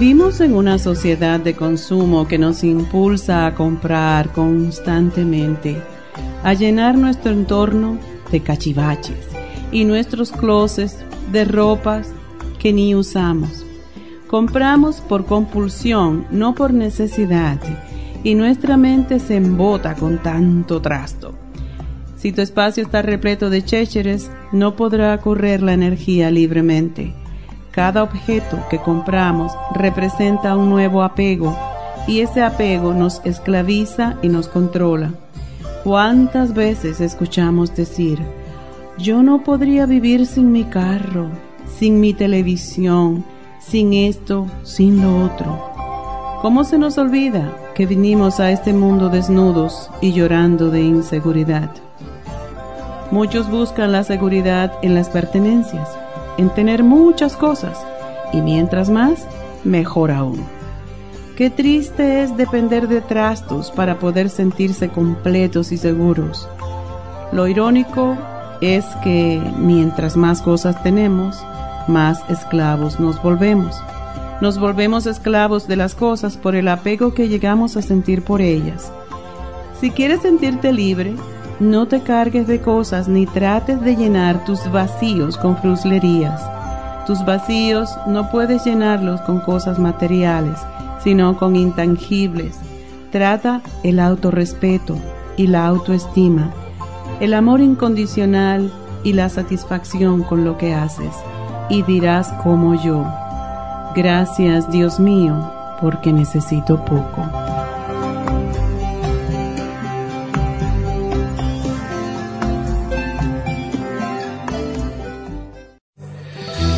Vivimos en una sociedad de consumo que nos impulsa a comprar constantemente, a llenar nuestro entorno de cachivaches y nuestros closets de ropas que ni usamos. Compramos por compulsión, no por necesidad, y nuestra mente se embota con tanto trasto. Si tu espacio está repleto de chécheres, no podrá correr la energía libremente cada objeto que compramos representa un nuevo apego y ese apego nos esclaviza y nos controla. ¿Cuántas veces escuchamos decir, yo no podría vivir sin mi carro, sin mi televisión, sin esto, sin lo otro? ¿Cómo se nos olvida que vinimos a este mundo desnudos y llorando de inseguridad? Muchos buscan la seguridad en las pertenencias en tener muchas cosas y mientras más, mejor aún. Qué triste es depender de trastos para poder sentirse completos y seguros. Lo irónico es que mientras más cosas tenemos, más esclavos nos volvemos. Nos volvemos esclavos de las cosas por el apego que llegamos a sentir por ellas. Si quieres sentirte libre, no te cargues de cosas ni trates de llenar tus vacíos con fruslerías. Tus vacíos no puedes llenarlos con cosas materiales, sino con intangibles. Trata el autorrespeto y la autoestima, el amor incondicional y la satisfacción con lo que haces. Y dirás como yo, gracias Dios mío, porque necesito poco.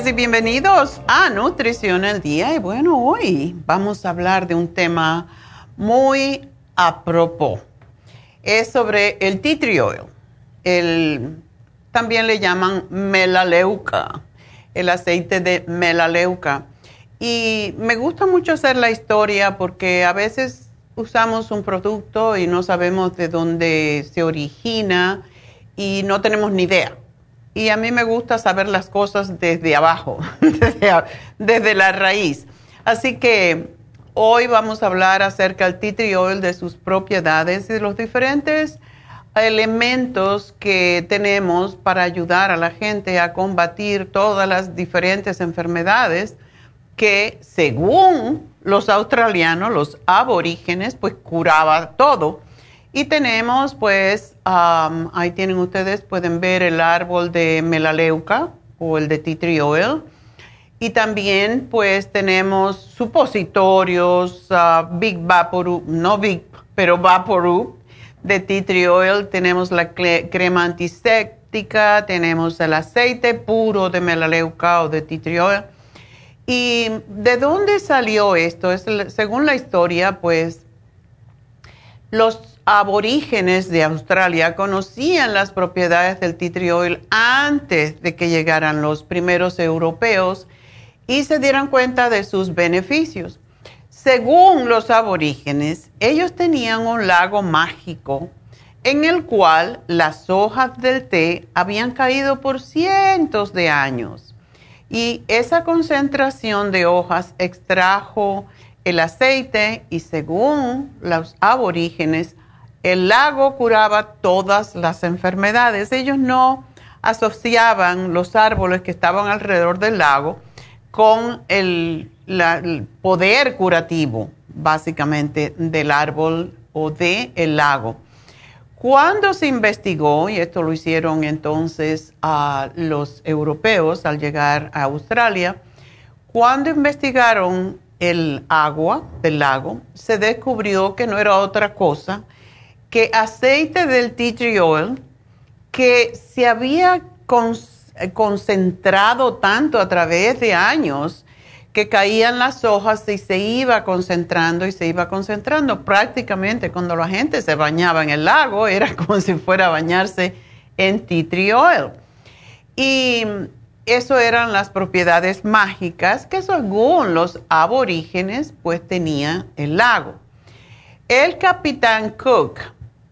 Días y bienvenidos a Nutrición al Día. Y bueno, hoy vamos a hablar de un tema muy a. Es sobre el tea. El, también le llaman melaleuca, el aceite de melaleuca. Y me gusta mucho hacer la historia porque a veces usamos un producto y no sabemos de dónde se origina y no tenemos ni idea y a mí me gusta saber las cosas desde abajo, desde, la raíz. Así que hoy vamos a hablar acerca del tea oil, de sus propiedades y de los diferentes elementos que tenemos para ayudar a la gente a combatir todas las diferentes enfermedades que según los australianos, los aborígenes, pues curaba todo. Y tenemos, pues, ahí tienen ustedes, pueden ver el árbol de melaleuca o el de tea tree oil. Y también, pues, tenemos supositorios, uh, Big Vaporub, no Big, pero Vaporub de tea tree oil. Tenemos la crema antiséptica, tenemos el aceite puro de melaleuca o de tea tree oil. ¿Y de dónde salió esto? Es, según la historia, pues, los aborígenes de Australia conocían las propiedades del tea antes de que llegaran los primeros europeos y se dieran cuenta de sus beneficios. Según los aborígenes, ellos tenían un lago mágico en el cual las hojas del té habían caído por cientos de años y esa concentración de hojas extrajo el aceite y según los aborígenes el lago curaba todas las enfermedades. Ellos no asociaban los árboles que estaban alrededor del lago con el, poder curativo, básicamente, del árbol o del el lago. Cuando se investigó, y esto lo hicieron entonces a los europeos al llegar a Australia, cuando investigaron el agua del lago, se descubrió que no era otra cosa que aceite del tea tree oil que se había concentrado tanto a través de años que caían las hojas y se iba concentrando y se iba concentrando. Prácticamente cuando la gente se bañaba en el lago era como si fuera a bañarse en tea tree oil. Y eso eran las propiedades mágicas que según los aborígenes pues tenía el lago. El capitán Cook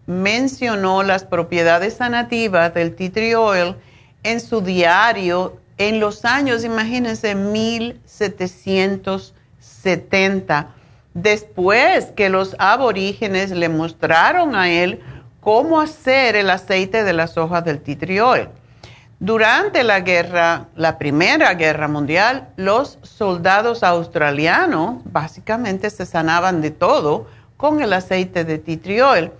mencionó las propiedades sanativas del tea en su diario en los años, imagínense, 1770, después que los aborígenes le mostraron a él cómo hacer el aceite de las hojas del tea. Durante la guerra, la Primera Guerra Mundial, los soldados australianos básicamente se sanaban de todo con el aceite de tea.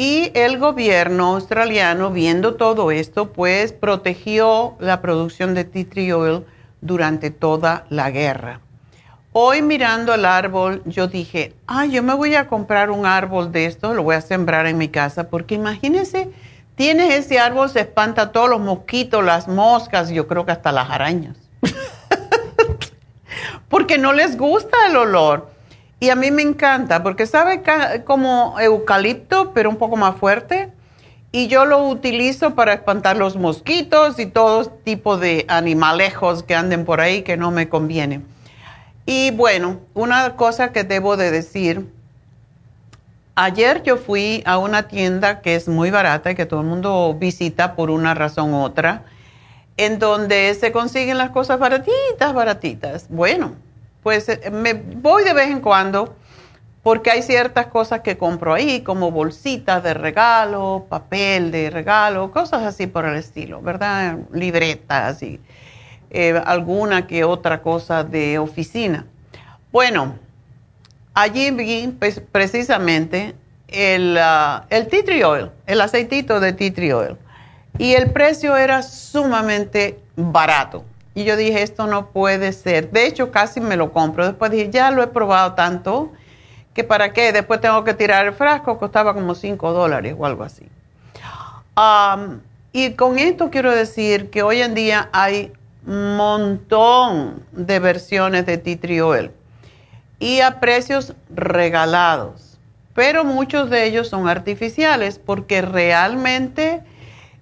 Y el gobierno australiano, viendo todo esto, pues protegió la producción de tea tree oil durante toda la guerra. Hoy mirando el árbol, yo dije, ah, yo me voy a comprar un árbol de estos, lo voy a sembrar en mi casa, porque imagínense, tienes ese árbol, se espanta todos los mosquitos, las moscas, yo creo que hasta las arañas. porque no les gusta el olor. Y a mí me encanta porque sabe como eucalipto, pero un poco más fuerte. Y yo lo utilizo para espantar los mosquitos y todo tipo de animalejos que anden por ahí que no me conviene. Y bueno, una cosa que debo de decir, ayer yo fui a una tienda que es muy barata y que todo el mundo visita por una razón u otra, en donde se consiguen las cosas baratitas, baratitas. Bueno, pues eh, me voy de vez en cuando porque hay ciertas cosas que compro ahí, como bolsitas de regalo, papel de regalo, cosas así por el estilo, ¿verdad? Libretas y eh, alguna que otra cosa de oficina. Bueno, allí vi pues, precisamente el, uh, el tea tree oil, el aceitito de tea tree oil, y el precio era sumamente barato. Y yo dije, esto no puede ser. De hecho, casi me lo compro. Después dije, ya lo he probado tanto que para qué. Después tengo que tirar el frasco, costaba como 5 dólares o algo así. y con esto quiero decir que hoy en día hay montón de versiones de oil y a precios regalados, pero muchos de ellos son artificiales porque realmente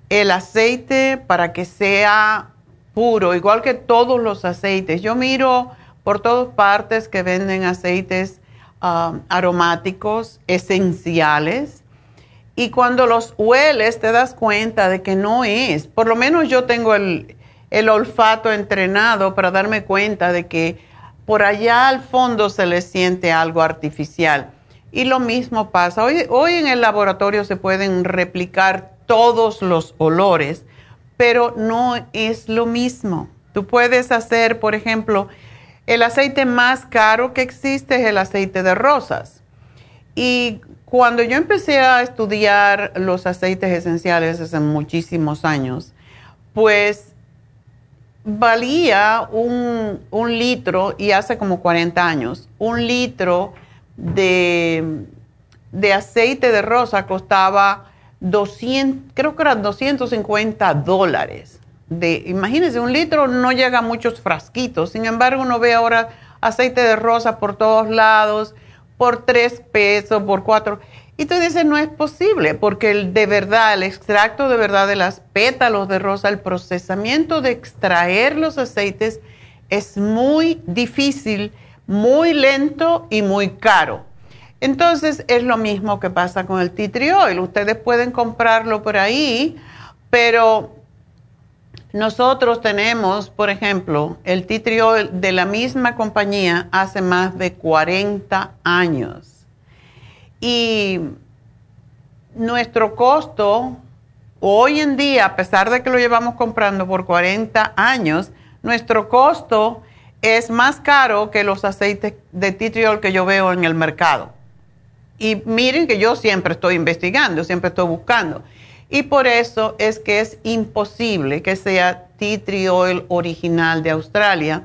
el aceite para que sea puro, igual que todos los aceites, yo miro por todas partes que venden aceites um, aromáticos esenciales y cuando los hueles te das cuenta de que no es, por lo menos yo tengo el, el olfato entrenado para darme cuenta de que por allá al fondo se le siente algo artificial. Y lo mismo pasa. Hoy, hoy en el laboratorio se pueden replicar todos los olores, pero no es lo mismo. Tú puedes hacer, por ejemplo, el aceite más caro que existe es el aceite de rosas. Y cuando yo empecé a estudiar los aceites esenciales hace muchísimos años, pues valía un, litro, y hace como 40 años, un litro de, de aceite de rosa costaba 200, creo que eran 250 dólares. De, imagínense, un litro no llega a muchos frasquitos, sin embargo uno ve ahora aceite de rosa por todos lados, por tres pesos, por cuatro. Y tú dices, no es posible, porque el, de verdad, el extracto de verdad de las pétalos de rosa, el procesamiento de extraer los aceites es muy difícil, muy lento y muy caro. Entonces es lo mismo que pasa con el tea. Ustedes pueden comprarlo por ahí, pero nosotros tenemos, por ejemplo, el tea de la misma compañía hace más de 40 años y nuestro costo hoy en día, a pesar de que lo llevamos comprando por 40 años, nuestro costo es más caro que los aceites de titriol que yo veo en el mercado. Y miren que yo siempre estoy investigando, siempre estoy buscando. Y por eso es que es imposible que sea tea original de Australia.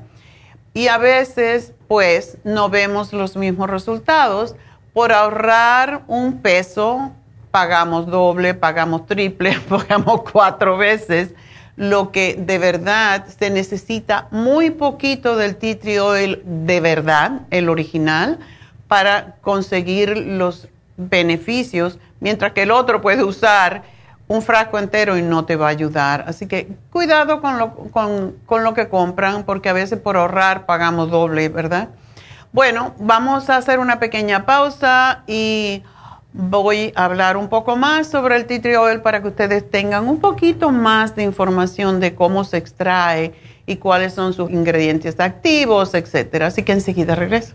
Y a veces, pues, no vemos los mismos resultados por ahorrar un peso, pagamos doble, pagamos triple, pagamos cuatro veces lo que de verdad se necesita muy poquito del tea oil de verdad, el original, para conseguir los beneficios, mientras que el otro puede usar un frasco entero y no te va a ayudar. Así que cuidado con lo, con, con lo que compran, porque a veces por ahorrar pagamos doble, ¿verdad? Bueno, vamos a hacer una pequeña pausa y voy a hablar un poco más sobre el tea para que ustedes tengan un poquito más de información de cómo se extrae y cuáles son sus ingredientes activos, etcétera. Así que enseguida regreso.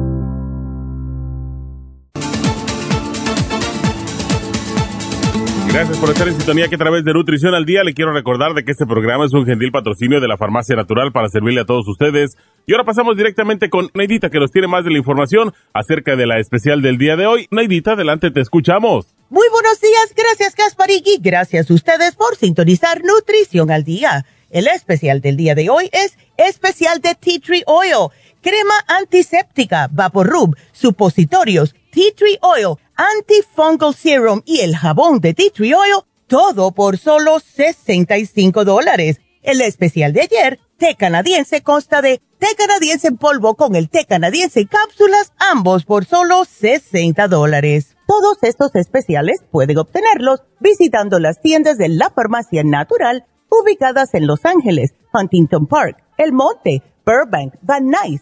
Gracias por estar en sintonía que a través de Nutrición al Día le quiero recordar de que este programa es un gentil patrocinio de la Farmacia Natural para servirle a todos ustedes. Y ahora pasamos directamente con Neidita que nos tiene más de la información acerca de la especial del día de hoy. Neidita, adelante, te escuchamos. Muy buenos días, gracias Gasparigi, gracias a ustedes por sintonizar Nutrición al Día. El especial del día de hoy es especial de Tea Tree Oil, crema antiséptica, Vaporub, supositorios, Tea Tree Oil, Antifungal Serum y el jabón de Tea Tree Oil, todo por solo 65 dólares. El especial de ayer, té canadiense, consta de té canadiense en polvo con el té canadiense en cápsulas, ambos por solo 60 dólares. Todos estos especiales pueden obtenerlos visitando las tiendas de la farmacia natural ubicadas en Los Ángeles, Huntington Park, El Monte, Burbank, Van Nuys,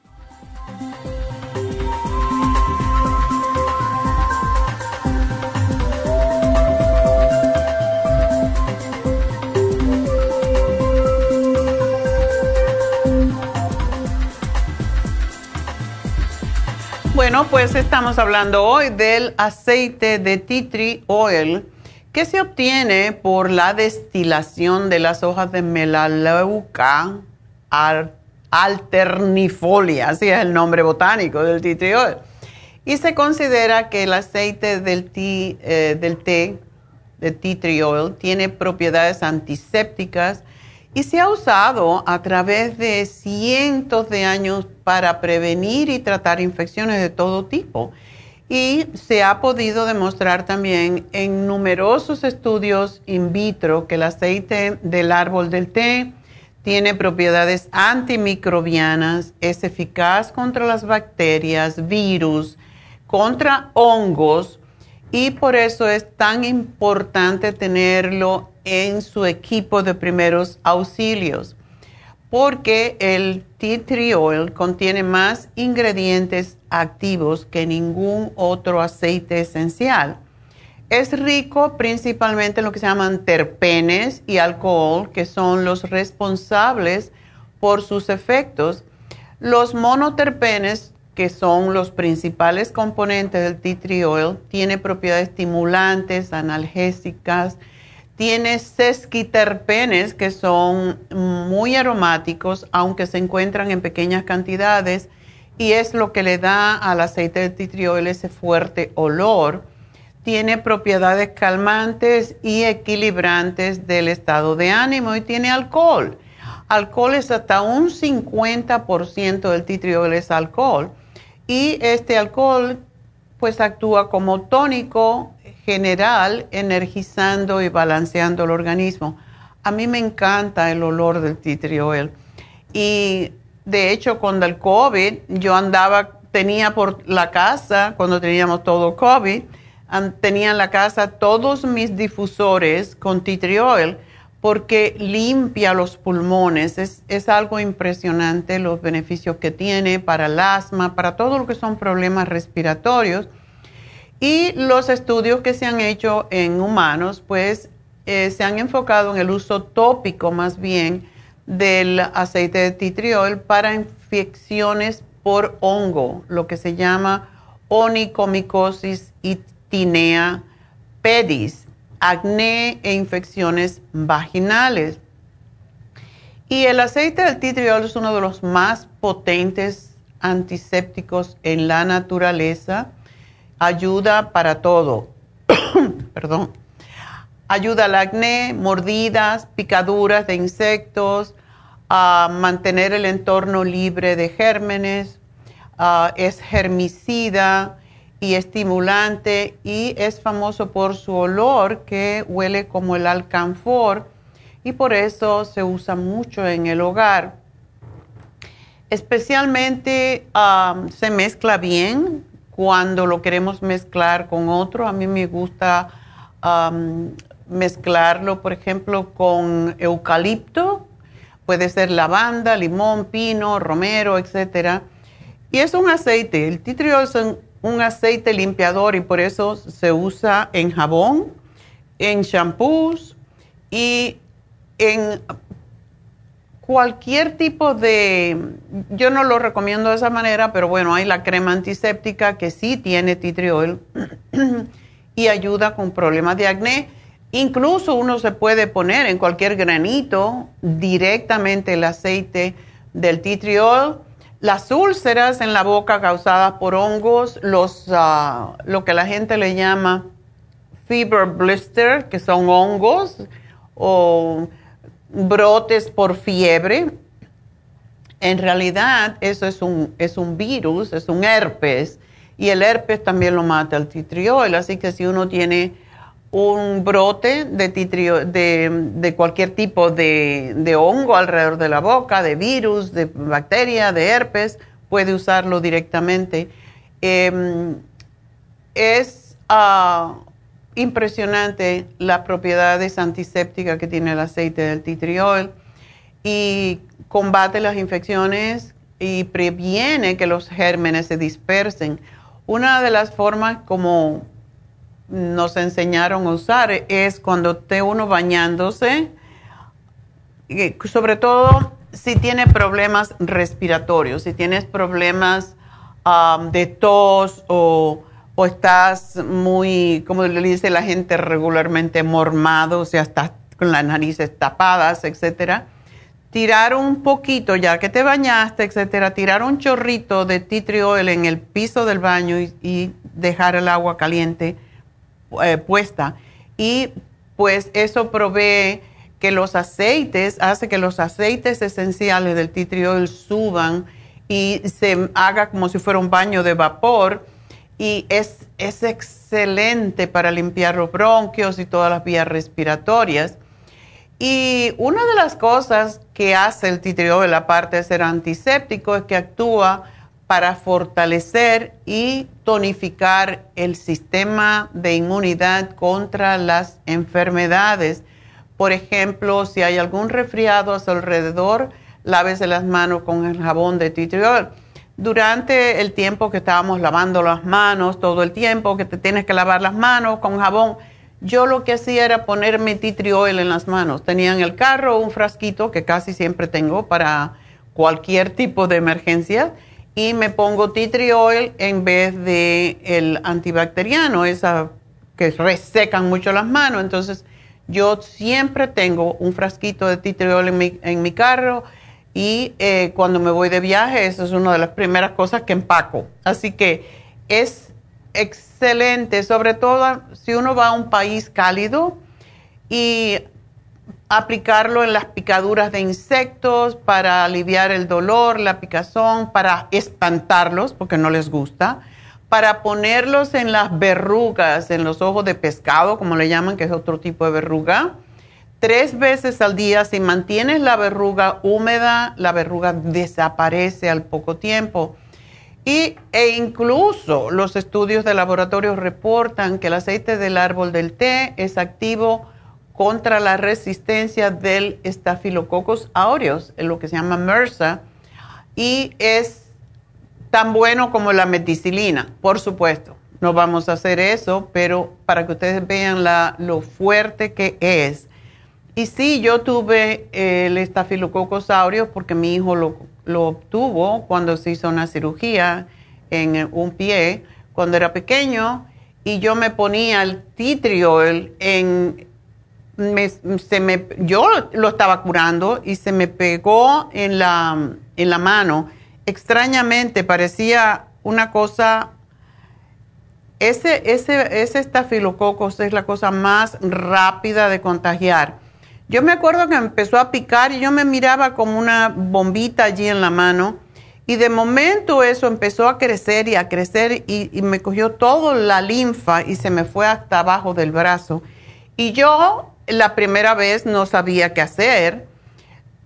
Bueno, pues estamos hablando hoy del aceite de tea tree oil que se obtiene por la destilación de las hojas de melaleuca alternifolia, así es el nombre botánico del tea tree oil. Y se considera que el aceite del, eh, del té de tea tree oil tiene propiedades antisépticas y se ha usado a través de cientos de años para prevenir y tratar infecciones de todo tipo. Y se ha podido demostrar también en numerosos estudios in vitro que el aceite del árbol del té tiene propiedades antimicrobianas, es eficaz contra las bacterias, virus, contra hongos y por eso es tan importante tenerlo en su equipo de primeros auxilios, porque el tea tree oil contiene más ingredientes activos que ningún otro aceite esencial. Es rico principalmente en lo que se llaman terpenes y alcohol, que son los responsables por sus efectos. Los monoterpenes, que son los principales componentes del tea tienen propiedades estimulantes, analgésicas, tiene sesquiterpenes que son muy aromáticos, aunque se encuentran en pequeñas cantidades, y es lo que le da al aceite de titriol ese fuerte olor. Tiene propiedades calmantes y equilibrantes del estado de ánimo y tiene alcohol. Alcohol es hasta un 50% del titriol es alcohol. Y este alcohol pues actúa como tónico, general energizando y balanceando el organismo. A mí me encanta el olor del tea. Y de hecho, cuando el COVID, yo andaba, tenía por la casa, cuando teníamos todo COVID, tenía en la casa todos mis difusores con tea tree oil porque limpia los pulmones. Es, algo impresionante los beneficios que tiene para el asma, para todo lo que son problemas respiratorios. Y los estudios que se han hecho en humanos, pues eh, se han enfocado en el uso tópico más bien del aceite de titriol para infecciones por hongo, lo que se llama onicomicosis y tinea pedis, acné e infecciones vaginales. Y el aceite del titriol es uno de los más potentes antisépticos en la naturaleza ayuda para todo. Perdón. Ayuda al acné, mordidas, picaduras de insectos, a mantener el entorno libre de gérmenes, es germicida y estimulante y es famoso por su olor que huele como el alcanfor y por eso se usa mucho en el hogar. Especialmente se mezcla bien cuando lo queremos mezclar con otro. A mí me gusta mezclarlo, por ejemplo, con eucalipto, Puede ser lavanda, limón, pino, romero, etc. Y es un aceite. El es un, aceite limpiador y por eso se usa en jabón, en shampoos y en cualquier tipo de, yo no lo recomiendo de esa manera, pero bueno, hay la crema antiséptica que sí tiene oil y ayuda con problemas de acné. Incluso uno se puede poner en cualquier granito directamente el aceite del oil. Las úlceras en la boca causadas por hongos, los, ah, lo que la gente le llama fever blister, que son hongos, o brotes por fiebre. En realidad, eso es un, es un virus, es un herpes, y el herpes también lo mata el titriol. Así que si uno tiene un brote de, de, cualquier tipo de, hongo alrededor de la boca, de virus, de bacteria, de herpes, puede usarlo directamente. Em, es ah, impresionante las propiedades antisépticas que tiene el aceite del titriol y combate las infecciones y previene que los gérmenes se dispersen. Una de las formas como nos enseñaron a usar es cuando esté uno bañándose, sobre todo si tiene problemas respiratorios, si tienes problemas um, de tos o o estás muy, como le dice la gente regularmente, mormado, o sea, estás con las narices tapadas, etcétera, tirar un poquito, ya que te bañaste, etcétera, tirar un chorrito de tea en el piso del baño y, dejar el agua caliente eh, puesta. Y pues eso provee que los aceites, hace que los aceites esenciales del tea tree oil suban y se haga como si fuera un baño de vapor y es, es excelente para limpiar los bronquios y todas las vías respiratorias. Y una de las cosas que hace el titriol, aparte de ser antiséptico, es que actúa para fortalecer y tonificar el sistema de inmunidad contra las enfermedades. Por ejemplo, si hay algún resfriado a su alrededor, lávese las manos con el jabón de titriol durante el tiempo que estábamos lavando las manos, todo el tiempo que te tienes que lavar las manos con jabón, yo lo que hacía era ponerme oil en las manos. Tenía en el carro un frasquito que casi siempre tengo para cualquier tipo de emergencia y me pongo tea oil en vez de el antibacteriano, esa que resecan mucho las manos. Entonces, yo siempre tengo un frasquito de tea en mi, en mi carro y eh, cuando me voy de viaje, eso es una de las primeras cosas que empaco. Así que es excelente, sobre todo si uno va a un país cálido y aplicarlo en las picaduras de insectos para aliviar el dolor, la picazón, para espantarlos porque no les gusta, para ponerlos en las verrugas, en los ojos de pescado, como le llaman, que es otro tipo de verruga tres veces al día, si mantienes la verruga húmeda, la verruga desaparece al poco tiempo. Y, e incluso los estudios de laboratorio reportan que el aceite del árbol del té es activo contra la resistencia del Staphylococcus aureus, lo que se llama MRSA, y es tan bueno como la meticilina, por supuesto. No vamos a hacer eso, pero para que ustedes vean la, lo fuerte que es y sí, yo tuve el estafilococcus aureus porque mi hijo lo, obtuvo cuando se hizo una cirugía en un pie cuando era pequeño y yo me ponía el titriol en se me, yo lo estaba curando y se me pegó en la, en la mano. Extrañamente parecía una cosa, ese, ese, ese estafilococcus es la cosa más rápida de contagiar. Yo me acuerdo que empezó a picar y yo me miraba como una bombita allí en la mano y de momento eso empezó a crecer y a crecer y, me cogió toda la linfa y se me fue hasta abajo del brazo. Y yo la primera vez no sabía qué hacer.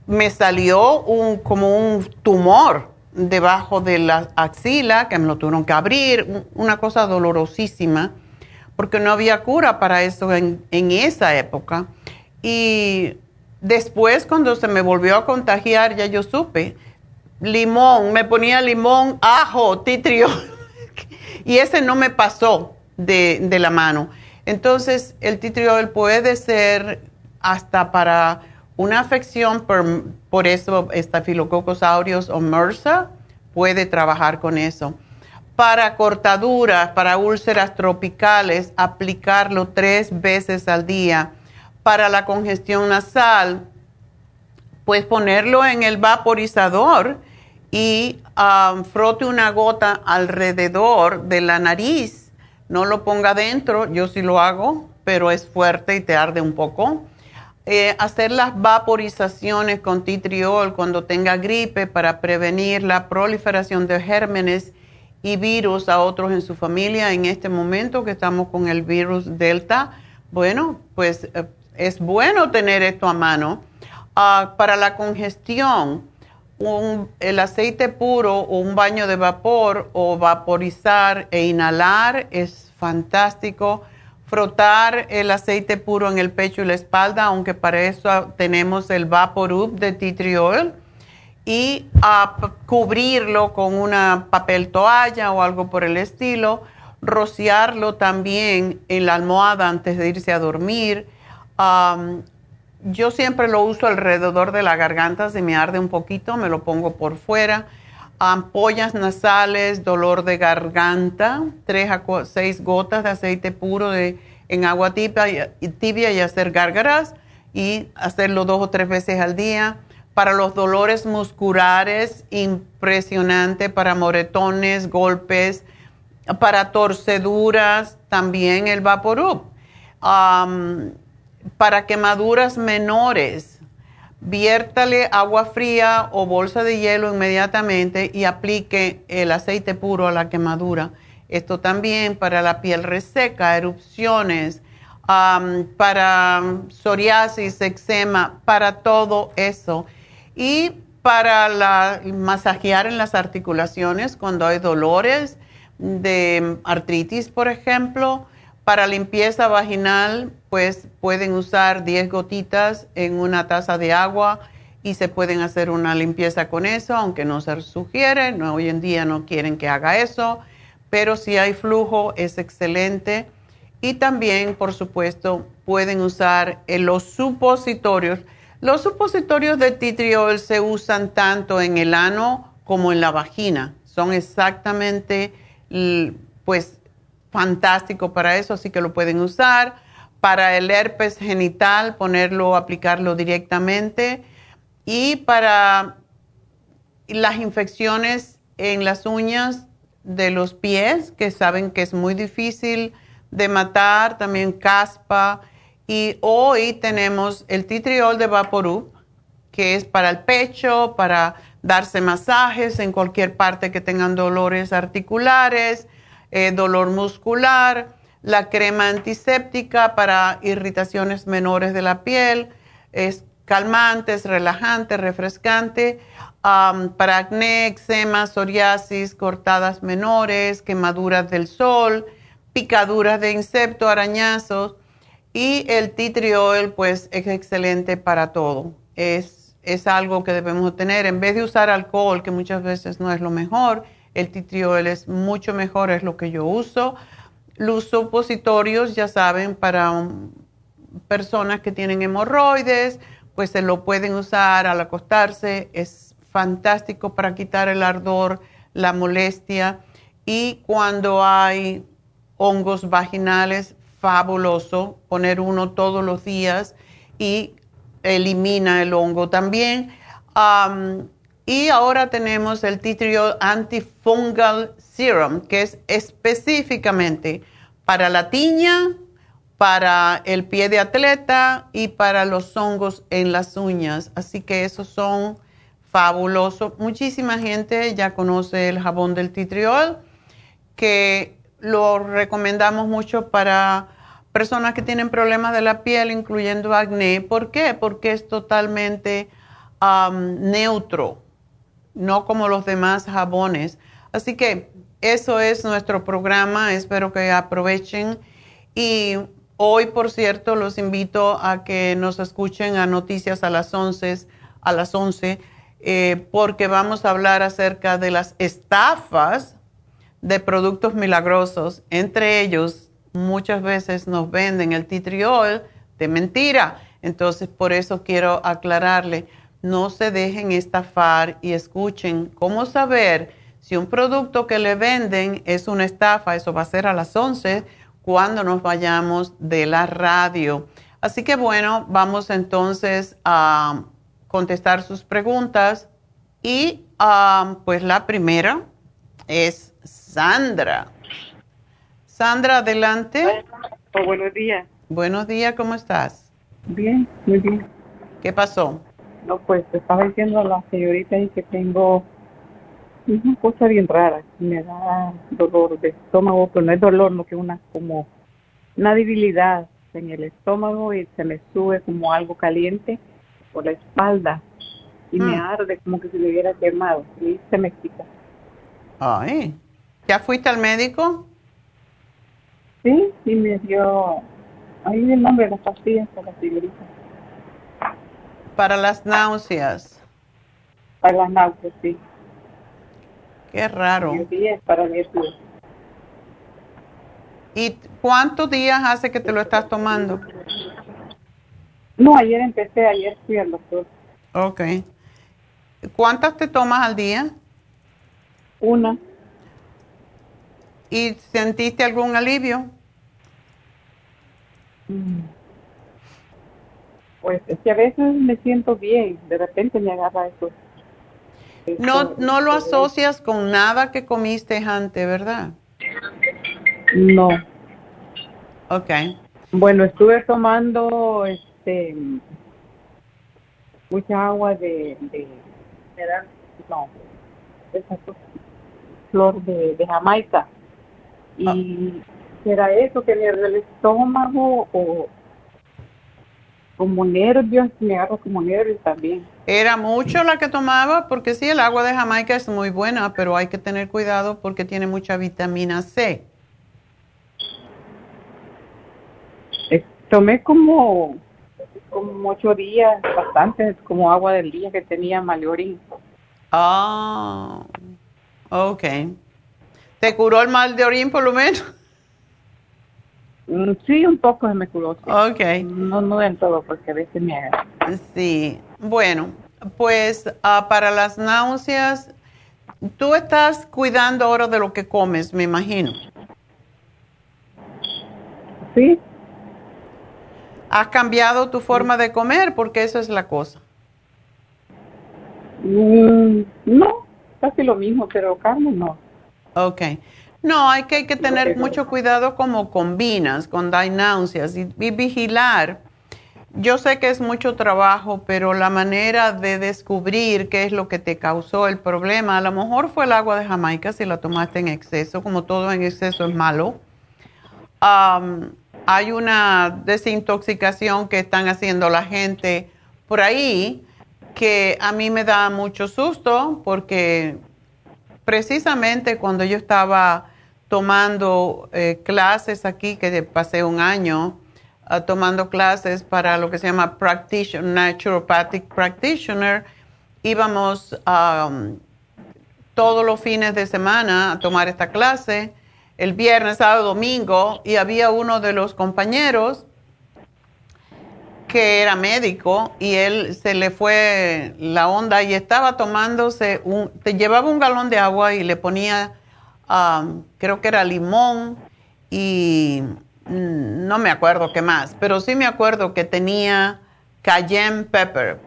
Me salió como un tumor debajo de la axila que me lo tuvieron que abrir, una cosa dolorosísima, porque no había cura para eso en, esa época. Y después, cuando se me volvió a contagiar, ya yo supe. Limón, me ponía limón, ajo, titrio. y ese no me pasó de la mano. Entonces, el titriol puede ser hasta para una afección, por, por eso estafilococos aureus o MRSA puede trabajar con eso. Para cortaduras, para úlceras tropicales, aplicarlo tres veces al día. Para la congestión nasal, pues ponerlo en el vaporizador y um, frote una gota alrededor de la nariz no lo ponga dentro, yo sí lo hago, pero es fuerte y te arde un poco. Eh, hacer las vaporizaciones con titriol cuando tenga gripe para prevenir la proliferación de gérmenes y virus a otros en su familia. En este momento que estamos con el virus Delta, bueno, pues eh, es bueno tener esto a mano. Ah, para la congestión, el aceite puro o un baño de vapor o vaporizar e inhalar es fantástico. Frotar el aceite puro en el pecho y la espalda, aunque para eso tenemos el Vaporub de tea oil. Y cubrirlo con una papel toalla o algo por el estilo. Rociarlo también en la almohada antes de irse a dormir yo siempre lo uso alrededor de la garganta, si me arde un poquito, me lo pongo por fuera. Ampollas nasales, dolor de garganta, tres a seis gotas de aceite puro de, en agua tibia, y hacer gárgaras y hacerlo dos o tres veces al día. Para los dolores musculares, impresionante, para moretones, golpes, para torceduras, también el Vaporub para quemaduras menores, viértale agua fría o bolsa de hielo inmediatamente y aplique el aceite puro a la quemadura. Esto también para la piel reseca, erupciones, para psoriasis, eczema, para todo eso. Y para masajear en las articulaciones cuando hay dolores de artritis, por ejemplo, para limpieza vaginal, pues pueden usar 10 gotitas en una taza de agua y se pueden hacer una limpieza con eso, aunque no se sugiere, hoy en día no quieren que haga eso, pero si hay flujo es excelente. Y también, por supuesto, pueden usar los supositorios. Los supositorios de titriol se usan tanto en el ano como en la vagina. Son exactamente, pues, fantástico para eso, así que lo pueden usar. Para el herpes genital, ponerlo, aplicarlo directamente. Y para las infecciones en las uñas de los pies, que saben que es muy difícil de matar, también caspa. Y hoy tenemos el titriol de Vaporub, que es para el pecho, para darse masajes en cualquier parte que tengan dolores articulares eh, dolor muscular, la crema antiséptica para irritaciones menores de la piel, es calmante, es relajante, refrescante, para acné, eczema, psoriasis, cortadas menores, quemaduras del sol, picaduras de insecto, arañazos. Y el oil, pues, es excelente para todo. Es, es algo que debemos tener. En vez de usar alcohol, que muchas veces no es lo mejor, el titriol es mucho mejor, es lo que yo uso. Los supositorios, ya saben, para personas que tienen hemorroides, pues se lo pueden usar al acostarse. Es fantástico para quitar el ardor, la molestia. Y cuando hay hongos vaginales, fabuloso poner uno todos los días y elimina el hongo también. Y ahora tenemos el Titriol Antifungal Serum, que es específicamente para la tiña, para el pie de atleta y para los hongos en las uñas. Así que esos son fabulosos. Muchísima gente ya conoce el jabón del Titriol, que lo recomendamos mucho para personas que tienen problemas de la piel, incluyendo acné. ¿Por qué? Porque es totalmente neutro no como los demás jabones. Así que eso es nuestro programa, espero que aprovechen y hoy, por cierto, los invito a que nos escuchen a Noticias a las 11, a las 11 eh, porque vamos a hablar acerca de las estafas de productos milagrosos. Entre ellos, muchas veces nos venden el titriol de mentira. Entonces, por eso quiero aclararle, no se dejen estafar y escuchen cómo saber si un producto que le venden es una estafa. Eso va a ser a las 11 cuando nos vayamos de la radio. Así que bueno, vamos entonces a contestar sus preguntas y um, pues la primera es Sandra. Sandra, adelante. Oh, buenos días. Buenos días, ¿cómo estás? Bien, muy bien. ¿Qué pasó? No, pues estaba diciendo a la señorita y que tengo una cosa bien rara, me da dolor de estómago, pero no es dolor, no que una como una debilidad en el estómago y se me sube como algo caliente por la espalda y me ah. arde como que se me hubiera quemado y se me quita. Ay, ¿ya fuiste al médico? Sí, y me dio ahí el nombre de las pastillas para la señorita. Para las náuseas. Para las náuseas, sí. Qué raro. para mí ¿Y cuántos días hace que te lo estás tomando? No, ayer empecé, ayer fui al doctor. Ok. ¿Cuántas te tomas al día? Una. ¿Y sentiste algún alivio? Mm. Pues es que a veces me siento bien, de repente me agarra eso no, no lo asocias con nada que comiste antes, ¿verdad? No. Ok. Bueno, estuve tomando este mucha agua de, de, no, esa flor de, de Jamaica. Y ah. era eso que me el estómago o como nervios, me agarro como nervios también. ¿Era mucho la que tomaba? Porque sí, el agua de Jamaica es muy buena, pero hay que tener cuidado porque tiene mucha vitamina C. Eh, tomé como, como ocho días, bastante, como agua del día que tenía maliorín. Ah, ok. ¿Te curó el mal de orín por lo menos? Mm, sí, un poco de curó. Ok. No, no del todo, porque a veces me agarra. Sí, bueno, pues ah, para las náuseas, tú estás cuidando ahora de lo que comes, me imagino. Sí. ¿Has cambiado tu forma de comer? Porque eso es la cosa. Mm, no, casi lo mismo, pero carne no. Ok. No, hay que, hay que tener mucho cuidado como combinas con náuseas y vigilar yo sé que es mucho trabajo, pero la manera de descubrir qué es lo que te causó el problema, a lo mejor fue el agua de Jamaica si la tomaste en exceso, como todo en exceso es malo. hay una desintoxicación que están haciendo la gente por ahí que a mí me da mucho susto porque precisamente cuando yo estaba tomando eh, clases aquí, que pasé un año, tomando clases para lo que se llama practitioner, naturopathic practitioner. Íbamos um, todos los fines de semana a tomar esta clase, el viernes, sábado, domingo, y había uno de los compañeros que era médico y él se le fue la onda y estaba tomándose un, te llevaba un galón de agua y le ponía, um, creo que era limón y Mm, no me acuerdo qué más, pero sí me acuerdo que tenía cayenne pepper.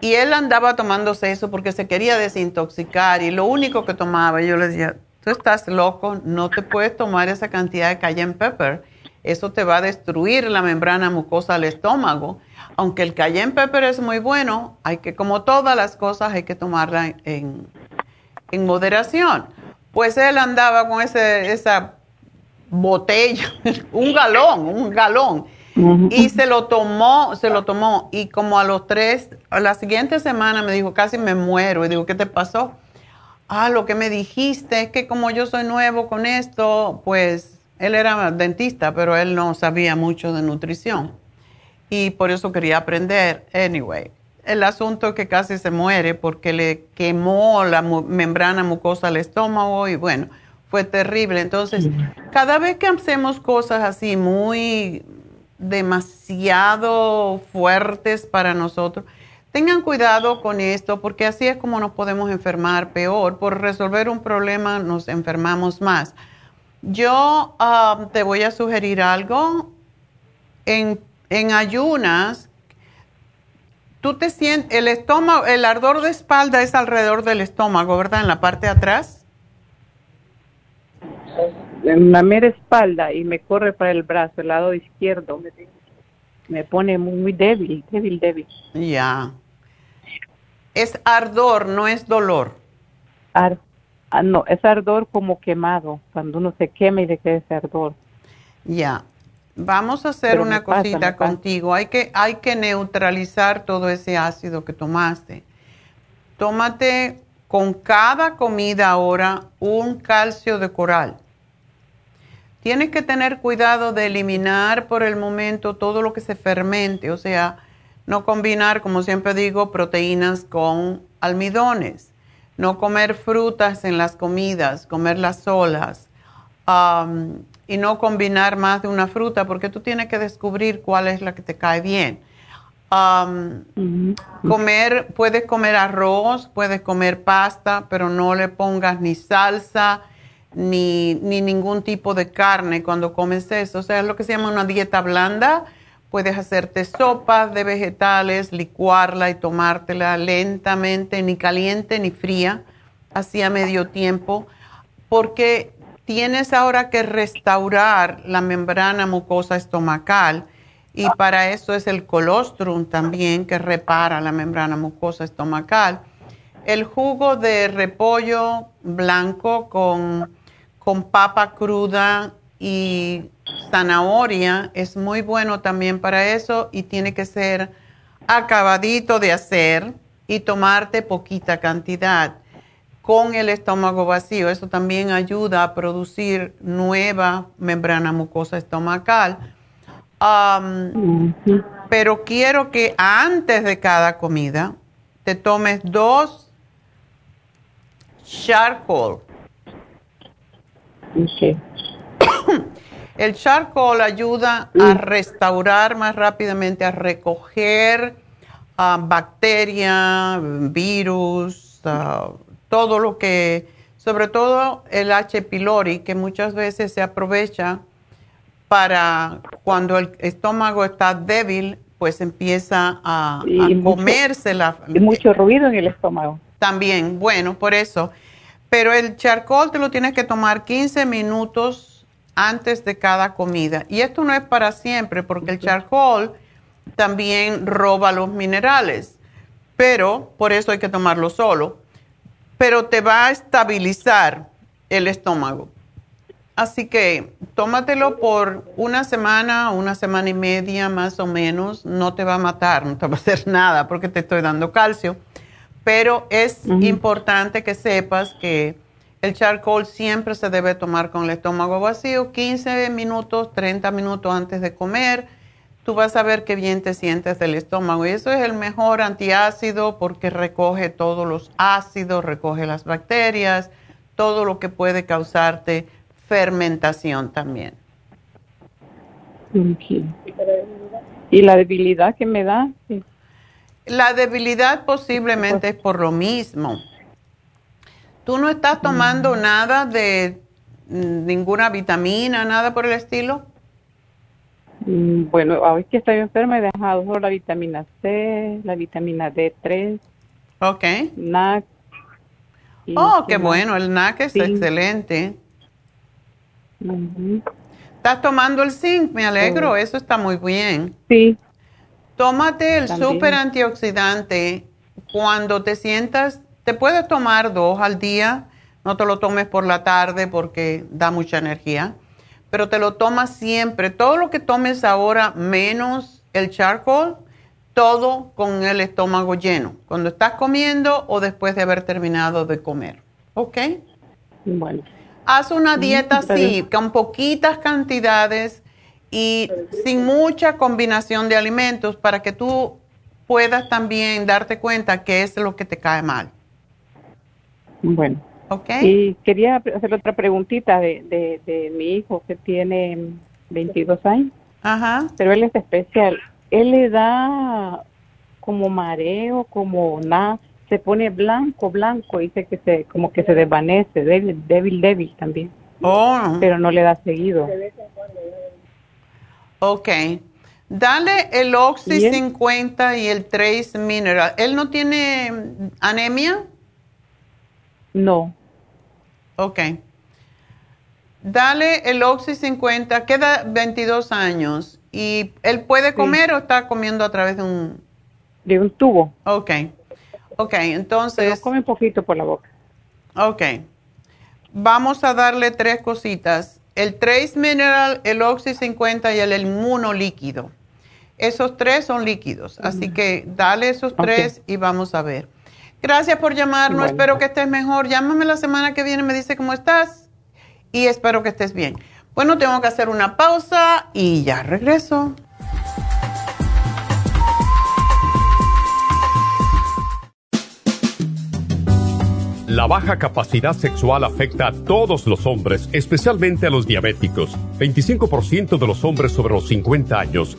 Y él andaba tomándose eso porque se quería desintoxicar y lo único que tomaba, yo le decía, tú estás loco, no te puedes tomar esa cantidad de cayenne pepper. Eso te va a destruir la membrana mucosa del estómago. Aunque el cayenne pepper es muy bueno, hay que, como todas las cosas, hay que tomarla en, en moderación. Pues él andaba con ese, esa botella, un galón, un galón. Y se lo tomó, se lo tomó. Y como a los tres, a la siguiente semana me dijo, casi me muero. Y digo, ¿qué te pasó? Ah, lo que me dijiste es que como yo soy nuevo con esto, pues él era dentista, pero él no sabía mucho de nutrición. Y por eso quería aprender. Anyway, el asunto que casi se muere porque le quemó la membrana mucosa al estómago y bueno, fue terrible. Entonces, cada vez que hacemos cosas así muy demasiado fuertes para nosotros, tengan cuidado con esto porque así es como nos podemos enfermar peor. Por resolver un problema nos enfermamos más. Yo ah, te voy a sugerir algo. En, en ayunas, tú te sientes, el estómago, el ardor de espalda es alrededor del estómago, ¿verdad? En la parte de atrás. En la mera espalda y me corre para el brazo, el lado izquierdo. Me, pone muy, débil, débil, débil. Ya. Es ardor, no es dolor. Ah, no, es ardor como quemado, cuando uno se quema y le queda ese ardor. Ya. Vamos a hacer una cosita contigo. Hay que, hay que neutralizar todo ese ácido que tomaste. Tómate con cada comida ahora un calcio de coral. Tienes que tener cuidado de eliminar por el momento todo lo que se fermente, o sea, no combinar, como siempre digo, proteínas con almidones no comer frutas en las comidas, comerlas solas y no combinar más de una fruta porque tú tienes que descubrir cuál es la que te cae bien. Comer, puedes comer arroz, puedes comer pasta, pero no le pongas ni salsa ni, ni ningún tipo de carne cuando comes eso. O sea, es lo que se llama una dieta blanda Puedes hacerte sopas de vegetales, licuarla y tomártela lentamente, ni caliente ni fría, así a medio tiempo, porque tienes ahora que restaurar la membrana mucosa estomacal y para eso es el colostrum también que repara la membrana mucosa estomacal. El jugo de repollo blanco con, con papa cruda y zanahoria es muy bueno también para eso y tiene que ser acabadito de hacer y tomarte poquita cantidad con el estómago vacío. Eso también ayuda a producir nueva membrana mucosa estomacal. Pero quiero que antes de cada comida te tomes dos charcoal. El charcoal ayuda a restaurar más rápidamente, a recoger ah, bacterias, virus, ah, todo lo que, sobre todo el H. pylori, que muchas veces se aprovecha para cuando el estómago está débil, pues empieza a, comerse la... Y mucho ruido en el estómago. También, bueno, por eso. Pero el charcoal te lo tienes que tomar 15 minutos antes de cada comida. Y esto no es para siempre porque el charcoal también roba los minerales, pero por eso hay que tomarlo solo. Pero te va a estabilizar el estómago. Así que tómatelo por una semana, una semana y media más o menos. No te va a matar, no te va a hacer nada porque te estoy dando calcio. Pero es importante que sepas que el charcoal siempre se debe tomar con el estómago vacío, 15 minutos, 30 minutos antes de comer. Tú vas a ver qué bien te sientes del estómago. Y eso es el mejor antiácido porque recoge todos los ácidos, recoge las bacterias, todo lo que puede causarte fermentación también. ¿Y la debilidad que me da? La debilidad posiblemente es por lo mismo ¿Tú no estás tomando mm. nada de mm, ninguna vitamina, nada por el estilo? Mm, bueno, hoy que estoy enferma he dejado solo la vitamina C, la vitamina D3. Ok. NAC. Oh, qué bueno, el NAC es excelente. ¿Estás tomando el zinc? Me alegro, eso está muy bien. Sí. Tómate el super antioxidante cuando te sientas te puedes tomar dos al día, no te lo tomes por la tarde porque da mucha energía, pero te lo tomas siempre. Todo lo que tomes ahora menos el charcoal, todo con el estómago lleno, cuando estás comiendo o después de haber terminado de comer. ¿Ok? Bueno. Haz una dieta así, con poquitas cantidades y sin mucha combinación de alimentos para que tú puedas también darte cuenta qué es lo que te cae mal. Bueno. Y quería hacer otra preguntita de, de, de mi hijo que tiene 22 años. Ajá. Pero él es especial. Él le da como mareo, como nada, se pone blanco, blanco, dice que se, como que se desvanece, débil, débil, débil también. Oh. Pero no le da seguido. Ok. Dale el Oxy 50 y el Trace Mineral. ¿Él no tiene anemia? No. Ok. Dale el Oxy 50, queda 22 años. ¿Y él puede comer o está comiendo a través de un...? De un tubo. Ok. Ok, entonces... Pero come poquito por la boca. Ok. Vamos a darle tres cositas. El Trace Mineral, el Oxy 50 y el Inmuno líquido. Esos tres son líquidos. Así que dale esos tres y vamos a ver. Gracias por llamarnos. Espero que estés mejor. Llámame la semana que viene, me dice cómo estás y espero que estés bien. Bueno, tengo que hacer una pausa y ya regreso. La baja capacidad sexual afecta a todos los hombres, especialmente a los diabéticos. 25% de los hombres sobre los 50 años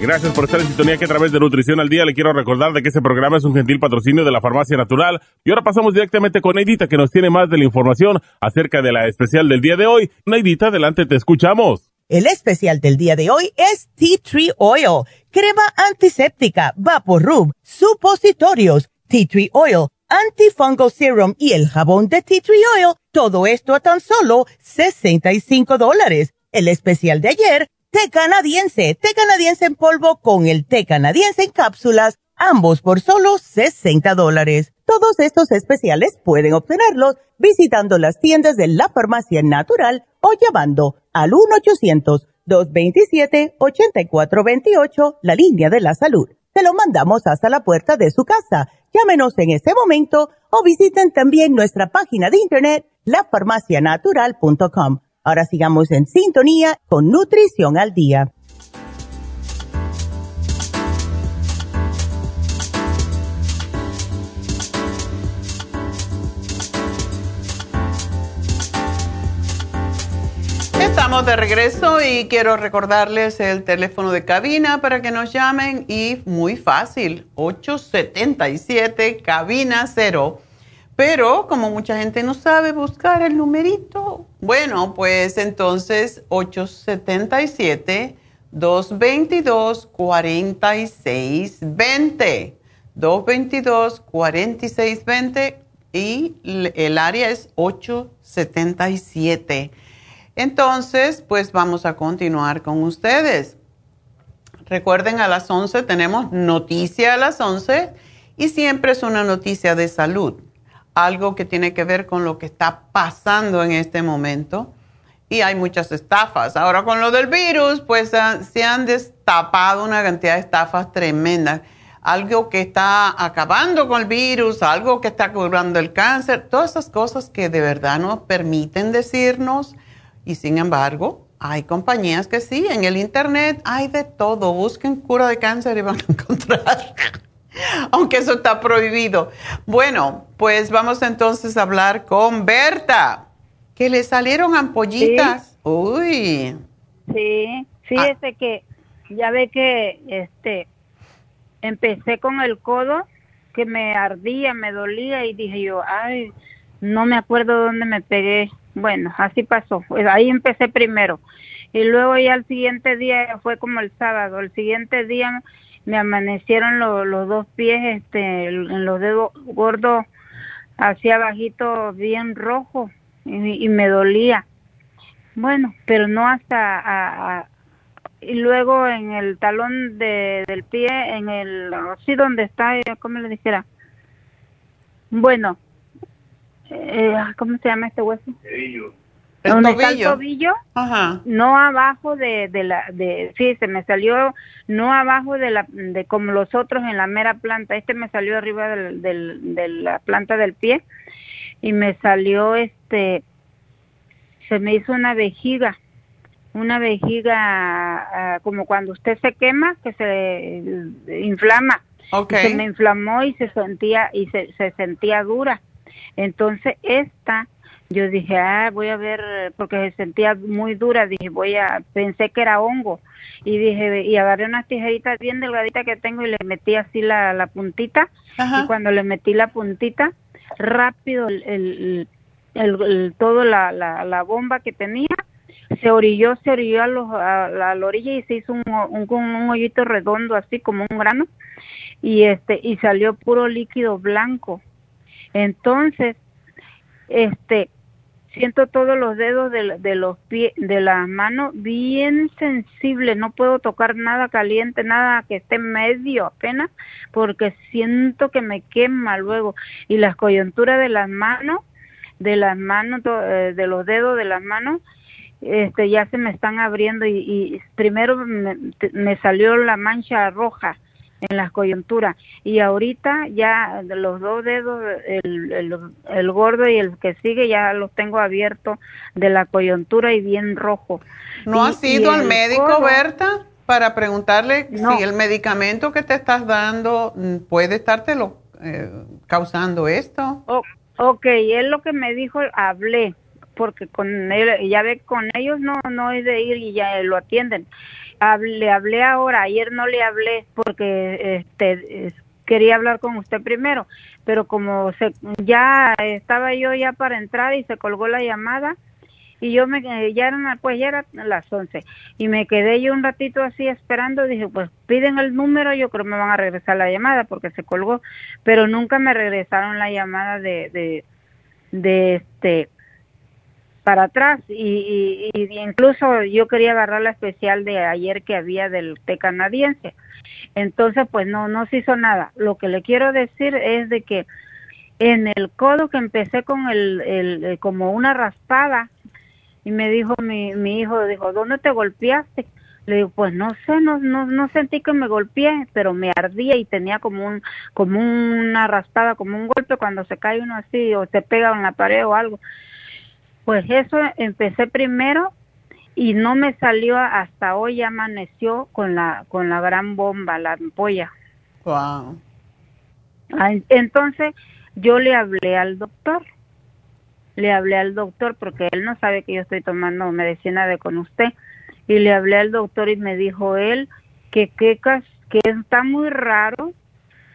Gracias por estar en sintonía que a través de Nutrición al Día le quiero recordar de que este programa es un gentil patrocinio de la Farmacia Natural. Y ahora pasamos directamente con Neidita que nos tiene más de la información acerca de la especial del día de hoy. Neidita, adelante, te escuchamos. El especial del día de hoy es Tea Tree Oil, crema antiséptica, Rub, supositorios, Tea Tree Oil, antifungal serum y el jabón de Tea Tree Oil, todo esto a tan solo 65 dólares. El especial de ayer té canadiense, té canadiense en polvo con el té canadiense en cápsulas, ambos por solo 60 dólares. Todos estos especiales pueden obtenerlos visitando las tiendas de la farmacia natural o llamando al 1-800-227-8428, la línea de la salud. Se lo mandamos hasta la puerta de su casa. Llámenos en este momento o visiten también nuestra página de internet, lafarmacianatural.com Ahora sigamos en sintonía con Nutrición al Día. Estamos de regreso y quiero recordarles el teléfono de cabina para que nos llamen y muy fácil, 877 cabina 0 pero como mucha gente no sabe buscar el numerito, bueno, pues entonces 877-222-4620. 222-4620 y el área es 877. Entonces, pues vamos a continuar con ustedes. Recuerden, a las 11 tenemos noticia a las 11 y siempre es una noticia de salud. Algo que tiene que ver con lo que está pasando en este momento. Y hay muchas estafas. Ahora con lo del virus, pues ah, se han destapado una cantidad de estafas tremendas. Algo que está acabando con el virus, algo que está curando el cáncer, todas esas cosas que de verdad nos permiten decirnos. Y sin embargo, hay compañías que sí, en el Internet hay de todo. Busquen cura de cáncer y van a encontrar. Aunque eso está prohibido. Bueno, pues vamos entonces a hablar con Berta, que le salieron ampollitas. Uy. Sí, fíjese ah. que ya ve que este empecé con el codo que me ardía, me dolía y dije yo, ay, no me acuerdo dónde me pegué bueno, así pasó. Pues ahí empecé primero. Y luego ya el siguiente día, fue como el sábado, el siguiente día me amanecieron los dos pies, este, en los dedos gordos, hacia abajito, bien rojo, y, me dolía. Bueno, pero no hasta... y luego en el talón de, del pie, en el... así donde está, ¿cómo le dijera? Bueno, eh, ¿cómo se llama este hueso? El donde está el tobillo, no abajo de, de la, de, sí, se me salió, no abajo de la, de como los otros en la mera planta, este me salió arriba del, del, de la planta del pie y me salió este, se me hizo una vejiga, una vejiga ah, como cuando usted se quema, que se inflama, se me inflamó y se sentía, y se, se sentía dura. Entonces esta, yo dije, ah, voy a ver, porque se sentía muy dura, dije, voy a, pensé que era hongo, y dije, y agarré unas tijeritas bien delgaditas que tengo y le metí así la, la puntita, y cuando le metí la puntita, rápido el, el, el, todo la, la, la bomba que tenía, se orilló, se orilló a, los, a, la orilla y se hizo un, un, un, hoyito redondo así como un grano. Y este y salió puro líquido blanco. Entonces, este, siento todos los dedos de, de los pies, de las manos bien sensibles, no puedo tocar nada caliente, nada que esté medio apenas, porque siento que me quema luego. Y las coyunturas de las manos, de las manos, eh, de los dedos de las manos, este, ya se me están abriendo y, y primero me, me salió la mancha roja en las coyunturas. Y ahorita ya los dos dedos el, el, gordo y el que sigue ya los tengo abiertos de la coyuntura y bien rojo. No has ido al médico Berta para preguntarle si el medicamento que te estás dando mm, puede estarte lo, eh, causando esto ok él lo que me dijo hablé porque con él ya ve con ellos no no es de ir y ya lo atienden le hablé ahora, ayer no le hablé porque este quería hablar con usted primero, pero como se, ya estaba yo ya para entrar y se colgó la llamada y yo me ya eran pues ya eran las 11 y me quedé yo un ratito así esperando, dije, pues piden el número, yo creo que me van a regresar la llamada porque se colgó, pero nunca me regresaron la llamada de de este para atrás y, incluso yo quería agarrar la especial de ayer que había del té canadiense. Entonces, pues no, no se hizo nada. Lo que le quiero decir es de que en el codo que empecé con el, el eh, como una raspada y me dijo mi, mi hijo, dijo, ¿dónde te golpeaste? Le digo, pues no sé, no, no, no sentí que me golpeé, pero me ardía y tenía como un, como una raspada, como un golpe cuando se cae uno así o se pega en la pared o algo. Pues eso empecé primero y no me salió hasta hoy amaneció con la con la gran bomba, la ampolla. Wow. Entonces yo le hablé al doctor. Le hablé al doctor porque él no sabe que yo estoy tomando medicina de con usted y le hablé al doctor y me dijo él que que, que está muy raro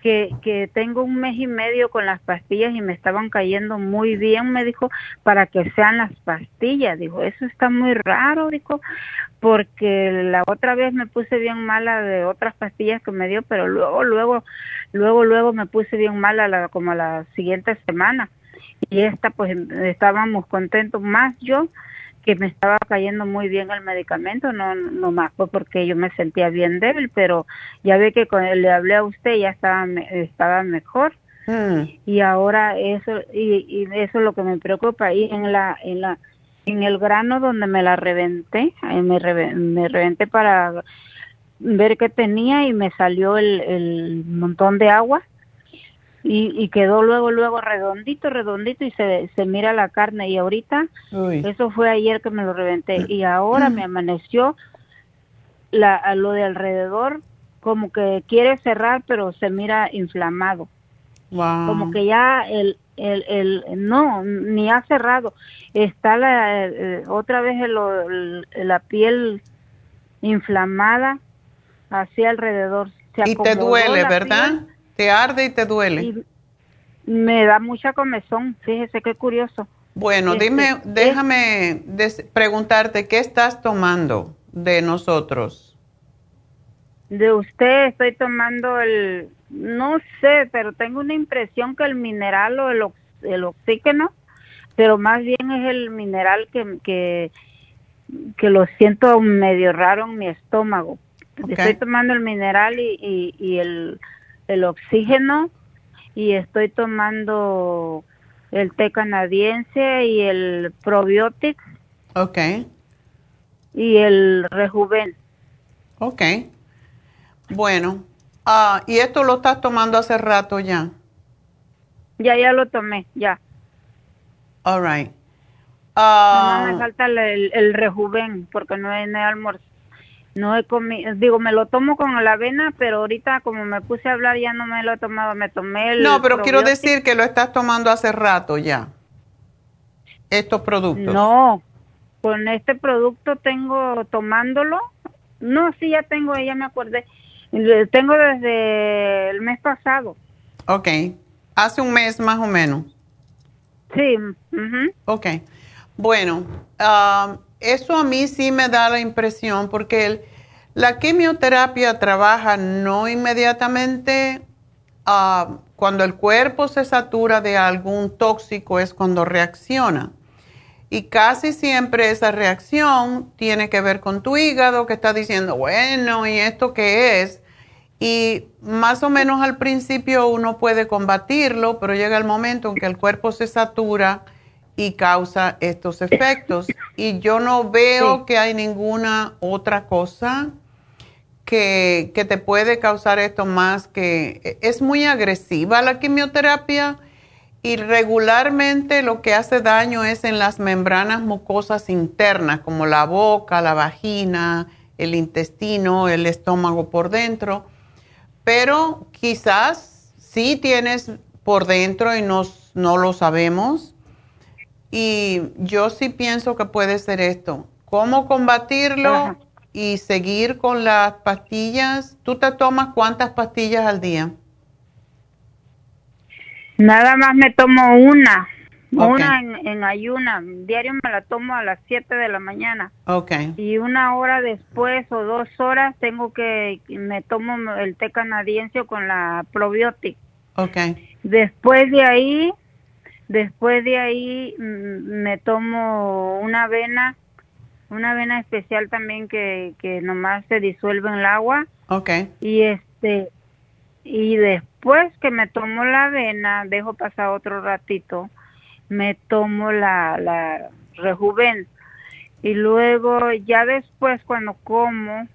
que, que tengo un mes y medio con las pastillas y me estaban cayendo muy bien, me dijo, para que sean las pastillas. Dijo, eso está muy raro, dijo, porque la otra vez me puse bien mala de otras pastillas que me dio, pero luego, luego, luego, luego me puse bien mala la, como la siguiente semana. Y esta, pues estábamos contentos, más yo que me estaba cayendo muy bien el medicamento, no, no más fue porque yo me sentía bien débil, pero ya ve que cuando le hablé a usted ya estaba, estaba mejor. Mm. Y ahora eso y, y, eso es lo que me preocupa y en la en la en el grano donde me la reventé, me, me reventé para ver qué tenía y me salió el, el montón de agua y, y, quedó luego, luego redondito, redondito y se, se mira la carne y ahorita, eso fue ayer que me lo reventé y ahora me amaneció la, lo de alrededor como que quiere cerrar pero se mira inflamado. Como que ya el, el, el, no, ni ha cerrado. Está la, eh, otra vez el, la piel inflamada hacia alrededor. y te duele, ¿verdad? Te arde y te duele. me da mucha comezón, fíjese qué curioso. Bueno, este, dime, déjame preguntarte, ¿qué estás tomando de nosotros? De usted estoy tomando el, no sé, pero tengo una impresión que el mineral o el, el oxígeno, pero más bien es el mineral que, que, que lo siento medio raro en mi estómago. Estoy tomando el mineral y, y, el, el oxígeno y estoy tomando el té canadiense y el probiotics. Ok. Y el rejuven. Ok. Bueno, ah, ¿y esto lo estás tomando hace rato ya? Ya, ya lo tomé, ya. All right. no me ah, falta el, el, rejuven porque no he, no no he comido, digo, me lo tomo con la avena, pero ahorita como me puse a hablar ya no me lo he tomado, me tomé el... No, pero quiero decir que lo estás tomando hace rato ya, estos productos. No, con este producto tengo tomándolo, no, sí, ya tengo, ya me acordé, tengo desde el mes pasado. Ok, hace un mes más o menos. Sí. Ok, bueno, um, eso a mí sí me da la impresión porque la quimioterapia trabaja no inmediatamente ah, cuando el cuerpo se satura de algún tóxico es cuando reacciona. Y casi siempre esa reacción tiene que ver con tu hígado que está diciendo, bueno, ¿y esto qué es? Y más o menos al principio uno puede combatirlo, pero llega el momento en que el cuerpo se satura y causa estos efectos. Y yo no veo que hay ninguna otra cosa que, que, te puede causar esto más que es muy agresiva la quimioterapia y regularmente lo que hace daño es en las membranas mucosas internas como la boca, la vagina, el intestino, el estómago por dentro. Pero quizás sí tienes por dentro y no, no lo sabemos y yo sí pienso que puede ser esto. ¿Cómo combatirlo y seguir con las pastillas? ¿Tú te tomas cuántas pastillas al día? Nada más me tomo una, una en, en, ayuna. Diario me la tomo a las 7 de la mañana. Ok. Y una hora después o dos horas tengo que, me tomo el té canadiense con la probiótica. Ok. Después de ahí Después de ahí mm, me tomo una avena, una avena especial también que, que nomás se disuelve en el agua. Okay. Y este y después que me tomo la avena, dejo pasar otro ratito, me tomo la la rejuven y luego ya después cuando como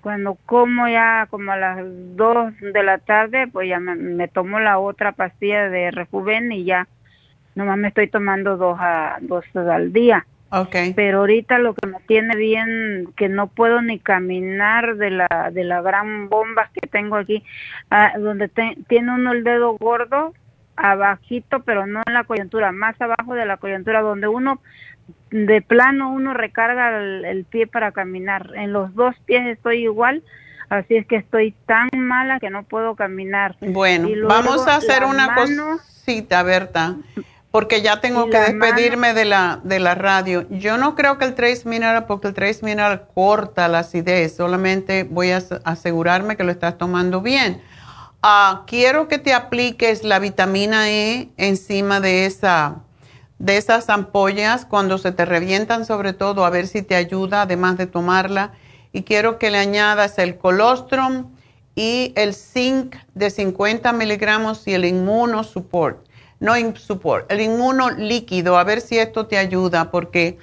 cuando como ya como a las dos de la tarde, pues ya me, me tomo la otra pastilla de rejuven y ya nomás me estoy tomando dos, a, dos al día. Okay. Pero ahorita lo que me tiene bien, que no puedo ni caminar de la, de la gran bomba que tengo aquí, ah, donde tiene uno el dedo gordo, abajito, pero no en la coyuntura, más abajo de la coyuntura, donde uno de plano uno recarga el, pie para caminar. En los dos pies estoy igual, así es que estoy tan mala que no puedo caminar. Bueno, vamos a hacer una cosita, Berta porque ya tengo que despedirme de la, de la radio. Yo no creo que el Trace Mineral, porque el Trace Mineral corta la acidez, solamente voy a asegurarme que lo estás tomando bien. Ah, quiero que te apliques la vitamina E encima de, esa, de esas ampollas cuando se te revientan, sobre todo, a ver si te ayuda, además de tomarla. Y quiero que le añadas el colostrum y el zinc de 50 miligramos y el inmunosupport. No support, el inmuno líquido, a ver si esto te ayuda, porque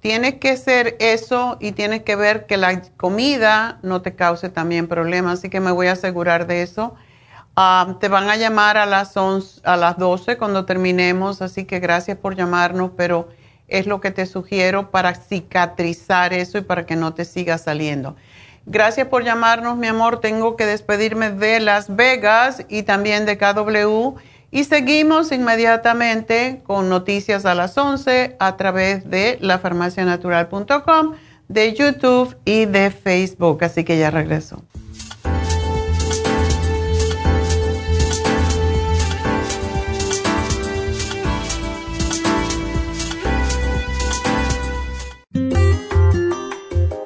tiene que ser eso y tiene que ver que la comida no te cause también problemas, así que me voy a asegurar de eso. Ah, te van a llamar a las, a las 12 cuando terminemos, así que gracias por llamarnos, pero es lo que te sugiero para cicatrizar eso y para que no te siga saliendo. Gracias por llamarnos, mi amor. Tengo que despedirme de Las Vegas y también de KW. Y seguimos inmediatamente con noticias a las 11 a través de lafarmacianatural.com, de YouTube y de Facebook. Así que ya regreso.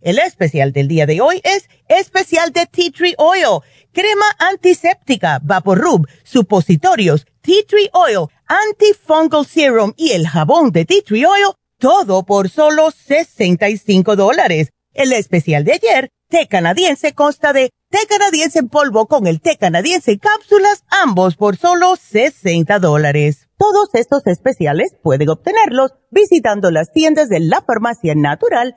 El especial del día de hoy es especial de Tea Tree Oil, crema antiséptica, Vaporub, supositorios, Tea Tree Oil, antifungal serum y el jabón de Tea Tree Oil, todo por solo 65 dólares. El especial de ayer, té canadiense, consta de té canadiense en polvo con el té canadiense en cápsulas, ambos por solo 60 dólares. Todos estos especiales pueden obtenerlos visitando las tiendas de la farmacia natural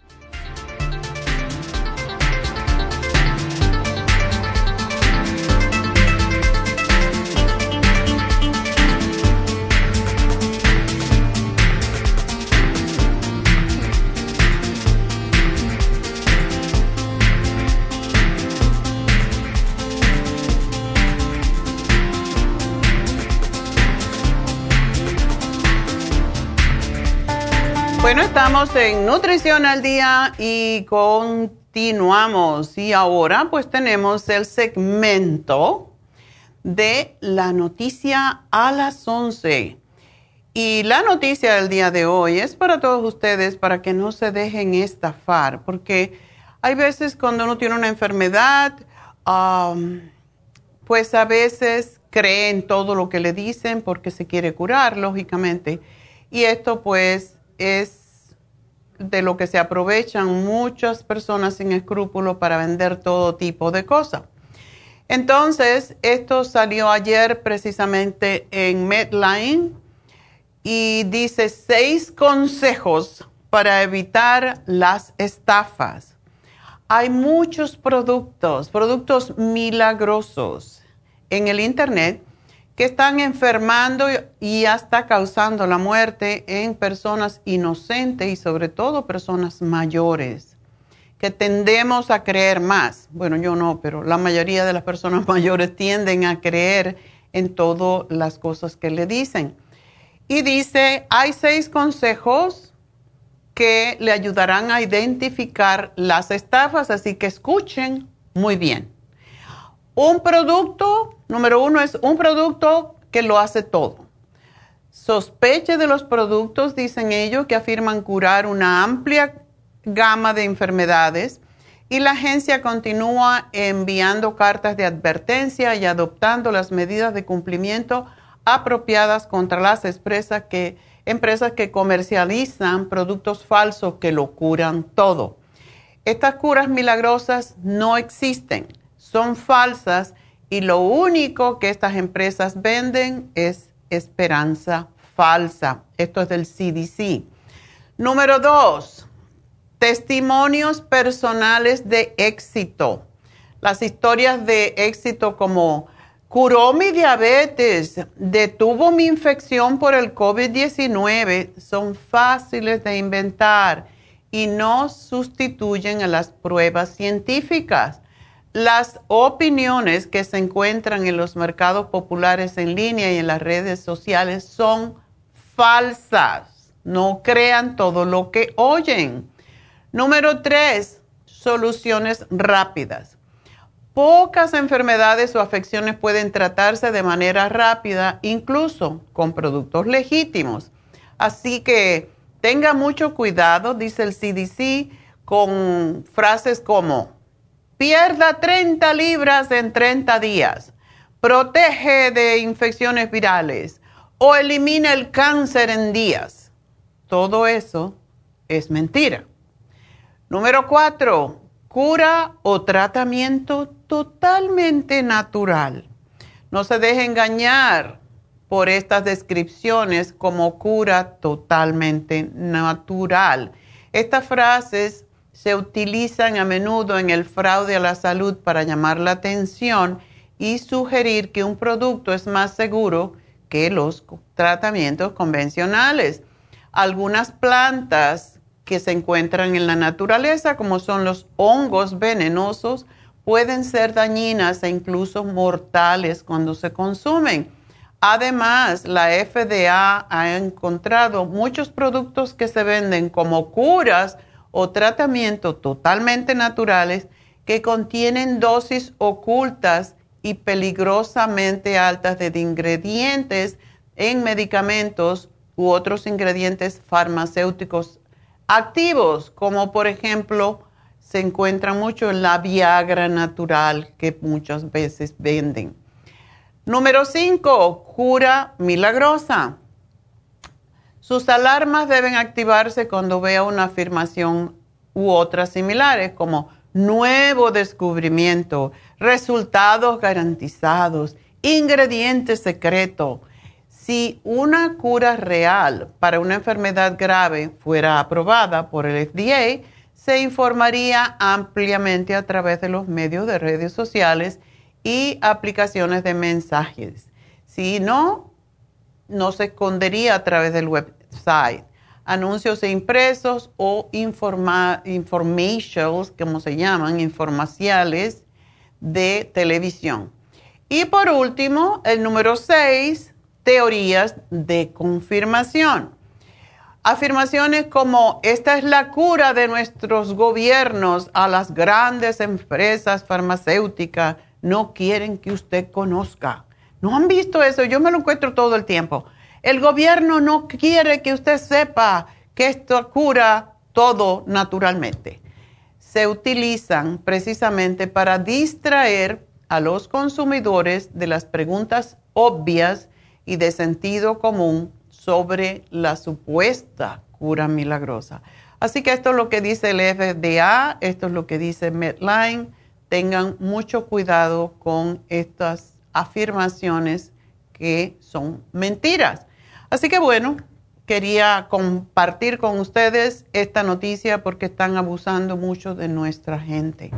En Nutrición al Día y continuamos. Y ahora pues tenemos el segmento de la noticia a las 11. Y la noticia del día de hoy es para todos ustedes, para que no se dejen estafar, porque hay veces cuando uno tiene una enfermedad, pues a veces creen todo lo que le dicen porque se quiere curar, lógicamente. Y esto pues es de lo que se aprovechan muchas personas sin escrúpulos para vender todo tipo de cosas. Entonces, esto salió ayer precisamente en Medline y dice seis consejos para evitar las estafas. Hay muchos productos, productos milagrosos en el Internet que están enfermando y hasta causando la muerte en personas inocentes y sobre todo personas mayores, que tendemos a creer más. Bueno, yo no, pero la mayoría de las personas mayores tienden a creer en todas las cosas que le dicen. Y dice, hay seis consejos que le ayudarán a identificar las estafas, así que escuchen muy bien. Un producto, número uno, es un producto que lo hace todo. Sospeche de los productos, dicen ellos, que afirman curar una amplia gama de enfermedades y la agencia continúa enviando cartas de advertencia y adoptando las medidas de cumplimiento apropiadas contra las empresas que, empresas que comercializan productos falsos que lo curan todo. Estas curas milagrosas no existen son falsas y lo único que estas empresas venden es esperanza falsa. Esto es del CDC. Número dos, testimonios personales de éxito. Las historias de éxito como curó mi diabetes, detuvo mi infección por el COVID-19 son fáciles de inventar y no sustituyen a las pruebas científicas. Las opiniones que se encuentran en los mercados populares en línea y en las redes sociales son falsas. No crean todo lo que oyen. Número tres, soluciones rápidas. Pocas enfermedades o afecciones pueden tratarse de manera rápida, incluso con productos legítimos. Así que tenga mucho cuidado, dice el CDC, con frases como Pierda 30 libras en 30 días. Protege de infecciones virales o elimina el cáncer en días. Todo eso es mentira. Número 4. Cura o tratamiento totalmente natural. No se deje engañar por estas descripciones como cura totalmente natural. Estas frases se utilizan a menudo en el fraude a la salud para llamar la atención y sugerir que un producto es más seguro que los tratamientos convencionales. Algunas plantas que se encuentran en la naturaleza, como son los hongos venenosos, pueden ser dañinas e incluso mortales cuando se consumen. Además, la FDA ha encontrado muchos productos que se venden como curas o tratamientos totalmente naturales que contienen dosis ocultas y peligrosamente altas de ingredientes en medicamentos u otros ingredientes farmacéuticos activos, como por ejemplo se encuentra mucho en la Viagra natural que muchas veces venden. Número 5, cura milagrosa. Sus alarmas deben activarse cuando vea una afirmación u otras similares como nuevo descubrimiento, resultados garantizados, ingrediente secreto. Si una cura real para una enfermedad grave fuera aprobada por el FDA, se informaría ampliamente a través de los medios de redes sociales y aplicaciones de mensajes. Si no, no se escondería a través del web, anuncios impresos o informa informations, como se llaman, informaciales de televisión. Y por último, el número 6, teorías de confirmación. Afirmaciones como esta es la cura de nuestros gobiernos a las grandes empresas farmacéuticas no quieren que usted conozca. ¿No han visto eso? Yo me lo encuentro todo el tiempo. El gobierno no quiere que usted sepa que esto cura todo naturalmente. Se utilizan precisamente para distraer a los consumidores de las preguntas obvias y de sentido común sobre la supuesta cura milagrosa. Así que esto es lo que dice el FDA, esto es lo que dice Medline. Tengan mucho cuidado con estas afirmaciones que son mentiras. Así que bueno, quería compartir con ustedes esta noticia porque están abusando mucho de nuestra gente.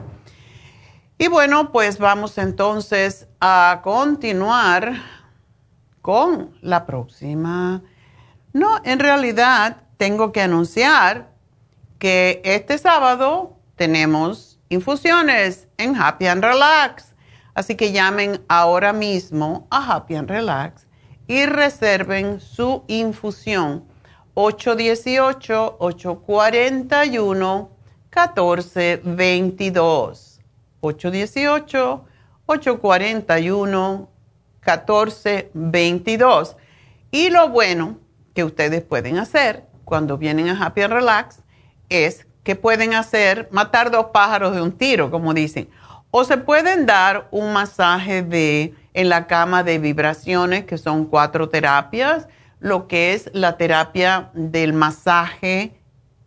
Y bueno, pues vamos entonces a continuar con la próxima. No, en realidad tengo que anunciar que este sábado tenemos infusiones en Happy and Relax. Así que llamen ahora mismo a Happy and Relax y reserven su infusión 818-841-1422. 818-841-1422. Y lo bueno que ustedes pueden hacer cuando vienen a Happy and Relax es que pueden hacer, matar dos pájaros de un tiro, como dicen. O se pueden dar un masaje de, en la cama de vibraciones, que son cuatro terapias, lo que es la terapia del masaje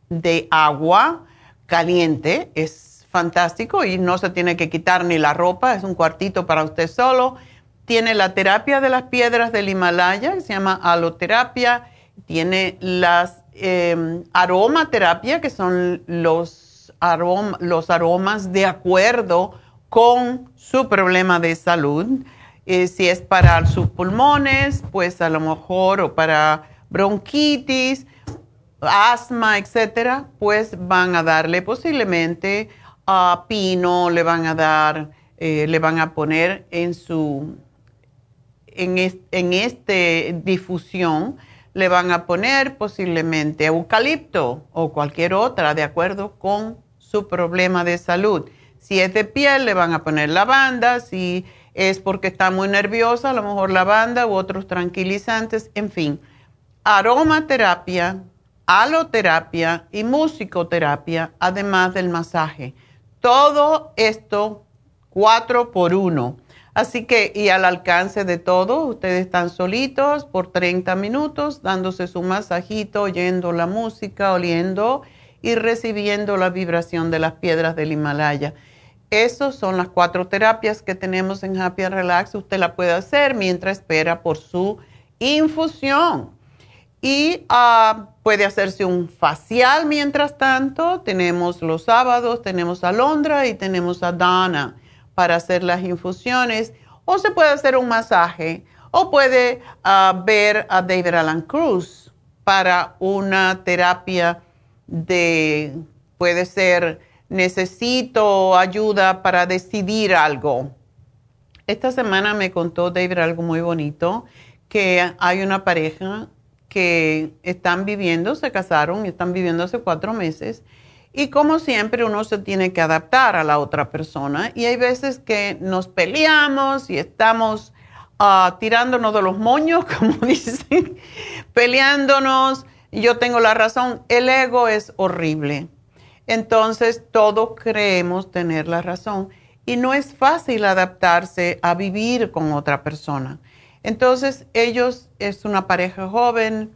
de agua caliente, es fantástico y no se tiene que quitar ni la ropa, es un cuartito para usted solo. Tiene la terapia de las piedras del Himalaya, que se llama aloterapia, tiene las eh, aromaterapia, que son los, los aromas de acuerdo con su problema de salud. Eh, si es para sus pulmones, pues a lo mejor, o para bronquitis, asma, etcétera, pues van a darle posiblemente a pino, le van a dar, eh, le van a poner en su, en, en este difusión le van a poner posiblemente eucalipto o cualquier otra de acuerdo con su problema de salud. Si es de piel, le van a poner lavanda, si es porque está muy nerviosa, a lo mejor lavanda u otros tranquilizantes, en fin. Aromaterapia, aloterapia y musicoterapia, además del masaje. Todo esto cuatro por uno. Así que, y al alcance de todos, ustedes están solitos por 30 minutos, dándose su masajito, oyendo la música, oliendo y recibiendo la vibración de las piedras del Himalaya. Esas son las cuatro terapias que tenemos en Happy and Relax. Usted la puede hacer mientras espera por su infusión. Y ah, puede hacerse un facial mientras tanto. Tenemos los sábados, tenemos a Londra y tenemos a Dana para hacer las infusiones, o se puede hacer un masaje, o puede ah, ver a David Alan Cruz para una terapia de, puede ser, necesito ayuda para decidir algo. Esta semana me contó David algo muy bonito, que hay una pareja que están viviendo, se casaron y están viviendo hace cuatro meses y como siempre uno se tiene que adaptar a la otra persona y hay veces que nos peleamos y estamos ah, tirándonos de los moños, como dicen, peleándonos. Yo tengo la razón, el ego es horrible. Entonces todos creemos tener la razón y no es fácil adaptarse a vivir con otra persona. Entonces ellos es una pareja joven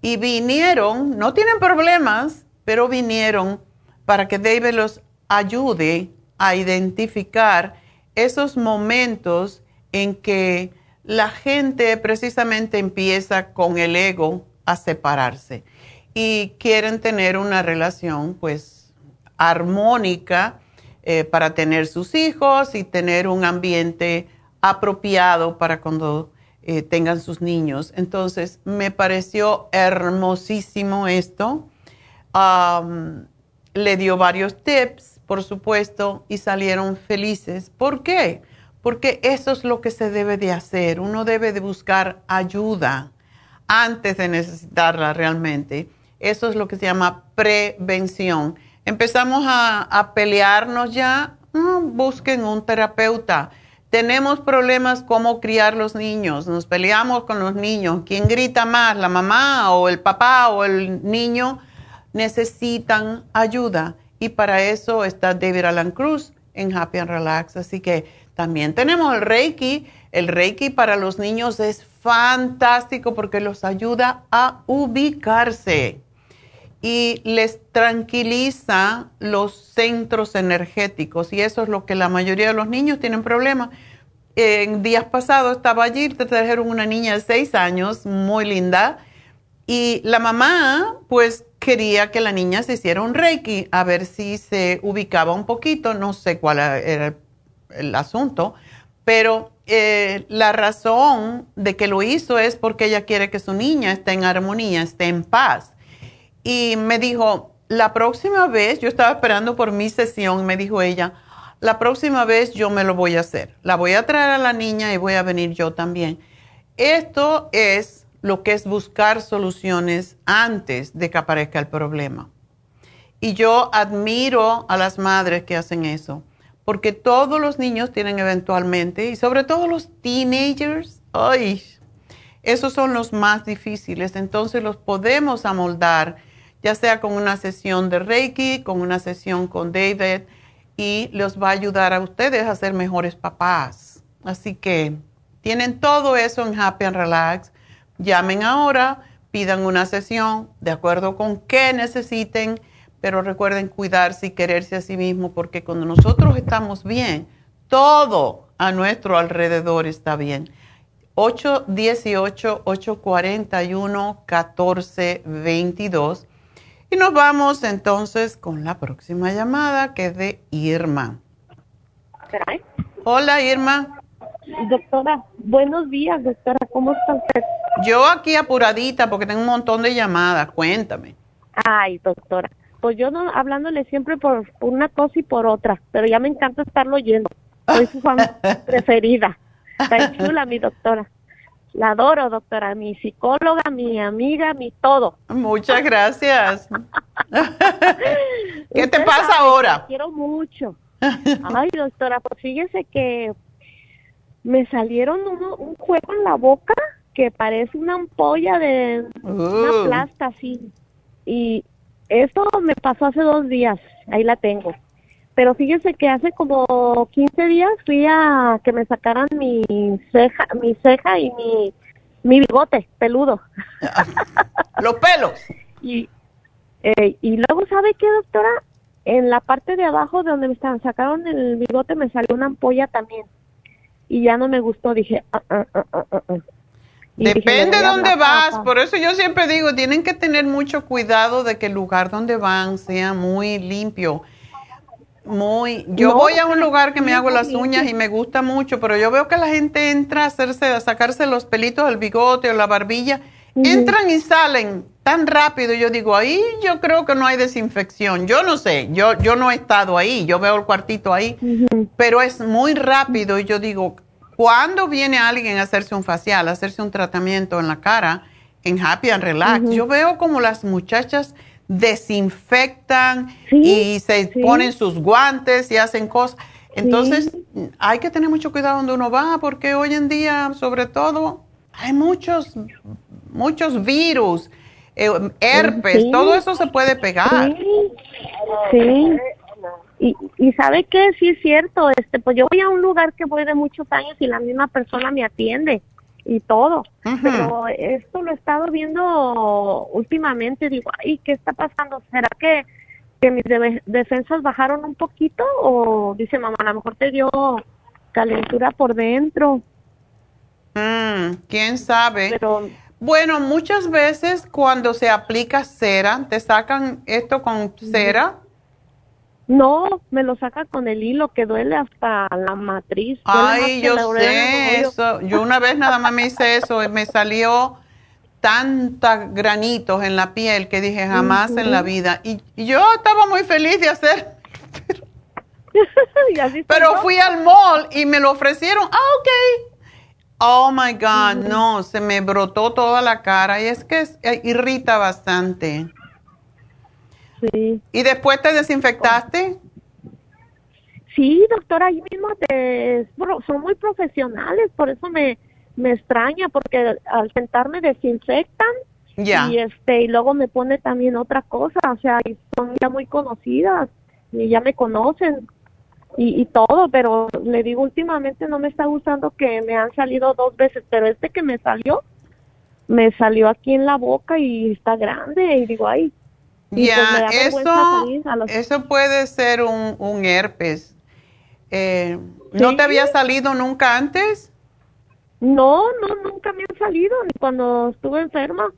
y vinieron, no tienen problemas, pero vinieron para que David los ayude a identificar esos momentos en que la gente precisamente empieza con el ego a separarse y quieren tener una relación pues armónica eh, para tener sus hijos y tener un ambiente apropiado para cuando eh, tengan sus niños. Entonces me pareció hermosísimo esto le dio varios tips, por supuesto, y salieron felices. ¿Por qué? Porque eso es lo que se debe de hacer. Uno debe de buscar ayuda antes de necesitarla realmente. Eso es lo que se llama prevención. Empezamos a, pelearnos ya, mm, busquen un terapeuta. Tenemos problemas como criar los niños, nos peleamos con los niños. ¿Quién grita más, la mamá o el papá o el niño? necesitan ayuda y para eso está David Alan Cruz en Happy and Relax. Así que También tenemos el Reiki. El Reiki para los niños es fantástico porque los ayuda a ubicarse y les tranquiliza los centros energéticos y eso es lo que la mayoría de los niños tienen problemas. En días pasados estaba allí, te trajeron una niña de seis años, muy linda, y la mamá pues quería que la niña se hiciera un reiki a ver si se ubicaba un poquito, no sé cuál era el, asunto, pero eh, la razón de que lo hizo es porque ella quiere que su niña esté en armonía, esté en paz y me dijo, la próxima vez, yo estaba esperando por mi sesión, me dijo ella, la próxima vez yo me lo voy a hacer. La voy a traer a la niña y voy a venir yo también. Esto es lo que es buscar soluciones antes de que aparezca el problema. Y yo admiro a las madres que hacen eso, porque todos los niños tienen eventualmente, y sobre todo los teenagers, ay, esos son los más difíciles, entonces los podemos amoldar ya sea con una sesión de Reiki, con una sesión con David, y les va a ayudar a ustedes a ser mejores papás. Así que tienen todo eso en Happy and Relax. Llamen ahora, pidan una sesión de acuerdo con qué necesiten, pero recuerden cuidarse y quererse a sí mismos porque cuando nosotros estamos bien, todo a nuestro alrededor está bien. 818-841-1422 y nos vamos entonces con la próxima llamada que es de Irma. Hola Irma. Doctora, buenos días, doctora, ¿cómo está usted? Yo aquí apuradita porque tengo un montón de llamadas, cuéntame. Ay, doctora, pues yo no, hablándole siempre por, una cosa y por otra, pero ya me encanta estarlo oyendo. Soy su fan preferida. Está chula mi doctora. La adoro, doctora, mi psicóloga, mi amiga, mi todo. Muchas gracias. ¿Qué te pasa ahora? quiero mucho. Ay, doctora, pues fíjese que me salieron un juego en la boca que parece una ampolla de una uh. plasta así. Y esto me pasó hace dos días, ahí la tengo. Pero fíjese que hace como 15 días fui a que me sacaran mi ceja, mi ceja y mi, mi bigote peludo. Los pelos. Y, eh, y luego, ¿sabe qué, doctora? En la parte de abajo de donde me estaban, sacaron el bigote me salió una ampolla también. Y ya no me gustó, dije, ah, ah, ah, Depende de dónde vas, por eso yo siempre digo, tienen que tener mucho cuidado de que el lugar donde van sea muy limpio muy, yo voy a un lugar que me hago las uñas y me gusta mucho, pero yo veo que la gente entra a hacerse, a sacarse los pelitos del bigote o la barbilla, entran y salen tan rápido. Yo digo, ahí yo creo que no hay desinfección. Yo no sé, yo, yo no he estado ahí, yo veo el cuartito ahí, pero es muy rápido. Y yo digo, cuando viene alguien a hacerse un facial, a hacerse un tratamiento en la cara, en Happy and Relax, yo veo como las muchachas desinfectan y se ponen sus guantes y hacen cosas. Entonces, hay que tener mucho cuidado donde uno va, porque hoy en día, sobre todo, hay muchos, muchos virus, eh, herpes, todo eso se puede pegar. Sí. Y, y sabe que sí es cierto, este, pues yo voy a un lugar que voy de muchos años y la misma persona me atiende y todo. Pero esto lo he estado viendo últimamente, digo, ay, ¿qué está pasando? ¿Será que, que mis defensas bajaron un poquito? O dice mamá, a lo mejor te dio calentura por dentro. Mm, ¿Quién sabe? Pero, bueno, muchas veces cuando se aplica cera, te sacan esto con cera no, me lo saca con el hilo que duele hasta la matriz. Ay, yo sé eso. Yo una vez nada más me hice eso y me salió tantos granitos en la piel que dije jamás en la vida. Y, yo estaba muy feliz de hacer. Pero, fui al mall y me lo ofrecieron. Ah, ok. Oh my God, no, se me brotó toda la cara y es que eh, irrita bastante. ¿Y después te desinfectaste? Sí, doctora, ahí mismo te, son muy profesionales, por eso me, me extraña, porque al sentarme desinfectan y este y luego me pone también otra cosa, o sea, son ya muy conocidas y ya me conocen. y, todo, pero le digo últimamente no me está gustando que me han salido dos veces, pero este que me salió, me salió aquí en la boca y está grande y digo, ay. Pues ya, eso, eso puede ser un, un herpes. Eh, ¿No te había salido nunca antes? No, no, nunca me han salido, ni cuando estuve enferma.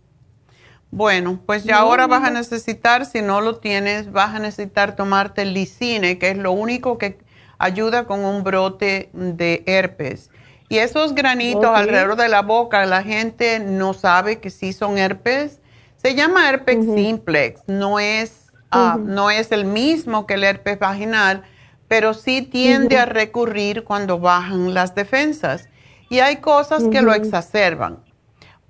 Bueno, pues ya ahora vas a necesitar, si no lo tienes, vas a necesitar tomarte lisine, que es lo único que ayuda con un brote de herpes. Y esos granitos alrededor de la boca, la gente no sabe que sí son herpes. Se llama herpes simplex, no es, ah, no es el mismo que el herpes vaginal, pero sí tiende a recurrir cuando bajan las defensas. Y hay cosas que lo exacerban.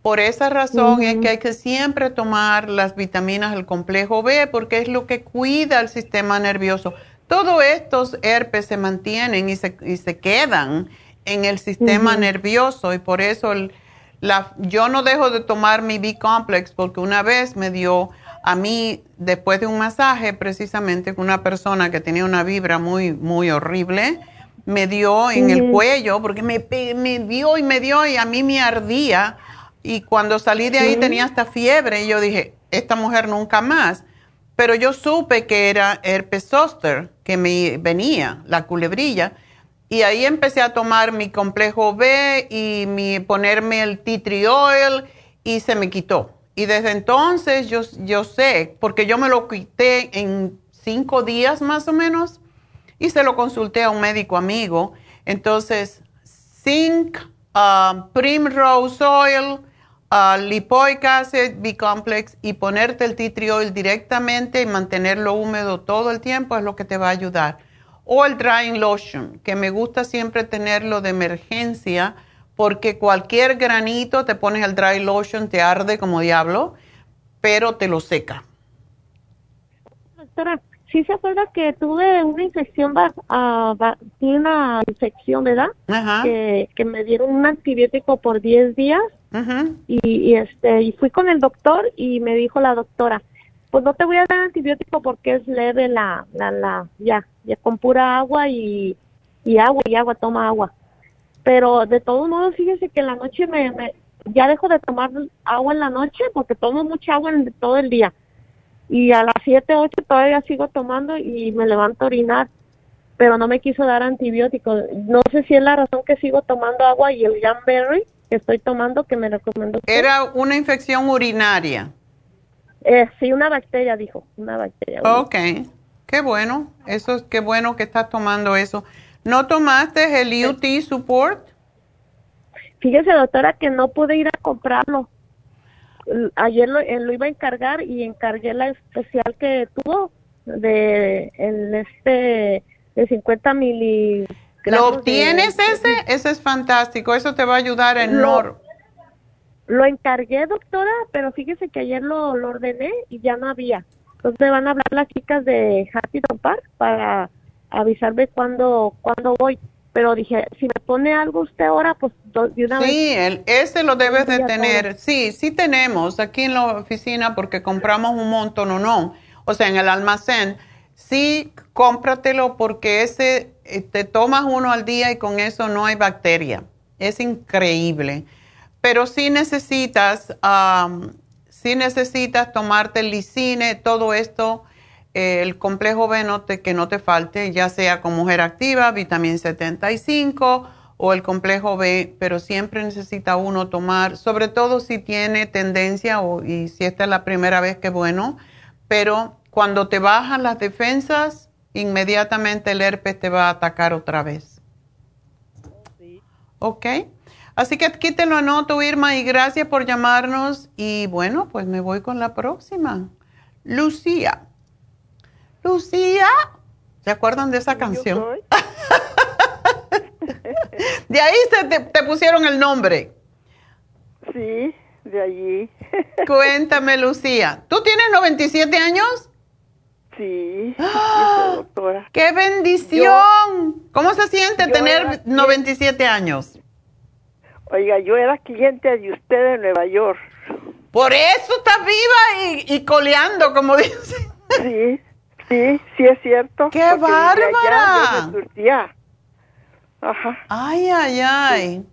Por esa razón es que hay que siempre tomar las vitaminas del complejo B porque es lo que cuida el sistema nervioso. Todos estos herpes se mantienen y se, y se quedan en el sistema nervioso y por eso la, yo no dejo de tomar mi B-complex porque una vez me dio a mí, después de un masaje, precisamente con una persona que tenía una vibra muy, muy horrible, me dio en el cuello porque me, me dio y me dio y a mí me ardía y cuando salí de ahí tenía hasta fiebre y yo dije, esta mujer nunca más. Pero yo supe que era herpes zoster, que me venía, la culebrilla. Y ahí empecé a tomar mi complejo B y mi, ponerme el tea tree oil y se me quitó. Y desde entonces yo, yo sé, porque yo me lo quité en cinco días más o menos y se lo consulté a un médico amigo. Entonces, zinc, uh, primrose oil, uh, lipoic acid, B-complex y ponerte el tea tree oil directamente y mantenerlo húmedo todo el tiempo es lo que te va a ayudar. O el drying lotion, que me gusta siempre tenerlo de emergencia porque cualquier granito te pones el dry lotion, te arde como diablo, pero te lo seca. Doctora, sí se acuerda que tuve una infección, uh, una infección, ¿verdad? Ajá. Que, que me dieron un antibiótico por 10 días y, este y fui con el doctor y me dijo la doctora, pues no te voy a dar antibiótico porque es leve la, la, la, ya, con pura agua y, y agua y agua, toma agua. Pero de todos modos, fíjese que en la noche me, ya dejo de tomar agua en la noche porque tomo mucha agua en, todo el día. Y a las 7, 8 todavía sigo tomando y me levanto a orinar, pero no me quiso dar antibiótico. No sé si es la razón que sigo tomando agua y el Jamberry que estoy tomando que me recomendó. ¿Era una infección urinaria? Eh, sí, una bacteria, dijo, una bacteria. Ok, qué bueno, eso es qué bueno que estás tomando eso. ¿No tomaste el UT Support? Fíjese, doctora, que no pude ir a comprarlo. Ayer lo, eh, lo iba a encargar y encargué la especial que tuvo de el este de 50 mil ¿Lo obtienes ese? Ese es fantástico, eso te va a ayudar en Lo, lo encargué, doctora, pero fíjese que ayer lo, ordené y ya no había. Entonces me van a hablar las chicas de Happy Park para avisarme cuándo, cuándo voy. Pero dije, si me pone algo usted ahora, pues de una vez. Sí, ese lo debes de tener. Sí, sí tenemos aquí en la oficina porque compramos un montón o no. O sea, en el almacén. Sí, cómpratelo porque ese eh, te tomas uno al día y con eso no hay bacteria. Es increíble. Pero sí necesitas, si necesitas tomarte el lisine, todo esto, eh, el complejo B que no te falte, ya sea con mujer activa, vitamina 75 o el complejo B, pero siempre necesita uno tomar, sobre todo si tiene tendencia o, y si esta es la primera vez que bueno, pero cuando te bajan las defensas, inmediatamente el herpes te va a atacar otra vez. ¿Ok? Así que aquí te lo anoto, Irma, y gracias por llamarnos. Y bueno, pues me voy con la próxima. Lucía. Lucía. ¿Se acuerdan de esa canción? de ahí se te, te, pusieron el nombre. Sí, de allí. Cuéntame, Lucía. ¿Tú tienes 97 años? Sí, ¡Ah! doctora. ¡Qué bendición! ¿Cómo se siente tener 97 años? Oiga, yo era cliente de usted en Nueva York. Por eso estás viva y, y coleando, como dice. Sí, Sí, sí es cierto. ¡Qué bárbara! Ajá. Ay, ay, ay.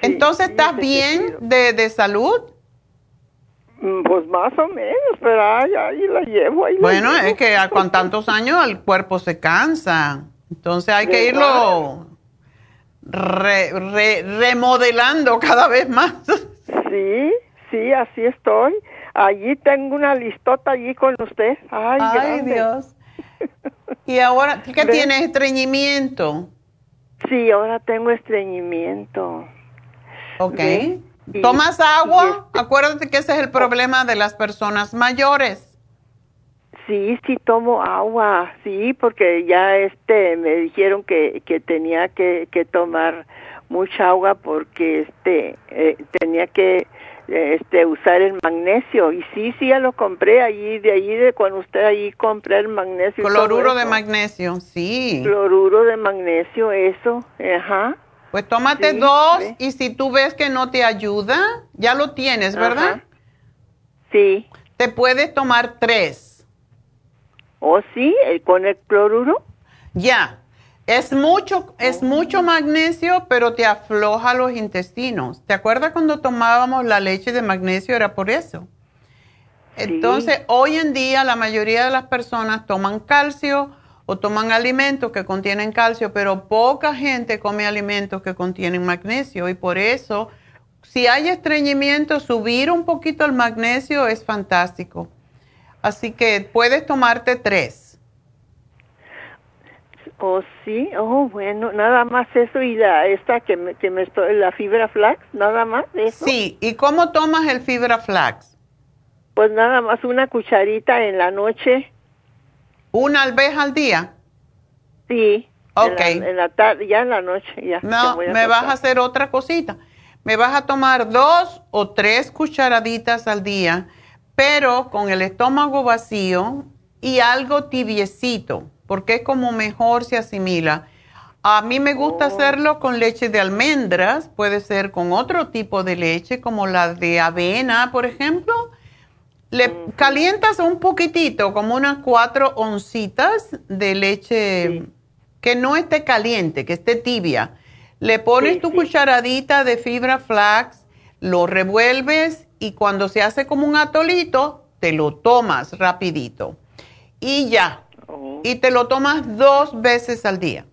Entonces, ¿estás bien de, de, salud? Mm, pues más o menos, pero ahí, ahí la llevo. Ahí bueno, es que con tantos años el cuerpo se cansa. Entonces hay que irlo remodelando cada vez más. Sí, sí, así estoy. Allí tengo una listota allí con usted. Ay, Ay Dios. ¿Y ahora qué tienes? ¿Estreñimiento? Sí, ahora tengo estreñimiento. Ok. ¿Tomas agua? Este Acuérdate que ese es el problema de las personas mayores. Sí, sí tomo agua, sí, porque ya este me dijeron que, que tenía que, que tomar mucha agua porque este eh, tenía que este usar el magnesio. Y sí sí ya lo compré allí de allí de cuando usted allí compré el magnesio cloruro de magnesio sí. Cloruro de magnesio eso ajá. Pues tómate dos y si tú ves que no te ayuda ya lo tienes verdad sí. Te puedes tomar tres ¿O oh, sí con el cloruro ya es mucho, es mucho magnesio, pero te afloja los intestinos. ¿Te acuerdas cuando tomábamos la leche de magnesio? Era por eso. Entonces, hoy en día la mayoría de las personas toman calcio o toman alimentos que contienen calcio, pero poca gente come alimentos que contienen magnesio y por eso, si hay estreñimiento, subir un poquito el magnesio es fantástico. Así que puedes tomarte tres. Oh, sí, oh, bueno, nada más eso y la esta que me, que me estoy, la fibra flax, nada más eso. Sí, ¿y cómo tomas el fibra flax? Pues nada más una cucharita en la noche. ¿Una vez al día? Sí. Ok. En la, tarde, ya en la noche, ya. No, me vas a hacer otra cosita. Me vas a tomar dos o tres cucharaditas al día, pero con el estómago vacío y algo tibiecito porque es como mejor se asimila. A mí me gusta oh. hacerlo con leche de almendras, puede ser con otro tipo de leche, como la de avena, por ejemplo. Le calientas un poquitito, como unas cuatro oncitas de leche que no esté caliente, que esté tibia. Le pones tu cucharadita de fibra flax, lo revuelves y cuando se hace como un atolito, te lo tomas rapidito. Y ya, y te lo tomas dos veces al día,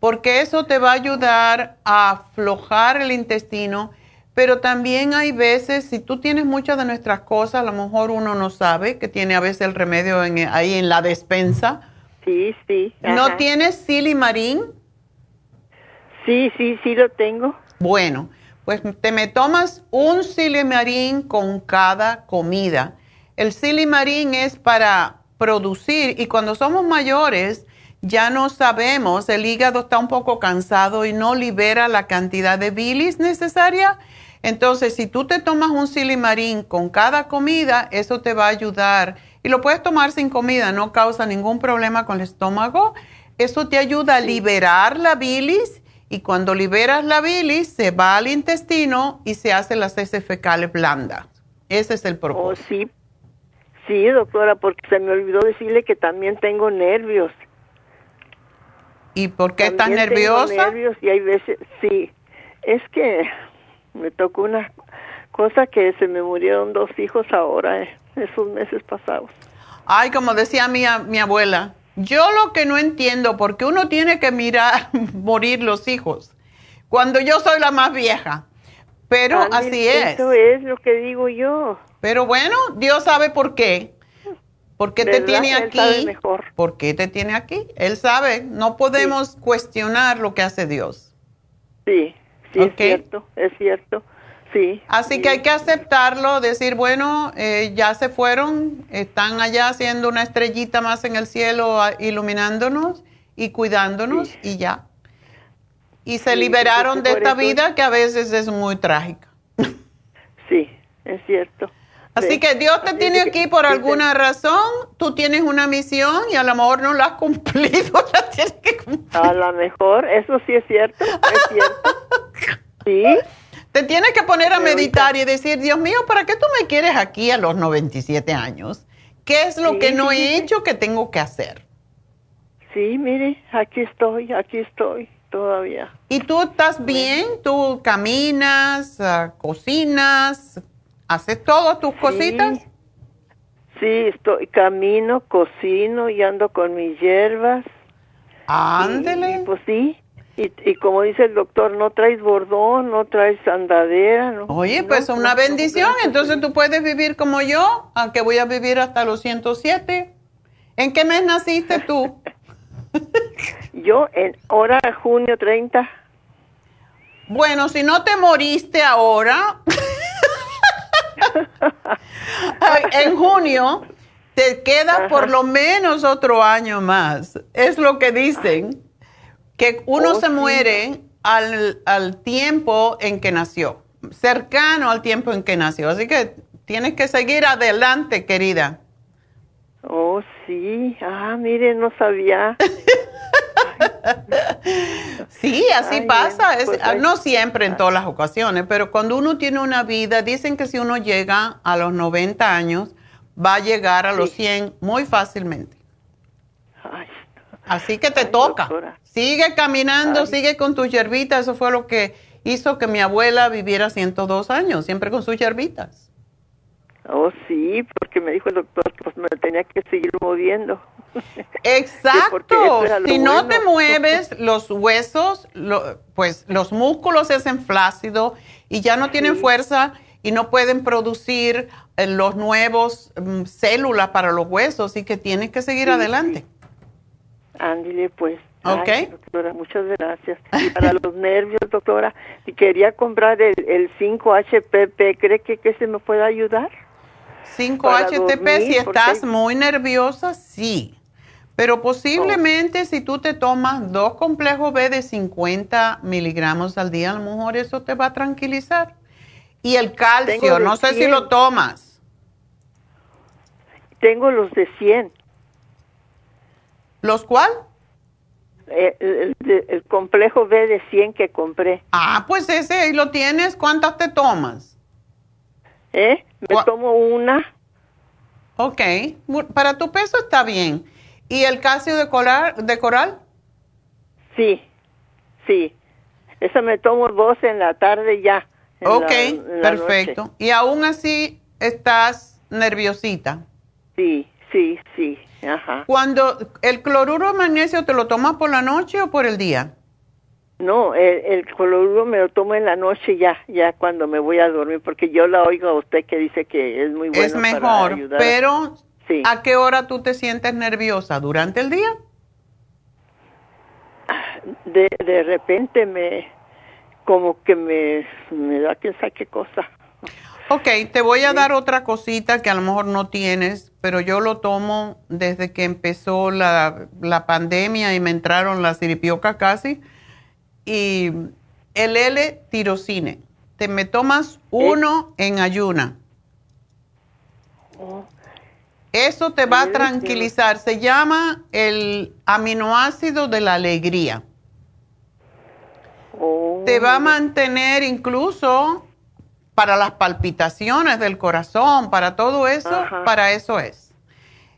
porque eso te va a ayudar a aflojar el intestino, pero también hay veces, si tú tienes muchas de nuestras cosas, a lo mejor uno no sabe que tiene a veces el remedio ahí en la despensa. Sí, sí. ¿No tienes silimarín? Sí, sí, sí lo tengo. Bueno, pues te me tomas un silimarín con cada comida. El silimarín es para producir y cuando somos mayores ya no sabemos, el hígado está un poco cansado y no libera la cantidad de bilis necesaria. Entonces, si tú te tomas un silimarín con cada comida, eso te va a ayudar. Y lo puedes tomar sin comida, no causa ningún problema con el estómago. Eso te ayuda a liberar la bilis y cuando liberas la bilis se va al intestino y se hace las heces fecales blandas. Ese es el propósito. Oh, sí, Sí, doctora, porque se me olvidó decirle que también tengo nervios. ¿Y por qué estás nerviosa? Tengo nervios y hay veces, sí, es que me tocó una cosa que se me murieron dos hijos ahora, eh, esos meses pasados. Ay, como decía mi, mi abuela, yo lo que no entiendo, porque uno tiene que mirar morir los hijos, cuando yo soy la más vieja. Pero así es. Eso es lo que digo yo. Pero bueno, Dios sabe por qué. ¿Por qué te tiene aquí? Él mejor. ¿Por qué te tiene aquí? Él sabe. No podemos cuestionar lo que hace Dios. Sí, sí, es cierto, es cierto. Sí. Así que hay que aceptarlo, decir, bueno, eh, ya se fueron, están allá haciendo una estrellita más en el cielo, iluminándonos y cuidándonos y ya. Y se liberaron de esta vida que a veces es muy trágica. Sí, es cierto. Así que Dios te tiene aquí por alguna razón, tú tienes una misión y a lo mejor no la has cumplido, la tienes que cumplir. A lo mejor, eso sí es cierto, es cierto. Sí. Te tienes que poner a meditar y decir, Dios mío, ¿para qué tú me quieres aquí a los 97 años? ¿Qué es lo que no he hecho que tengo que hacer? Sí, mire, aquí estoy, aquí estoy todavía. ¿Y tú estás bien? ¿Tú caminas, ah, cocinas, haces todas tus cositas? Sí, estoy, camino, cocino y ando con mis hierbas. Ándele. pues sí, y, como dice el doctor, no traes bordón, no traes andadera. No, Oye, pues una bendición. Entonces tú puedes vivir como yo, aunque voy a vivir hasta los 107. ¿En qué mes naciste tú? yo en hora junio 30. Bueno, si no te moriste ahora, en junio te queda por lo menos otro año más. Es lo que dicen que uno oh, se muere al, al, tiempo en que nació, cercano al tiempo en que nació. Así que tienes que seguir adelante, querida. Oh, sí. Ah, mire, no sabía. sí, así pasa. Pues no siempre en todas las ocasiones, pero cuando uno tiene una vida, dicen que si uno llega a los 90 años, va a llegar a los 100 muy fácilmente. Así que te toca. Sigue caminando, sigue con tus hierbitas. Eso fue lo que hizo que mi abuela viviera 102 años, siempre con sus hierbitas. Oh, sí, porque me dijo el doctor que pues, me tenía que seguir moviendo. Exacto. si no te mueves, los huesos, pues los músculos se hacen flácidos y ya no tienen fuerza y no pueden producir eh, los nuevos mm, células para los huesos, así que tienes que seguir adelante. Ándile, pues. Ok. doctora, muchas gracias. Y para los nervios, doctora, si quería comprar el, el 5-HPP, ¿cree que, que se me puede ayudar? 5-HTP, si estás muy nerviosa, sí. Pero posiblemente si tú te tomas dos complejos B de 50 miligramos al día, a lo mejor eso te va a tranquilizar. Y el calcio, no sé si lo tomas. Tengo los de 100. ¿Los cuál? Eh, el, complejo B de 100 que compré. Ah, pues ese ahí lo tienes. ¿Cuántas te tomas? ¿Eh? Me tomo una. Ok. Para tu peso está bien. ¿Y el calcio de coral? De coral? Sí, sí. Eso me tomo dos en la tarde ya. Ok, perfecto. ¿Y aún así estás nerviosita? Sí, sí, sí. Cuando el cloruro de magnesio, ¿te lo tomas por la noche o por el día? No, el, cloruro me lo tomo en la noche ya, ya cuando me voy a dormir, porque yo la oigo a usted que dice que es muy bueno. Es mejor, pero ¿a qué hora tú te sientes nerviosa? ¿Durante el día? De, de repente me, como que me, me da quién sabe qué cosa. Ok, te voy a dar otra cosita que a lo mejor no tienes, pero yo lo tomo desde que empezó la, pandemia y me entraron las siripiocas casi. Y el L-tirocine. Te me tomas uno en ayuna. Oh. Eso te va a tranquilizar. Se llama el aminoácido de la alegría. Oh. Te va a mantener incluso para las palpitaciones del corazón, para todo eso, para eso es.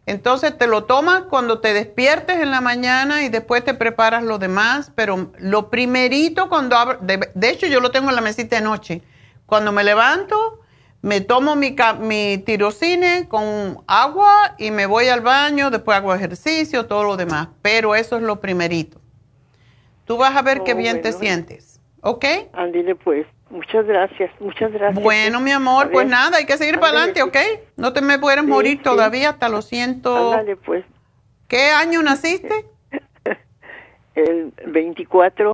Entonces te lo tomas cuando te despiertes en la mañana y después te preparas lo demás, pero lo primerito cuando abro, de, hecho yo lo tengo en la mesita de noche, cuando me levanto, me tomo mi, mi tirocine con agua y me voy al baño, después hago ejercicio, todo lo demás, pero eso es lo primerito. Tú vas a ver qué oh, bien te sientes, ¿ok? Andile pues. Muchas gracias, muchas gracias. Bueno, mi amor, pues nada, hay que seguir para adelante, ¿ok? No te me puedes morir todavía hasta los ciento... Ándale, pues. ¿Qué año naciste? el 24.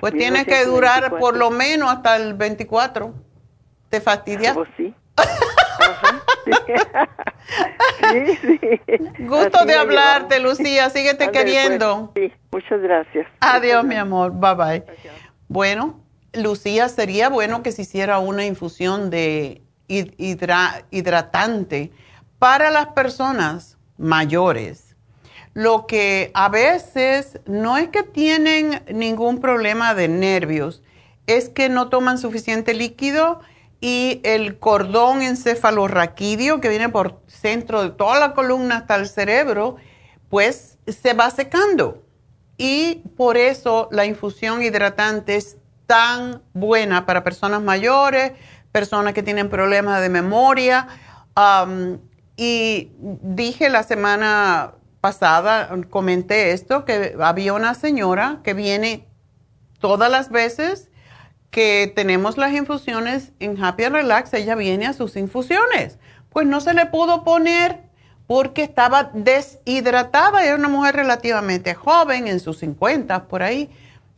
Pues tienes que durar por lo menos hasta el 24. ¿Te fastidias? Pues sí. sí, sí. Gusto de hablarte, Lucía. Síguete pues. queriendo. Sí, muchas gracias. Adiós, mi amor. Bye bye. Bueno, Lucía, sería bueno que se hiciera una infusión de hidratante para las personas mayores. Lo que a veces no es que tienen ningún problema de nervios, es que no toman suficiente líquido y el cordón encefalorraquídeo que viene por centro de toda la columna hasta el cerebro, pues se va secando. Y por eso la infusión hidratante es tan buena para personas mayores, personas que tienen problemas de memoria. y dije la semana pasada, comenté esto, que había una señora que viene todas las veces que tenemos las infusiones en Happy Relax, ella viene a sus infusiones. Pues no se le pudo poner porque estaba deshidratada, era una mujer relativamente joven, en sus 50 por ahí.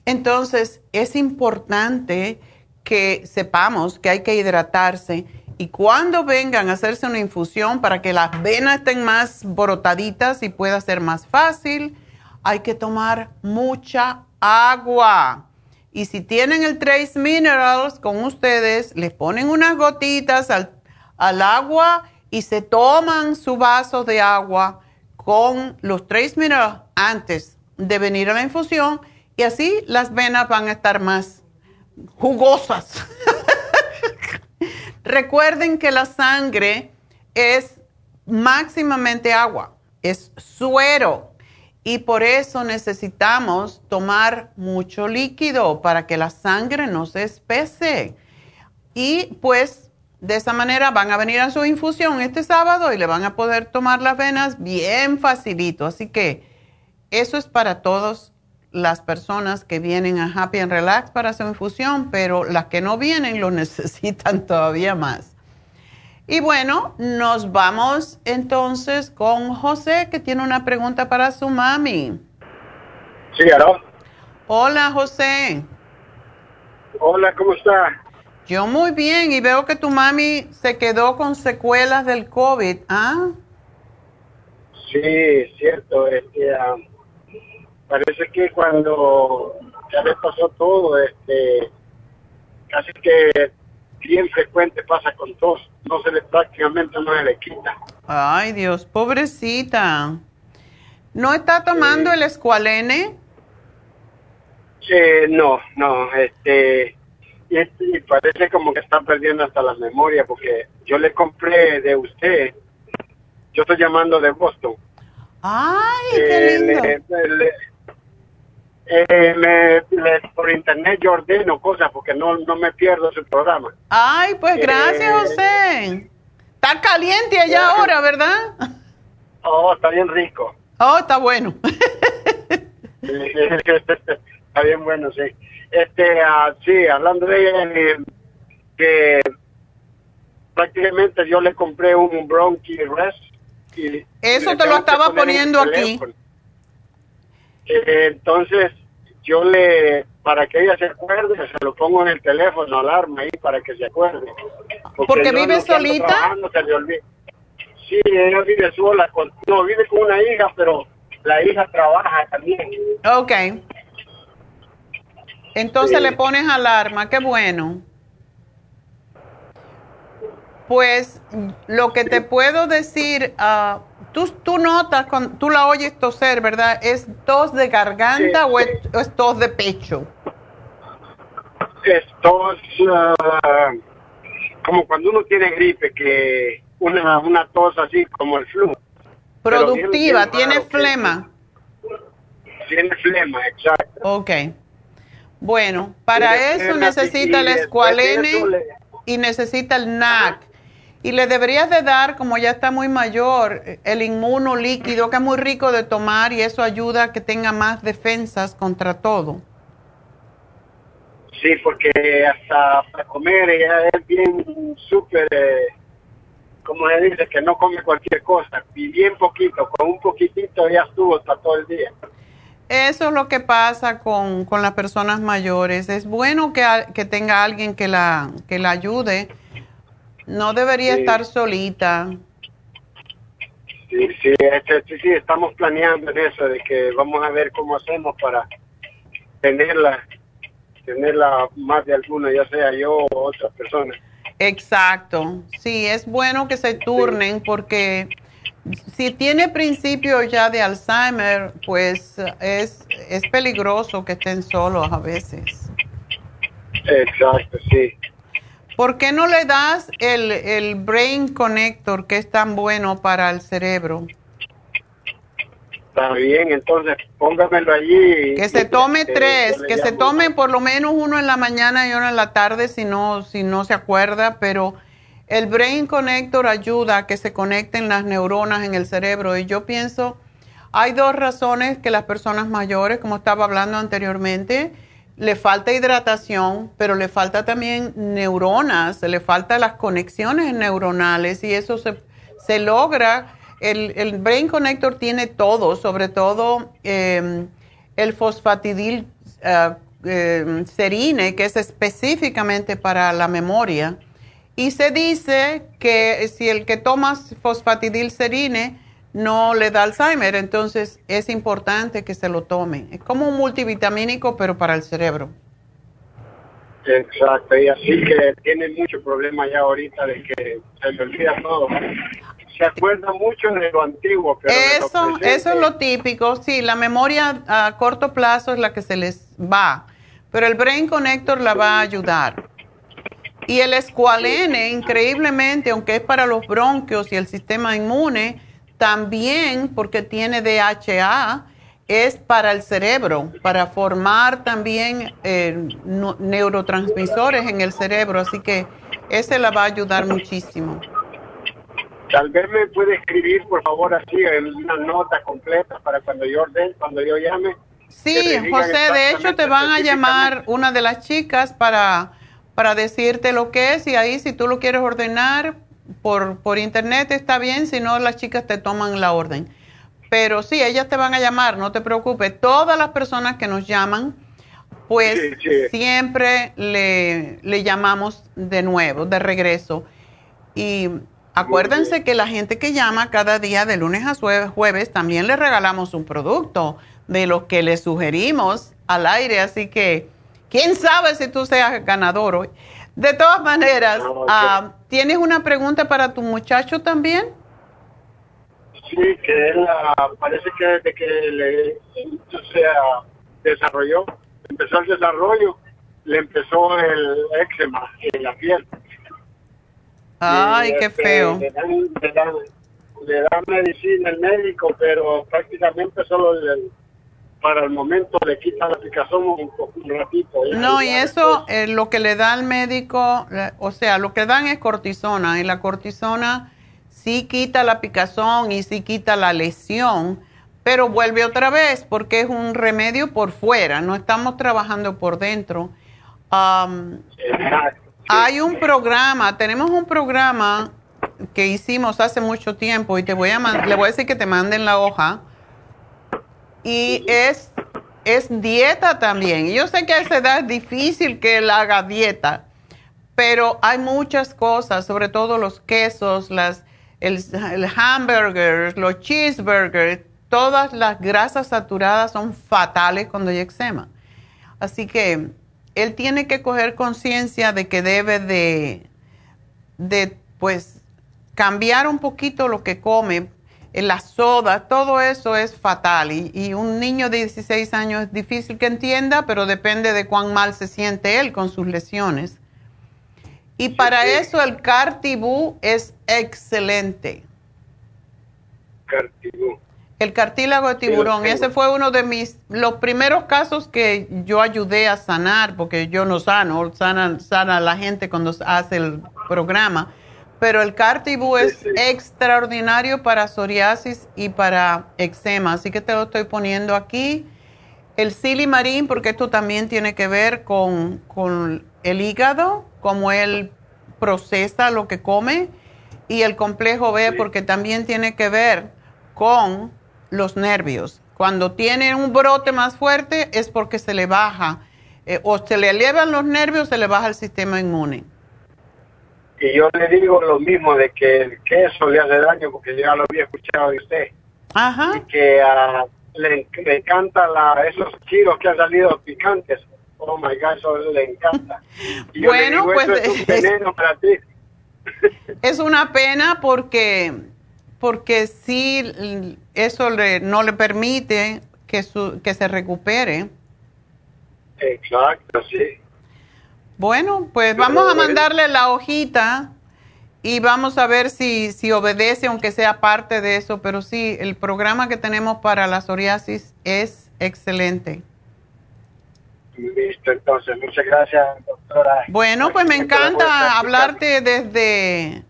Entonces es importante que sepamos que hay que hidratarse y cuando vengan a hacerse una infusión para que las venas estén más brotaditas y pueda ser más fácil, hay que tomar mucha agua. Y si tienen el Trace Minerals con ustedes, les ponen unas gotitas al, agua y se toman su vaso de agua con los Trace Minerals antes de venir a la infusión y así las venas van a estar más jugosas. Recuerden que la sangre es máximamente agua, es suero y por eso necesitamos tomar mucho líquido para que la sangre no se espese. Y pues de esa manera van a venir a su infusión este sábado y le van a poder tomar las venas bien facilito. Así que eso es para todas las personas que vienen a Happy and Relax para su infusión, pero las que no vienen lo necesitan todavía más. Y bueno, nos vamos entonces con José, que tiene una pregunta para su mami. Sí, ¿aló? Hola, José. Hola, ¿cómo está? Yo muy bien, y veo que tu mami se quedó con secuelas del COVID, ¿ah? Sí, cierto. Este, ah, parece que cuando ya le pasó todo, este, casi que bien frecuente pasa con tos, no se le prácticamente no se le quita. Ay Dios, pobrecita. ¿No está tomando el escualene? no, no, este, y, parece como que está perdiendo hasta la memoria porque yo le compré de usted, yo estoy llamando de Boston. Ay, qué eh, lindo. Eh, me, por internet yo ordeno cosas porque no, no me pierdo su programa. Ay, pues gracias, eh, José. Está caliente allá ahora, ¿verdad? Oh, está bien rico. Oh, está bueno. está bien bueno, sí. Este, uh, sí, hablando de ella, que prácticamente yo le compré un Bronchi Rest. Y Eso te lo estaba poniendo aquí. Entonces, yo le, para que ella se acuerde, se lo pongo en el teléfono, alarma ahí para que se acuerde. Porque, vive solita. Sí, ella vive sola, con, no, vive con una hija, pero la hija trabaja también. Ok. Entonces le pones alarma, qué bueno. Pues lo que te puedo decir, uh, Tú, notas, cuando tú la oyes toser, ¿verdad? ¿Es tos de garganta o, es, tos de pecho? Es tos, ah, como cuando uno tiene gripe, que una, una tos así como el flu. Productiva, tiene flema. Tiene flema, exacto. Ok. Bueno, para eso necesita el escualene y necesita el NAC. Y le deberías de dar, como ya está muy mayor, el inmuno líquido, que es muy rico de tomar y eso ayuda a que tenga más defensas contra todo. Sí, porque hasta para comer ella es bien súper, eh, como se dice, que no come cualquier cosa, y bien poquito, con un poquitito ya estuvo hasta todo el día. Eso es lo que pasa con, con las personas mayores. Es bueno que, que tenga alguien que la, que la ayude no debería estar solita. Sí, sí, este, sí, sí, estamos planeando en eso, de que vamos a ver cómo hacemos para tenerla, tenerla más de alguna, ya sea yo o otra persona. Exacto, sí, es bueno que se turnen porque si tiene principio ya de Alzheimer, pues es, es peligroso que estén solos a veces. Exacto, sí. ¿Por qué no le das el, el Brain Connector que es tan bueno para el cerebro? Está bien, entonces póngamelo allí. Que se tome tres, que se tome por lo menos uno en la mañana y uno en la tarde si no, si no se acuerda, pero el Brain Connector ayuda a que se conecten las neuronas en el cerebro y yo pienso, hay dos razones que las personas mayores, como estaba hablando anteriormente, le falta hidratación, pero le falta también neuronas, le falta las conexiones neuronales y eso se, se logra. El, el, Brain Connector tiene todo, sobre todo eh, el fosfatidil uh, serine, que es específicamente para la memoria y se dice que si el que toma fosfatidilcerine no le da Alzheimer, entonces es importante que se lo tome. Es como un multivitamínico, pero para el cerebro. Exacto, y así que tiene mucho problema ya ahorita de que se le olvida todo. Se acuerda mucho de lo antiguo. Pero eso, eso es lo típico, sí, la memoria a corto plazo es la que se les va, pero el Brain Connector la va a ayudar. Y el escualene, increíblemente, aunque es para los bronquios y el sistema inmune, también porque tiene DHA, es para el cerebro, para formar también eh, neurotransmisores en el cerebro. Así que ese la va a ayudar muchísimo. Tal vez me puede escribir, por favor, así en una nota completa para cuando yo ordene, cuando yo llame. Sí, José, de hecho te van a llamar una de las chicas para para decirte lo que es y ahí si tú lo quieres ordenar por, por internet está bien, si no las chicas te toman la orden. Pero sí, ellas te van a llamar, no te preocupes. Todas las personas que nos llaman, pues siempre le, le, llamamos de nuevo, de regreso. Y acuérdense que la gente que llama cada día de lunes a jueves, también le regalamos un producto de lo que le sugerimos al aire. Así que ¿Quién sabe si tú seas ganador hoy? De todas maneras, ah, ¿tienes una pregunta para tu muchacho también? Sí, que él ah, parece que desde que le, se desarrolló, empezó el desarrollo, le empezó el eczema en la piel. Ay, qué este, feo. Le dan, medicina el médico, pero prácticamente solo el para el momento le quita la picazón un, ratito. No, y eso eh, lo que le da al médico, o sea, lo que dan es cortisona y la cortisona sí quita la picazón y sí quita la lesión, pero vuelve otra vez porque es un remedio por fuera, no estamos trabajando por dentro. Hay un programa, tenemos un programa que hicimos hace mucho tiempo y te voy a le voy a decir que te manden la hoja y es, es dieta también. Yo sé que a esa edad es difícil que él haga dieta, pero hay muchas cosas, sobre todo los quesos, las, el, el hamburger, los cheeseburgers, todas las grasas saturadas son fatales cuando hay eczema. Así que él tiene que coger conciencia de que debe de, de, pues, cambiar un poquito lo que come la soda, todo eso es fatal. Y, un niño de 16 años es difícil que entienda, pero depende de cuán mal se siente él con sus lesiones. Y para eso el cartibú es excelente. Cartibú. El cartílago de tiburón. Ese fue uno de mis, los primeros casos que yo ayudé a sanar, porque yo no sano, sana, sana la gente cuando hace el programa pero el Cartibú es extraordinario para psoriasis y para eczema, así que te lo estoy poniendo aquí. El silimarín, porque esto también tiene que ver con, con el hígado, cómo él procesa lo que come, y el complejo B, porque también tiene que ver con los nervios. Cuando tiene un brote más fuerte es porque se le baja, eh, o se le elevan los nervios, se le baja el sistema inmune. Y yo le digo lo mismo de que el queso le hace daño porque ya lo había escuchado de usted. Ajá. Y que uh, le, le, encanta la, esos chiros que han salido picantes. Oh my God, eso le encanta. bueno, pues es un veneno para ti. es una pena porque porque sí eso le, no le permite que su, que se recupere. Exacto, sí. Bueno, pues vamos a mandarle la hojita y vamos a ver si, si obedece, aunque sea parte de eso, pero sí, el programa que tenemos para la psoriasis es excelente. Listo, entonces, muchas gracias, doctora. Bueno, pues me encanta hablarte desde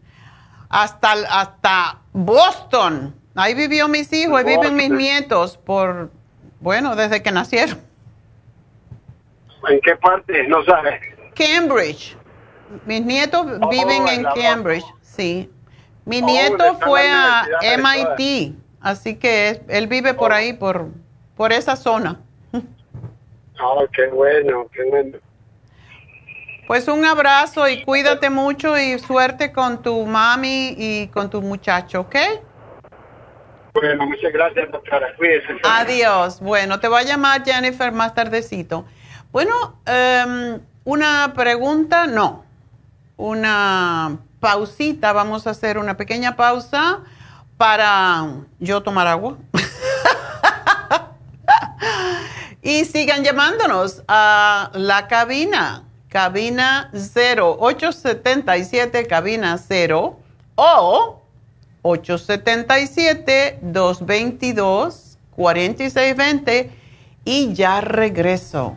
hasta, hasta Boston. Ahí vivió mis hijos, ahí viven mis nietos, por, bueno, desde que nacieron. ¿En qué parte? No sabes. Cambridge. Mis nietos oh, viven en Cambridge, sí. Mi oh, nieto fue a MIT, así que él vive por ahí, por, por esa zona. Oh, qué bueno, qué bueno. Pues un abrazo y cuídate mucho y suerte con tu mami y con tu muchacho, ¿ok? Bueno, muchas gracias, doctora. Cuídese. Adiós. Bueno, te voy a llamar Jennifer más tardecito. Bueno, um, una pregunta, no. Una pausita, vamos a hacer una pequeña pausa para yo tomar agua. y sigan llamándonos a la cabina, cabina 0877, cabina 0 o 877-222-4620 y ya regreso.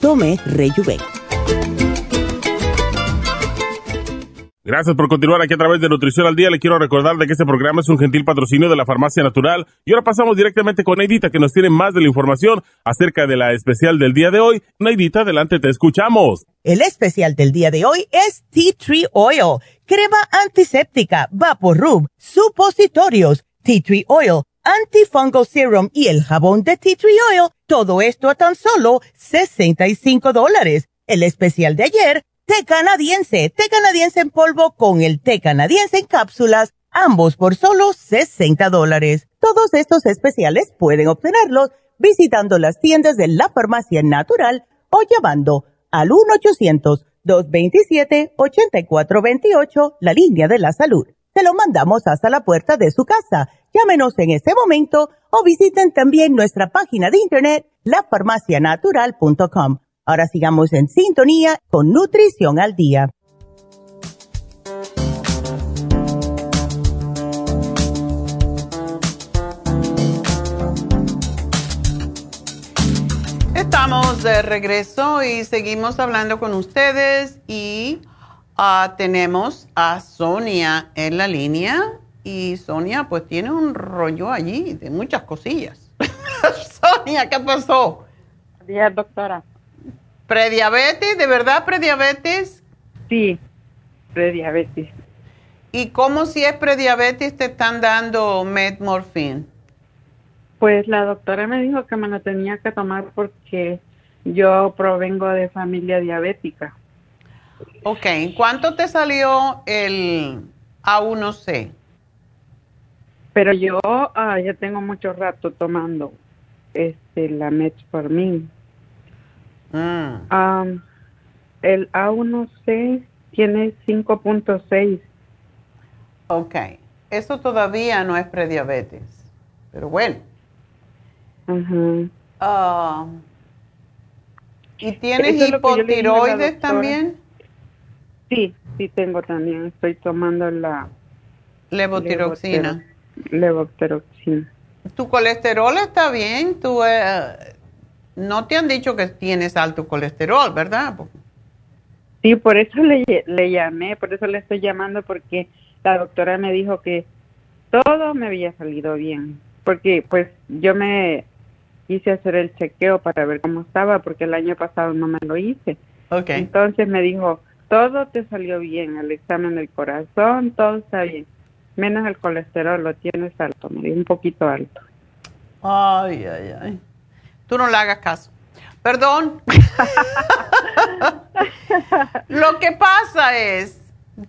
Tome Rejuven. Gracias por continuar aquí a través de Nutrición al Día. Le quiero recordar de que este programa es un gentil patrocinio de la Farmacia Natural. Y ahora pasamos directamente con Neidita, que nos tiene más de la información acerca de la especial del día de hoy. Neidita, adelante, te escuchamos. El especial del día de hoy es Tea Tree Oil, crema antiséptica, Rub, supositorios, Tea Tree Oil, Antifungal Serum y el jabón de Tea Tree Oil. Todo esto a tan solo 65 dólares. El especial de ayer té canadiense, té canadiense en polvo con el té canadiense en cápsulas, ambos por solo 60 dólares. Todos estos especiales pueden obtenerlos visitando las tiendas de la farmacia natural o llamando al 1-800-227-8428, la línea de la salud. Se lo mandamos hasta la puerta de su casa. Llámenos en este momento o visiten también nuestra página de internet, lafarmacianatural.com Ahora sigamos en sintonía con Nutrición al Día. Estamos de regreso y seguimos hablando con ustedes y ah, tenemos a Sonia en la línea y Sonia pues tiene un rollo allí de muchas cosillas. Sonia, ¿qué pasó? Días, doctora. ¿Prediabetes? ¿De verdad prediabetes? Sí, prediabetes. ¿Y cómo si es prediabetes te están dando metmorfin? Pues la doctora me dijo que me la tenía que tomar porque yo provengo de familia diabética. Ok, ¿cuánto te salió el A1C? Pero yo ah, ya tengo mucho rato tomando este la metformin. Mm. el A1C tiene 5.6. Ok, eso todavía no es prediabetes, pero bueno. Ah, ¿Y tienes hipotiroides también? Sí, sí tengo también. Estoy tomando la levotiroxina. Levotiroxina. ¿Tu colesterol está bien? ¿Tú, eh, no te han dicho que tienes alto colesterol, ¿verdad? Sí, por eso le, le llamé, por eso le estoy llamando, porque la doctora me dijo que todo me había salido bien. Porque pues yo me hice hacer el chequeo para ver cómo estaba, porque el año pasado no me lo hice. Okay. Entonces me dijo, todo te salió bien, el examen del corazón, todo está bien, menos el colesterol, lo tienes alto, un poquito alto. Ay, ay, ay. Tú no le hagas caso. Perdón. lo que pasa es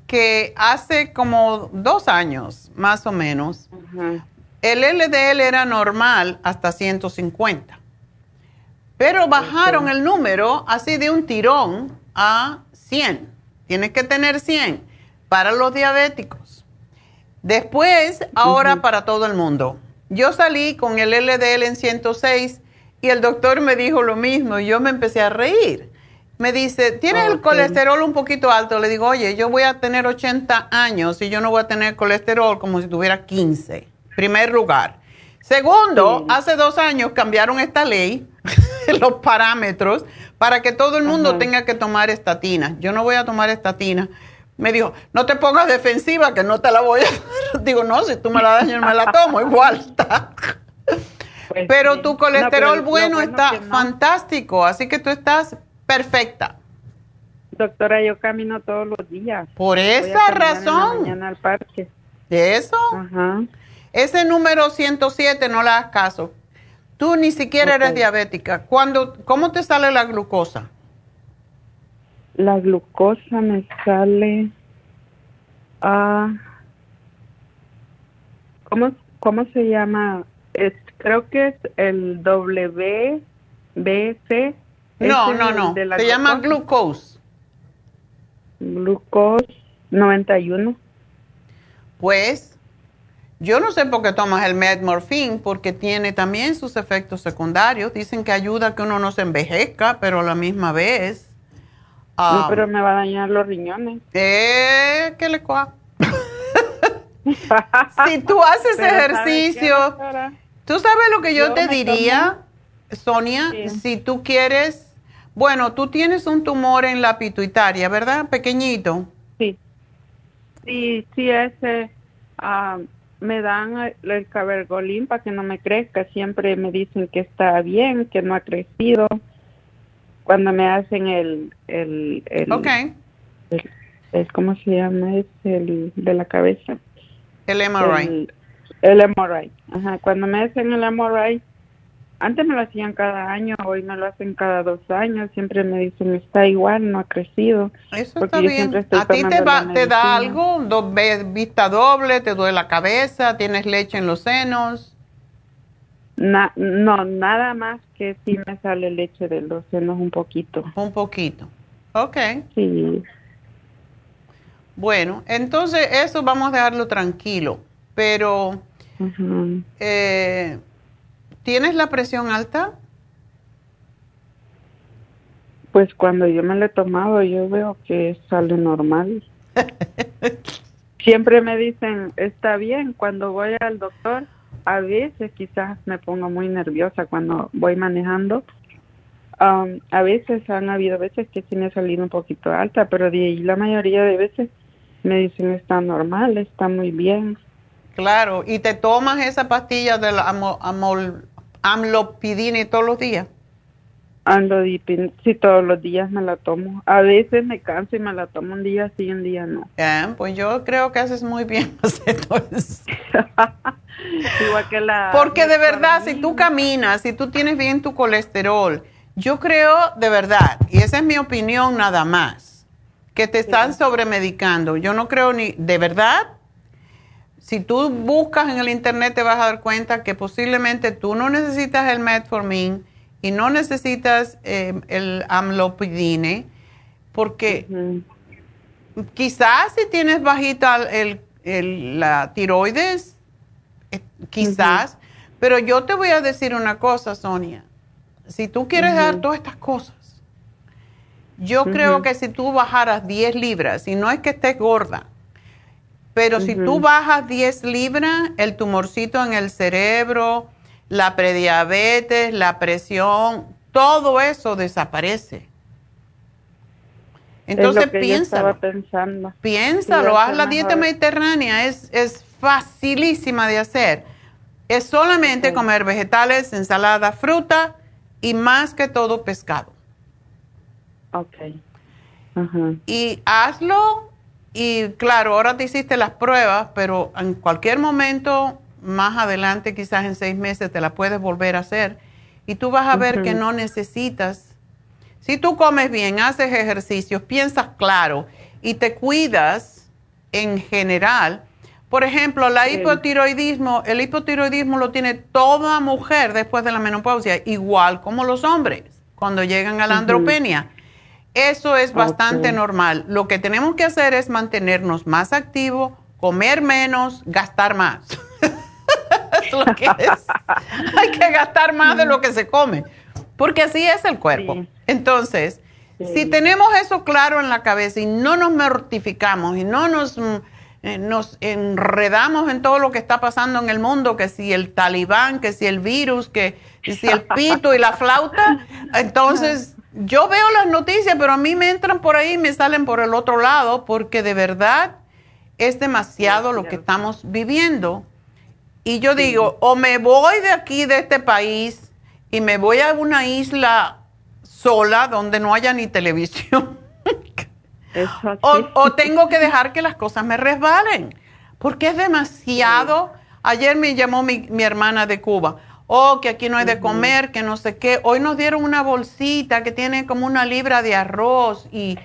que hace como dos años, más o menos, el LDL era normal hasta 150. Pero bajaron el número así de un tirón a 100. Tienes que tener 100 para los diabéticos. Después, ahora para todo el mundo. Yo salí con el LDL en 106 y el doctor me dijo lo mismo y yo me empecé a reír. Me dice, ¿tienes el colesterol un poquito alto? Le digo, oye, yo voy a tener 80 años y yo no voy a tener colesterol como si tuviera 15. Primer lugar. Segundo, hace dos años cambiaron esta ley, los parámetros, para que todo el mundo tenga que tomar estatina. Yo no voy a tomar estatina. Me dijo, no te pongas defensiva, que no te la voy a... Digo, no, si tú me la das, yo me la tomo, igual está. Pues pero tu colesterol bueno, está fantástico, así que tú estás perfecta. Doctora, yo camino todos los días. Por esa razón. mañana al parque. ¿Eso? Ajá. Ese número 107 no le das caso. Tú ni siquiera eres diabética. Cuando, ¿Cómo te sale la glucosa? La glucosa me sale a... ¿cómo, ¿Cómo se llama? creo que es el WBC. No, no, no. Se llama glucose. Glucose 91. Pues yo no sé por qué tomas el Medmorphine, porque tiene también sus efectos secundarios. Dicen que ayuda a que uno no se envejezca, pero a la misma vez. No, ah, pero me va a dañar los riñones. Eh, ¿qué le coja? si tú haces ejercicio, tú sabes lo que yo, te diría, Sonia, si tú quieres bueno, tú tienes un tumor en la pituitaria, ¿verdad? Pequeñito. Sí. Sí, sí, ese. Ah, me dan el cabergolín para que no me crezca. Siempre me dicen que está bien, que no ha crecido. Cuando me hacen el. el, el ok. ¿Cómo se llama? Es el de la cabeza. El MRI. El, el MRI. Ajá. Cuando me hacen el MRI antes me lo hacían cada año, hoy me lo hacen cada dos años. Siempre me dicen, está igual, no ha crecido. Eso está bien. ¿A ti te, te da algo? ¿Vista doble? ¿Te duele la cabeza? ¿Tienes leche en los senos? No, nada más que sí me sale leche de los senos un poquito. Un poquito. Ok. Sí. Bueno, entonces eso vamos a dejarlo tranquilo. Pero... eh, ¿Tienes la presión alta? Pues cuando yo me la he tomado, yo veo que sale normal. Siempre me dicen, está bien, cuando voy al doctor, a veces quizás me pongo muy nerviosa cuando voy manejando. Um, a veces han habido veces que sí me ha salido un poquito alta, pero de ahí la mayoría de veces me dicen está normal, está muy bien. Claro, ¿y te tomas esa pastilla del amol, amlopidine todos los días? Amlodipine, sí, todos los días me la tomo. A veces me canso y me la tomo un día sí, un día no. pues yo creo que haces muy bien Igual que la... Porque de verdad, si tú caminas, si tú tienes bien tu colesterol, yo creo de verdad, y esa es mi opinión nada más, que te están sobremedicando. Yo no creo ni, de verdad, si tú buscas en el internet te vas a dar cuenta que posiblemente tú no necesitas el metformin y no necesitas eh, el amlopidine porque quizás si tienes bajita el, la tiroides, eh, quizás, pero yo te voy a decir una cosa, Sonia. Si tú quieres dar todas estas cosas, Yo creo que si tú bajaras 10 libras, y no es que estés gorda, pero si tú bajas 10 libras, el tumorcito en el cerebro, la prediabetes, la presión, todo eso desaparece. Entonces piénsalo. pensando. Piénsalo, haz la dieta mediterránea, es, es facilísima de hacer. Es solamente comer vegetales, ensalada, fruta y más que todo pescado. Ok. Y hazlo y claro, ahora te hiciste las pruebas, pero en cualquier momento, más adelante, quizás en seis meses, te la puedes volver a hacer. Y tú vas a ver que no necesitas. Si tú comes bien, haces ejercicios, piensas claro y te cuidas en general. Por ejemplo, la hipotiroidismo, el hipotiroidismo lo tiene toda mujer después de la menopausia, igual como los hombres cuando llegan a la andropenia. Eso es bastante normal. Lo que tenemos que hacer es mantenernos más activos, comer menos, gastar más. es lo que es. Hay que gastar más de lo que se come, porque así es el cuerpo. Entonces, si tenemos eso claro en la cabeza y no nos mortificamos y no nos, mm, eh, nos enredamos en todo lo que está pasando en el mundo, que si el talibán, que si el virus, que si el pito y la flauta, entonces yo veo las noticias, pero a mí me entran por ahí y me salen por el otro lado, porque de verdad es demasiado lo que estamos viviendo. Y yo digo, o me voy de aquí, de este país, y me voy a una isla sola donde no haya ni televisión. o, tengo que dejar que las cosas me resbalen, porque es demasiado. Ayer me llamó mi, mi hermana de Cuba oh, que aquí no hay de comer, que no sé qué. Hoy nos dieron una bolsita que tiene como una libra de arroz y,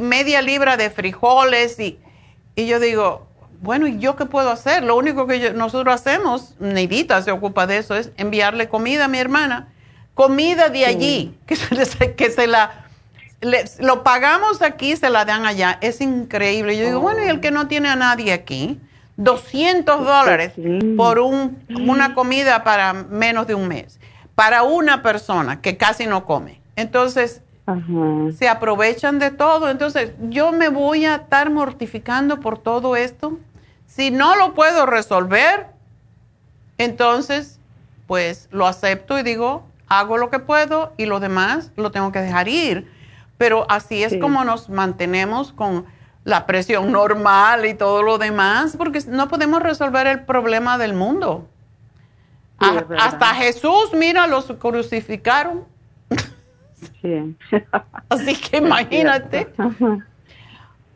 media libra de frijoles y, yo digo, bueno, ¿y yo qué puedo hacer? Lo único que nosotros hacemos, Neidita se ocupa de eso, es enviarle comida a mi hermana, comida de allí, que, se, que se la... lo pagamos aquí, se la dan allá. Es increíble. Yo digo, bueno, ¿y el que no tiene a nadie aquí? 200 dólares por un, una comida para menos de un mes, para una persona que casi no come. Entonces, se aprovechan de todo. Entonces, yo me voy a estar mortificando por todo esto. Si no lo puedo resolver, entonces, pues lo acepto y digo, hago lo que puedo y lo demás lo tengo que dejar ir. Pero así es como nos mantenemos con la presión normal y todo lo demás, porque no podemos resolver el problema del mundo. hasta Jesús, mira, los crucificaron. Sí. Así que imagínate.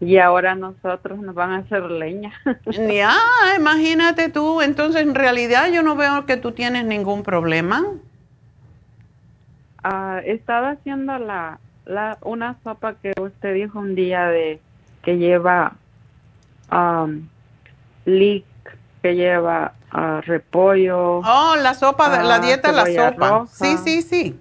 Y ahora nosotros nos van a hacer leña. Ya, imagínate tú. Entonces, en realidad yo no veo que tú tienes ningún problema. Ah, estaba haciendo la, la, una sopa que usted dijo un día de que lleva um, leek, que lleva uh, repollo. Oh, la sopa, de, la ah, dieta, la sopa. Sí, sí, sí.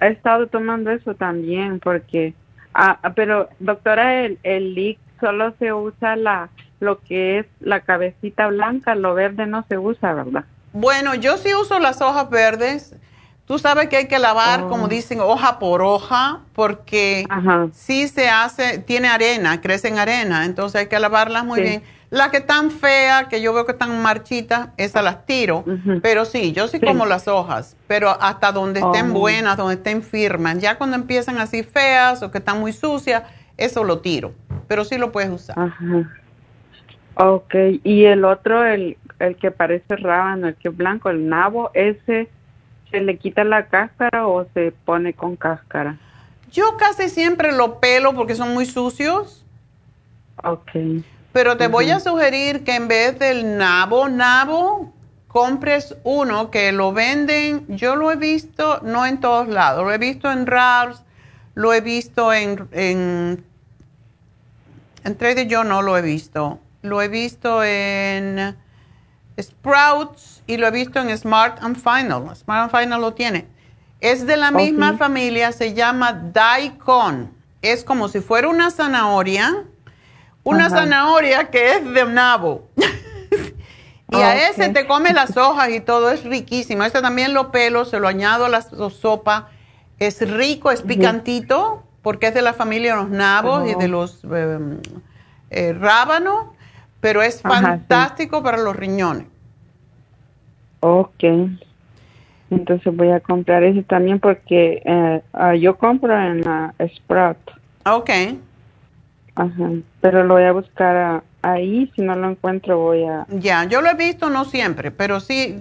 He estado tomando eso también porque, ah, pero doctora, el, el leek solo se usa la lo que es la cabecita blanca, lo verde no se usa, ¿verdad? Bueno, yo sí uso las hojas verdes Tú sabes que hay que lavar, como oh. dicen, hoja por hoja, porque si se hace, tiene arena, crece en arena, entonces hay que lavarlas muy bien. Las que están feas, que yo veo que están marchitas, esas las tiro. Pero sí, yo sí, como las hojas, pero hasta donde estén oh. buenas, donde estén firmes. Ya cuando empiezan así feas o que están muy sucias, eso lo tiro. Pero sí lo puedes usar. Ajá. Ok, y el otro, el, el que parece rábano, el que es blanco, el nabo, ese ¿Se le quita la cáscara o se pone con cáscara? Yo casi siempre lo pelo porque son muy sucios. Ok. Pero te voy a sugerir que en vez del nabo, nabo, compres uno que lo venden, yo lo he visto, no en todos lados, lo he visto en Ralph's, lo he visto en, en, en Trader Yo no lo he visto, lo he visto en Sprouts y lo he visto en Smart and Final. Smart and Final lo tiene. Es de la misma familia, se llama Daikon. Es como si fuera una zanahoria, una zanahoria que es de nabo. y a ese te come las hojas y todo, es riquísimo. Este también lo pelo, se lo añado a la sopa. Es rico, es picantito, porque es de la familia de los nabos y de los em, eh, rábanos, pero es fantástico para los riñones. Ok. Entonces voy a comprar ese también porque eh, ah, yo compro en la Sprout. Ok. Ajá. Pero lo voy a buscar ahí. Si no lo encuentro, voy a. Ya, yo lo he visto, no siempre, pero sí.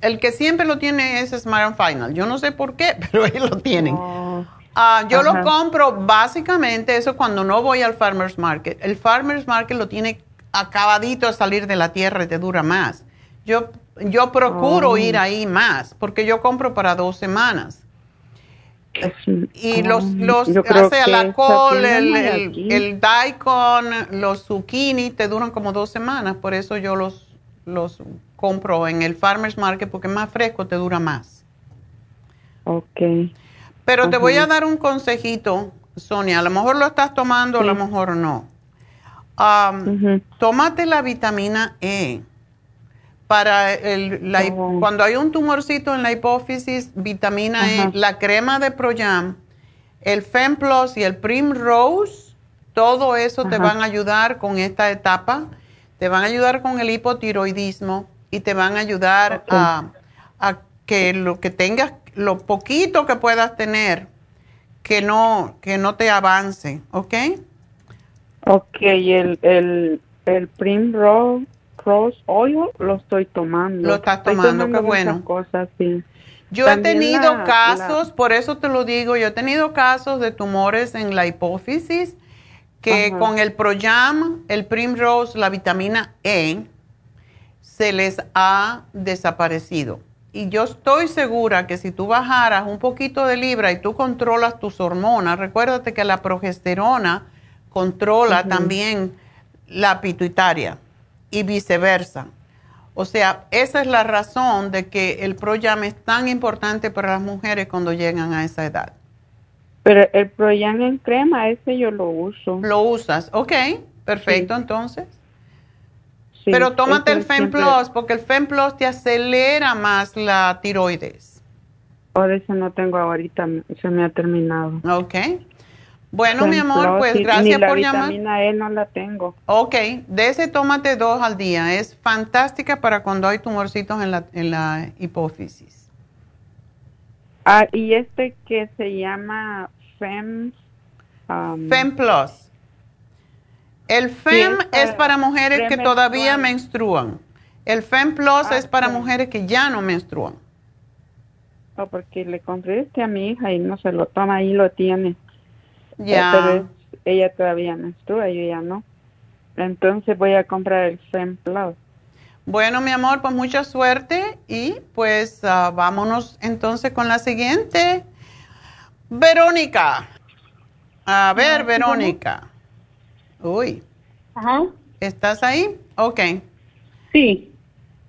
El que siempre lo tiene es Smart Final. Yo no sé por qué, pero ellos lo tienen. Oh. Ah, yo lo compro básicamente eso cuando no voy al Farmer's Market. El Farmer's Market lo tiene acabadito a salir de la tierra y te dura más. Yo, yo procuro oh. ir ahí más porque yo compro para dos semanas. Y los, los hace la col, el, el, daikon, los zucchini te duran como dos semanas, por eso yo los, los compro en el farmer's market porque más fresco, te dura más. Ok. Pero te voy a dar un consejito, Sonia, a lo mejor lo estás tomando, a lo mejor no. Tómate la vitamina E para el, oh. cuando hay un tumorcito en la hipófisis, vitamina E, la crema de Proyam, el Femplus y el Primrose, todo eso te van a ayudar con esta etapa, te van a ayudar con el hipotiroidismo y te van a ayudar a, que lo que tengas, lo poquito que puedas tener, que no, que no te avance, ¿ok? Ok, el, el, el Primrose Rose Oil lo estoy tomando. Lo estás tomando, qué bueno. Cosas, sí. Yo he tenido casos, por eso te lo digo, yo he tenido casos de tumores en la hipófisis que con el Proyam, el Primrose, la vitamina E, se les ha desaparecido. Y yo estoy segura que si tú bajaras un poquito de libra y tú controlas tus hormonas, recuérdate que la progesterona controla también la pituitaria y viceversa. O sea, esa es la razón de que el Proyam es tan importante para las mujeres cuando llegan a esa edad. Pero el Proyam en crema, ese yo lo uso. Lo usas, ok, perfecto entonces. Pero tómate el FemPlus porque el FemPlus te acelera más la tiroides. Por eso no tengo ahorita, se me ha terminado. Ok. Bueno, mi amor, pues gracias por llamar. vitamina E no la tengo. Ok, de ese tómate dos al día. Es fantástica para cuando hay tumorcitos en la, en la hipófisis. Ah, y este que se llama FEM. Um, FEM Plus. El FEM es para mujeres que todavía menstruan. El FEM Plus es para mujeres que ya no menstruan. Oh, porque le compré este a mi hija y no se lo toma, ahí lo tiene. Ya. Pero ella todavía menstrua, yo ya no. Entonces voy a comprar el Fem Plus. Bueno, mi amor, pues mucha suerte y pues ah, vámonos entonces con la siguiente. Verónica. A ver, Verónica. Uy. Ajá. ¿Estás ahí? Ok. Sí.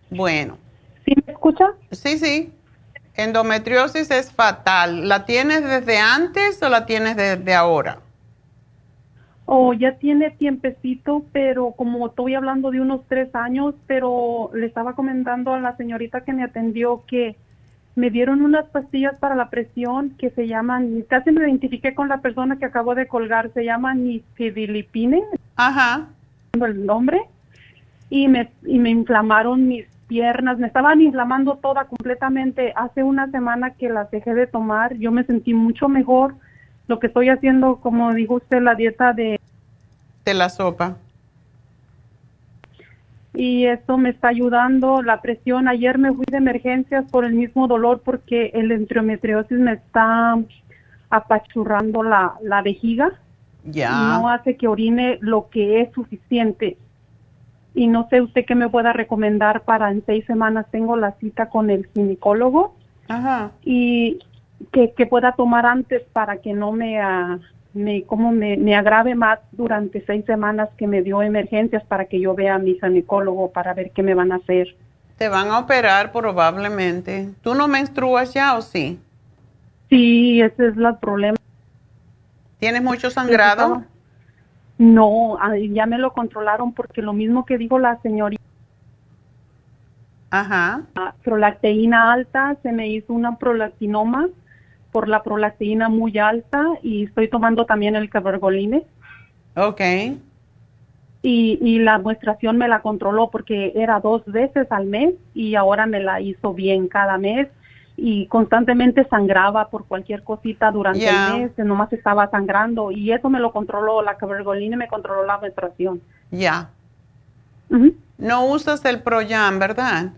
Bueno. ¿Sí me escucha? Sí, sí. Endometriosis es fatal. ¿La tienes desde antes o la tienes desde ahora? Oh, ya tiene tiempecito, pero como estoy hablando de unos tres años, pero le estaba comentando a la señorita que me atendió que me dieron unas pastillas para la presión que se llaman, casi me identifiqué con la persona que acabo de colgar, se llaman nifedipine. Ajá. El nombre. Y me, y me inflamaron mis piernas, me estaban inflamando toda completamente. Hace una semana que las dejé de tomar, yo me sentí mucho mejor. Lo que estoy haciendo, como dijo usted, la dieta de... De la sopa. Y eso me está ayudando. La presión, ayer me fui de emergencias por el mismo dolor porque el endometriosis me está apachurrando la, la vejiga. Ya. no hace que orine lo que es suficiente y no sé usted qué me pueda recomendar para en seis semanas tengo la cita con el ginecólogo Ajá. y que, pueda tomar antes para que no me, me como me, me, agrave más durante seis semanas que me dio emergencias para que yo vea a mi ginecólogo para ver qué me van a hacer. Te van a operar probablemente. ¿Tú no menstruas ya o sí? Sí, ese es el problema. ¿Tienes mucho sangrado? No, ya me lo controlaron porque lo mismo que dijo la señorita. Ajá. Prolacteína alta, se me hizo una prolactinoma, por la prolactina muy alta y estoy tomando también el cabergoline. Ok. Y, y la muestración me la controló porque era dos veces al mes y ahora me la hizo bien cada mes y constantemente sangraba por cualquier cosita durante el mes, nomás estaba sangrando y eso me lo controló, la cabergoline me controló la menstruación. Ya. No usas el Proyam, ¿verdad?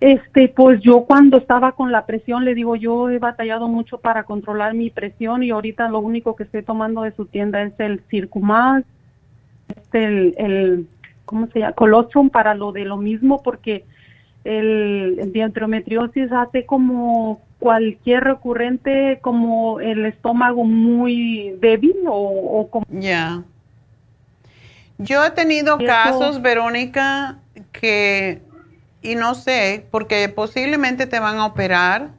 Este, pues yo cuando estaba con la presión, le digo, yo he batallado mucho para controlar mi presión y ahorita lo único que estoy tomando de su tienda es el Circumax, este, el, el, ¿cómo se llama? Colostrum para lo de lo mismo porque el, el hace como cualquier recurrente, como el estómago muy débil o, como... Ya. Yo he tenido casos, Verónica, que, y no sé, porque posiblemente te van a operar,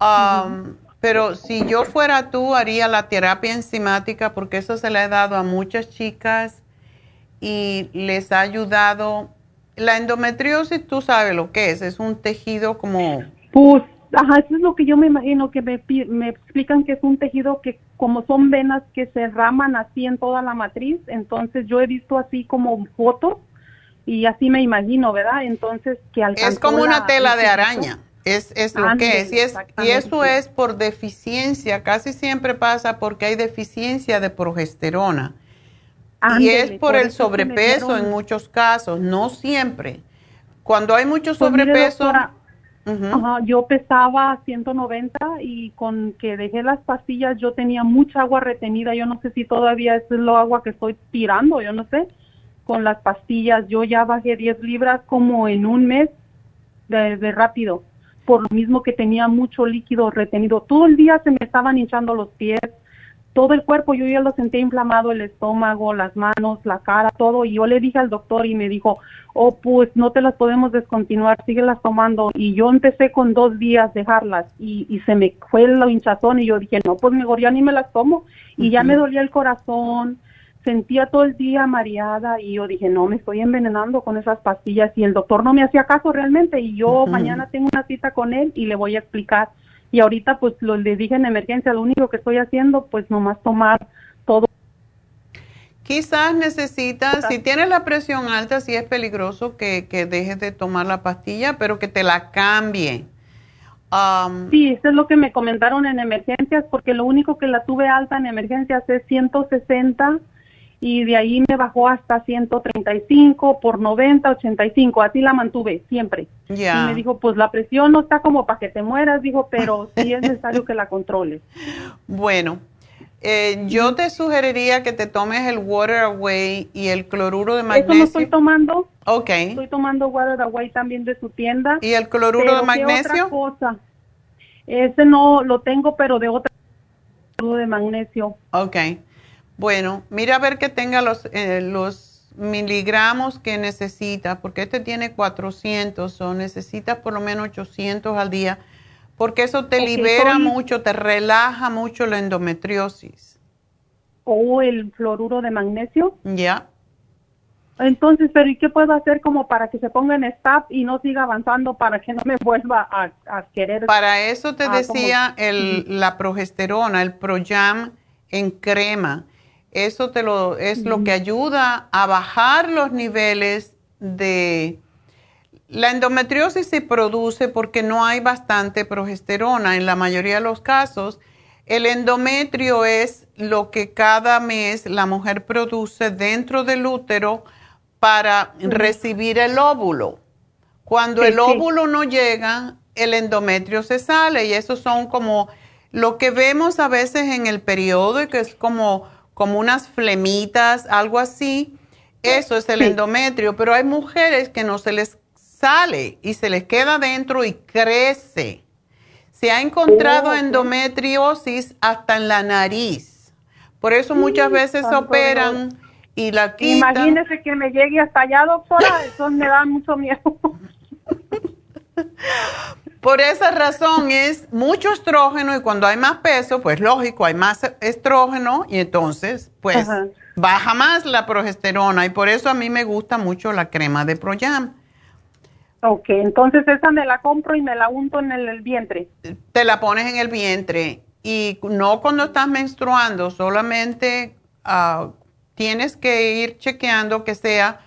um, pero si yo fuera tú, haría la terapia enzimática, porque eso se le ha dado a muchas chicas y les ha ayudado. La endometriosis, tú sabes lo que es, es un tejido como... Pues Ajá, eso es lo que yo me imagino, que me, me explican que es un tejido que como son venas que se raman así en toda la matriz, entonces yo he visto así como fotos y así me imagino, ¿verdad? Entonces que Es como una tela de araña, es, es lo que es. Y, es. y eso es por deficiencia, casi siempre pasa porque hay deficiencia de progesterona. Y es por, el sobrepeso en muchos casos, no siempre. Cuando hay mucho pues sobrepeso... Ajá, yo pesaba 190 y con que dejé las pastillas yo tenía mucha agua retenida. Yo no sé si todavía es lo agua que estoy tirando, yo no sé. Con las pastillas yo ya bajé 10 libras como en un mes de, de rápido. Por lo mismo que tenía mucho líquido retenido. Todo el día se me estaban hinchando los pies, todo el cuerpo, yo ya lo sentía inflamado, el estómago, las manos, la cara, todo, y yo le dije al doctor y me dijo, oh, pues no te las podemos descontinuar, síguelas tomando, y yo empecé con dos días dejarlas, y, y se me fue el hinchazón, y yo dije, no, pues mejor ya ni me las tomo, y ya me dolía el corazón, sentía todo el día mareada, y yo dije, no, me estoy envenenando con esas pastillas, y el doctor no me hacía caso realmente, y yo mañana tengo una cita con él, y le voy a explicar y ahorita pues lo le dije en emergencia, lo único que estoy haciendo pues nomás tomar todo. Quizás necesitas, si tienes la presión alta, sí es peligroso que, que dejes de tomar la pastilla, pero que te la cambien. Um, sí, eso es lo que me comentaron en emergencias, porque lo único que la tuve alta en emergencias es 160 y de ahí me bajó hasta 135 por 90, 85, así la mantuve siempre. Y me dijo, pues la presión no está como para que te mueras, dijo, pero sí es necesario que la controles. Bueno, eh, yo te sugeriría que te tomes el Water Away y el cloruro de magnesio. Eso no estoy tomando. Ok. Estoy tomando Water Away también de su tienda. ¿Y el cloruro de magnesio? ¿qué otra cosa? Ese no lo tengo, pero de otra de magnesio. Ok. Bueno, mira a ver que tenga los, eh, los miligramos que necesita, porque este tiene 400 o necesitas por lo menos 800 al día, porque eso te libera mucho, te relaja mucho la endometriosis. ¿O el fluoruro de magnesio? Ya. Entonces, pero ¿y qué puedo hacer como para que se ponga en stop y no siga avanzando para que no me vuelva a, querer? Para eso te decía el, la progesterona, el Proyam en crema eso te lo, es lo que ayuda a bajar los niveles de... La endometriosis se produce porque no hay bastante progesterona. En la mayoría de los casos, el endometrio es lo que cada mes la mujer produce dentro del útero para recibir el óvulo. Cuando el óvulo no llega, el endometrio se sale y eso son como lo que vemos a veces en el periodo, que es como como unas flemitas, algo así. Eso es el endometrio, pero hay mujeres que no se les sale y se les queda dentro y crece. Se ha encontrado oh, endometriosis hasta en la nariz. Por eso muchas veces operan y la quitan. Imagínese que me llegue hasta allá, doctora, eso me da mucho miedo. Por esa razón es mucho estrógeno y cuando hay más peso, pues lógico, hay más estrógeno y entonces pues baja más la progesterona y por eso a mí me gusta mucho la crema de Proyam. Ok, entonces esa me la compro y me la unto en el, vientre. Te la pones en el vientre y no cuando estás menstruando, solamente uh, tienes que ir chequeando que sea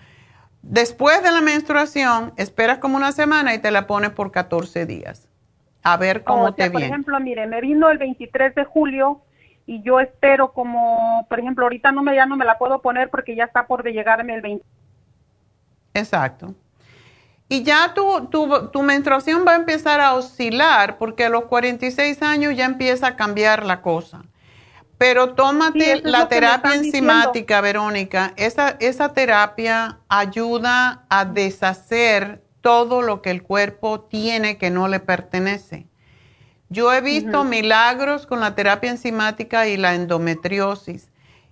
después de la menstruación, esperas como una semana y te la pones por 14 días. A ver cómo te viene. Por ejemplo, mire, me vino el 23 de julio y yo espero como, por ejemplo, ahorita no me, ya no me la puedo poner porque ya está por de llegarme el 20. Exacto. Y ya tu, tu, tu, menstruación va a empezar a oscilar porque a los 46 años ya empieza a cambiar la cosa. Pero tómate la terapia enzimática, Verónica. Esa, esa terapia ayuda a deshacer todo lo que el cuerpo tiene que no le pertenece. Yo he visto milagros con la terapia enzimática y la endometriosis.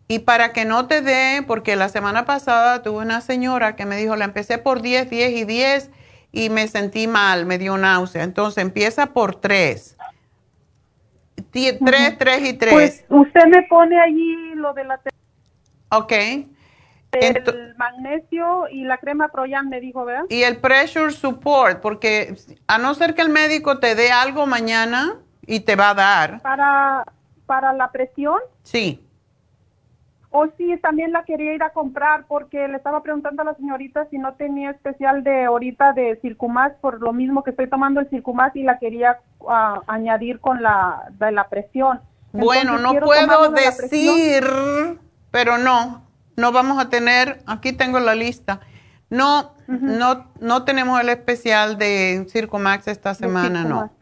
Y para que no te dé, porque la semana pasada tuve una señora que me dijo, la empecé por 10, 10 y 10 y me sentí mal, me dio náusea. Entonces empieza por 3. 3, 3 y 3. Pues usted me pone allí lo de la... Ok. El magnesio y la crema Proyan me dijo, ¿verdad? Y el pressure support, porque a no ser que el médico te dé algo mañana y te va a dar. Para, para la presión. Sí. O sí, también la quería ir a comprar porque le estaba preguntando a la señorita si no tenía especial de ahorita de Circumax por lo mismo que estoy tomando el Circumax y la quería ah, añadir con la de la presión. bueno, no puedo decir, pero no no vamos a tener, aquí tengo la lista, no, no, no tenemos el especial de Circomax esta semana, no.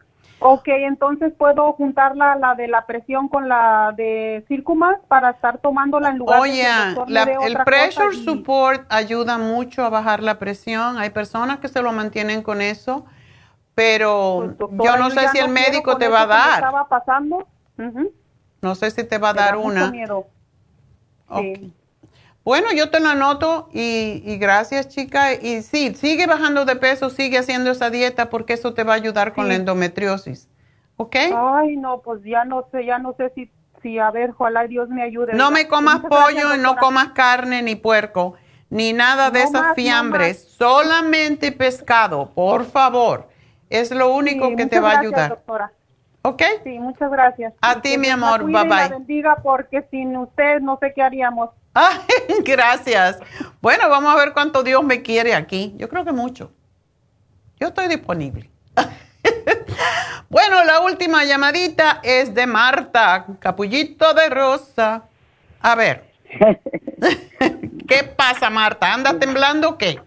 Ok, entonces puedo juntar la, de la presión con la de Circumax para estar tomándola en lugar Oye, de el pressure support ayuda mucho a bajar la presión. Hay personas que se lo mantienen con eso, pero pues, yo no sé si el médico te va a dar. Estaba pasando. No sé si te va a dar una. Miedo. Sí. Bueno, yo te lo anoto y, gracias, chica. Y sí, sigue bajando de peso, sigue haciendo esa dieta porque eso te va a ayudar con la endometriosis. ¿Ok? Ay, no, pues ya no sé, ya no sé si, si a ver, ojalá Dios me ayude. No me comas pollo y no comas carne ni puerco, ni nada de esas fiambres, solamente pescado, por favor. Es lo único que te va a ayudar. Doctora. ¿Ok? Sí, muchas gracias. A ti, mi amor. Bye bye. bendiga porque sin usted no sé qué haríamos. Ay, gracias. Bueno, vamos a ver cuánto Dios me quiere aquí. Yo creo que mucho. Yo estoy disponible. bueno, la última llamadita es de Marta, capullito de rosa. A ver. ¿Qué pasa, Marta? ¿Anda temblando o qué?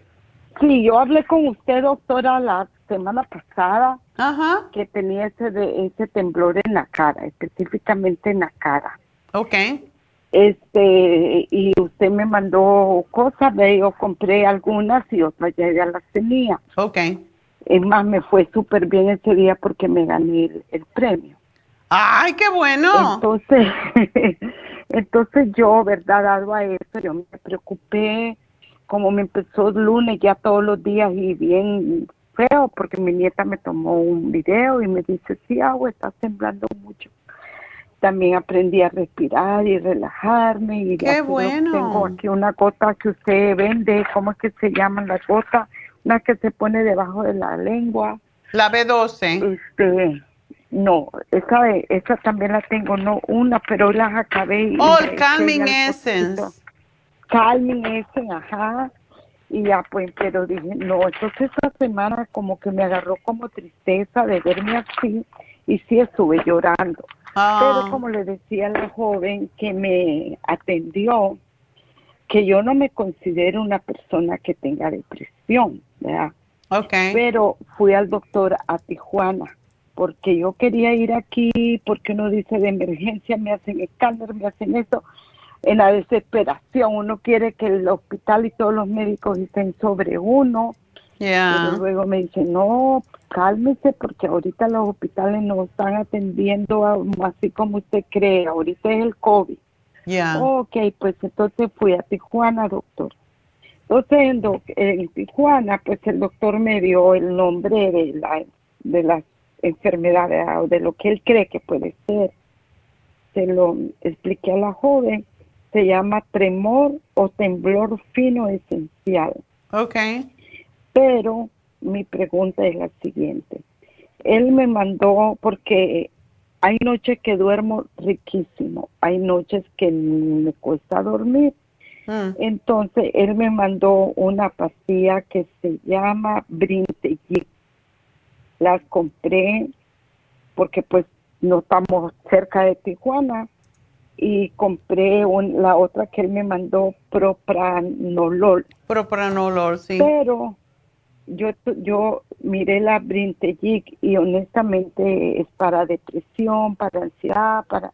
Sí, yo hablé con usted, doctora, la semana pasada Ajá. que tenía ese, de, ese temblor en la cara, específicamente en la cara. Ok este y usted me mandó cosas, yo compré algunas y otras ya, ya las tenía. Ok. Es más, me fue súper bien ese día porque me gané el, premio. ¡Ay, qué bueno! Entonces, entonces yo, ¿verdad? Dado a eso, yo me preocupé, como me empezó el lunes ya todos los días y bien feo, porque mi nieta me tomó un video y me dice, sí, agua, está temblando mucho también aprendí a respirar y relajarme. Y Qué bueno. Tengo aquí una gota que usted vende, ¿cómo es que se llaman las gotas? Una que se pone debajo de la lengua. La B12. Este, no, esa, esa también la tengo, no una, pero las acabé. oh, el Calming Essence. Calming Essence, ajá. Y ya pues, pero dije, no, entonces esa semana como que me agarró como tristeza de verme así y sí estuve llorando. Pero ah. como le decía a la joven que me atendió, que yo no me considero una persona que tenga depresión, ¿verdad? Okay. Pero fui al doctor a Tijuana porque yo quería ir aquí, porque uno dice de emergencia, me hacen escáner, me hacen eso. En la desesperación, uno quiere que el hospital y todos los médicos estén sobre uno. Pero luego me dice, no, cálmese porque ahorita los hospitales no están atendiendo así como usted cree, ahorita es el COVID. Ya. Ok, pues entonces fui a Tijuana, doctor. Entonces en, Tijuana, pues el doctor me dio el nombre de la de las enfermedades o de lo que él cree que puede ser. Se lo expliqué a la joven. Se llama tremor o temblor fino esencial. Ok pero mi pregunta es la siguiente. Él me mandó, porque hay noches que duermo riquísimo, hay noches que me cuesta dormir. Mm. Entonces, él me mandó una pastilla que se llama Brintegic. Las compré porque pues no estamos cerca de Tijuana y compré la otra que él me mandó, Propranolol. Propranolol, sí. Pero yo, yo miré la Brintegic y honestamente es para depresión, para ansiedad, para...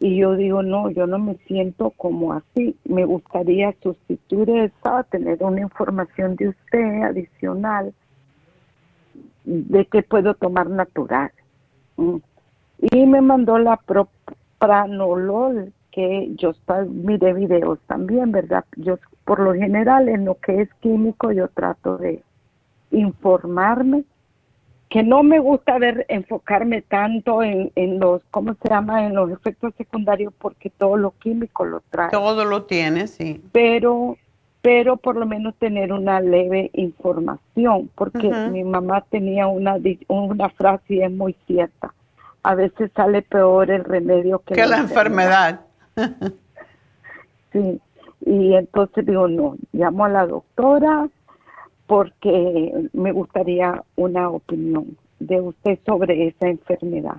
Y yo digo, no, yo no me siento como así. Me gustaría sustituir esa, tener una información de usted adicional de que puedo tomar natural. Mm. Y me mandó la propranolol, que yo miré videos también, ¿verdad? Yo por lo general en lo que es químico yo trato de informarme, que no me gusta ver enfocarme tanto en, en los, ¿cómo se llama? En los efectos secundarios porque todo lo químico lo trae. Todo lo tiene, sí. Pero, pero por lo menos tener una leve información, porque mi mamá tenía una, una frase y es muy cierta. A veces sale peor el remedio que, que la, enfermedad. enfermedad. sí, y entonces digo, no, llamo a la doctora, porque me gustaría una opinión de usted sobre esa enfermedad.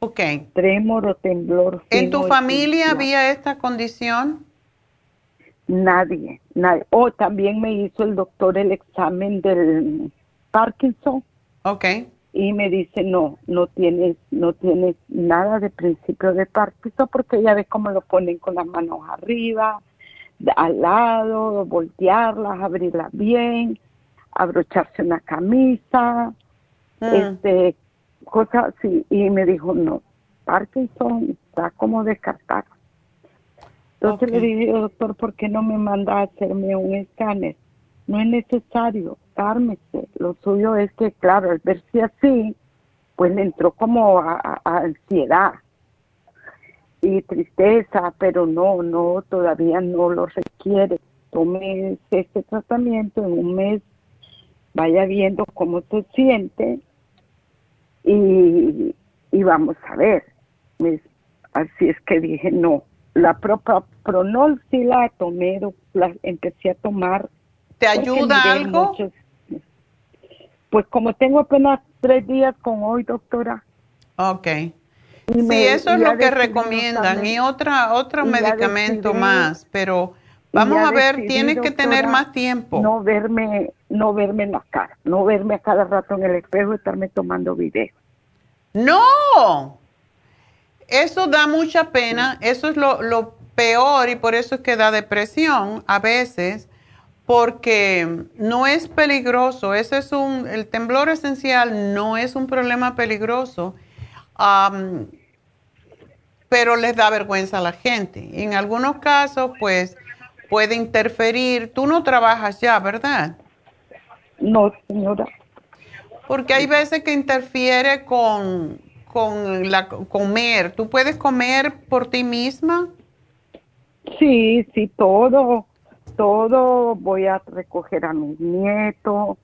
Ok. Tremor o temblor. ¿En tu familia había esta condición? Nadie, nadie. O oh, también me hizo el doctor el examen del Parkinson. Ok. Y me dice, no, no tienes, no tienes nada de principio de Parkinson porque ya ve cómo lo ponen con las manos arriba, al lado, voltearlas, abrirlas bien, abrocharse una camisa, mm. este, cosas así. Y me dijo, no, Parkinson está como descartado. Entonces le dije, doctor, ¿por qué no me manda a hacerme un escáner? No es necesario, cármese. Lo suyo es que, claro, al verse así, pues le entró como a ansiedad y tristeza, pero no, no, todavía no lo requiere. Tome este tratamiento en un mes, vaya viendo cómo se siente y, y vamos a ver. así es que dije, no, la propia Pronol sí la tomé, la empecé a tomar. ¿Te ayuda algo? Pues como tengo apenas tres días con hoy, doctora. Ok sí, eso es lo que recomiendan y otra otro medicamento más, pero vamos a ver, tiene que tener más tiempo. No verme, no verme en la cara, no verme a cada rato en el espejo y estarme tomando videos. No, eso da mucha pena, eso es lo, lo peor y por eso es que da depresión a veces porque no es peligroso, ese es un, el temblor esencial no es un problema peligroso pero les da vergüenza a la gente. En algunos casos, pues, puede interferir. Tú no trabajas ya, ¿verdad? No, señora. Porque hay veces que interfiere con, con la comer. ¿Tú puedes comer por ti misma? Sí, sí, todo, todo. Voy a recoger a mis nietos.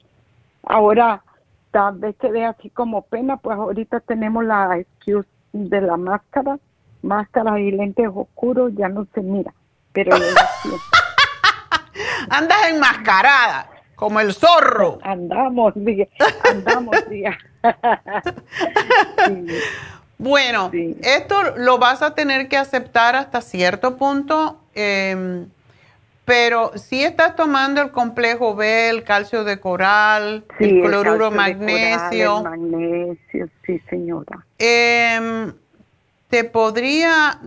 Ahora, tal vez dé así como pena, pues ahorita tenemos la excuse de la máscara máscara y lentes oscuros ya no se mira, pero andas enmascarada como el zorro. Andamos, andamos, Bueno, esto lo vas a tener que aceptar hasta cierto punto, em, pero si estás tomando el complejo B, el calcio de coral, el cloruro magnesio. magnesio, sí, señora. Eh, te podría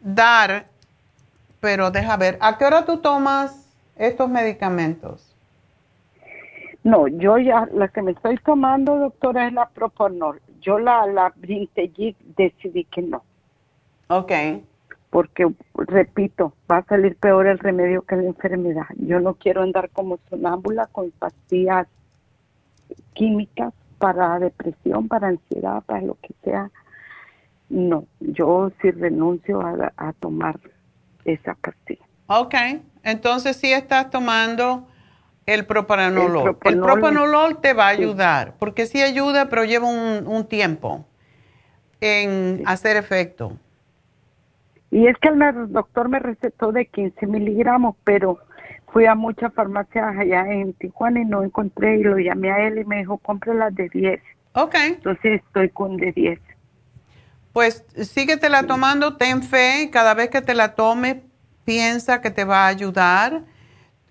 dar, pero deja ver, ¿a qué hora tú tomas estos medicamentos? No, yo ya, la que me estoy tomando, doctora, es la Proponol. Yo la, la decidí que no. Ok. Porque, repito, va a salir peor el remedio que la enfermedad. Yo no quiero andar como sonámbula con pastillas químicas para depresión, para ansiedad, para lo que sea no, yo sí renuncio a, tomar esa pastilla. Ok, entonces sí estás tomando El propanolol. El propanolol, te va a ayudar, porque sí ayuda, pero lleva un, tiempo en hacer efecto. Y es que el doctor me recetó de 15 miligramos, pero fui a muchas farmacias allá en Tijuana y no encontré y lo llamé a él y me dijo, compre las de 10. Ok. Entonces estoy con de 10. Pues síguetela la tomando, ten fe, cada vez que te la tome, piensa que te va a ayudar.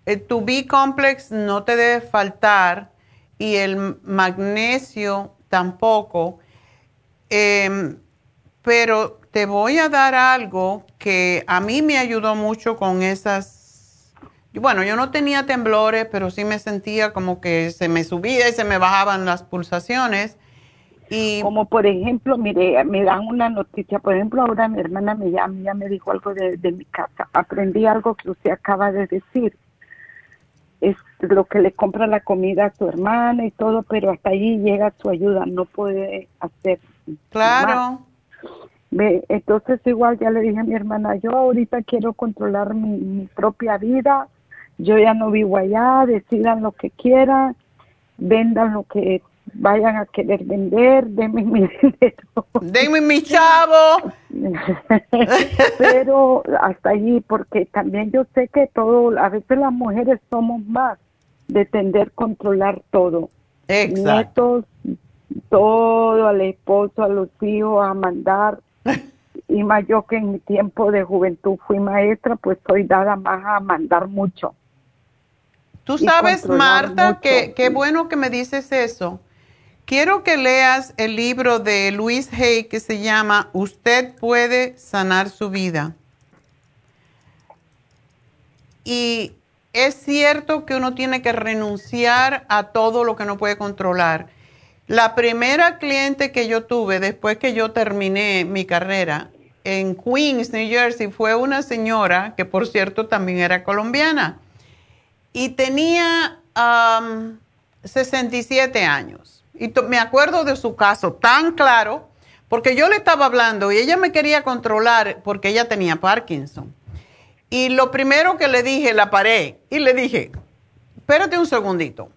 Eh, tu B-complex no te debe faltar y el magnesio tampoco. Em, pero te voy a dar algo que a mí me ayudó mucho con esas bueno, yo no tenía temblores, pero sí me sentía como que se me subía y se me bajaban las pulsaciones. Y como por ejemplo, mire, me dan una noticia, por ejemplo, ahora mi hermana me llama, ya me dijo algo de, mi casa. Aprendí algo que usted acaba de decir. Es lo que le compra la comida a su hermana y todo, pero hasta allí llega su ayuda, no puede hacer. Claro. Entonces igual ya le dije a mi hermana, yo ahorita quiero controlar mi propia vida, yo ya no vivo allá, decidan lo que quieran, vendan lo que vayan a querer vender, denme mi dinero. Denme mi chavo. Pero hasta allí, porque también yo sé que todo, a veces las mujeres somos más de tender controlar todo. Exacto. Nietos, todo, al esposo, a los hijos, a mandar. Y más yo que en mi tiempo de juventud fui maestra, pues soy dada más a mandar mucho. Tú sabes, Marta, que qué bueno que me dices eso. Quiero que leas el libro de Luis Hay que se llama Usted puede sanar su vida. Y es cierto que uno tiene que renunciar a todo lo que no puede controlar. La primera cliente que yo tuve después que yo terminé mi carrera en Queens, New Jersey, fue una señora que por cierto también era colombiana y tenía 67 años. Y me acuerdo de su caso tan claro, porque yo le estaba hablando y ella me quería controlar porque ella tenía Parkinson. Y lo primero que le dije, la paré y le dije, espérate un segundito,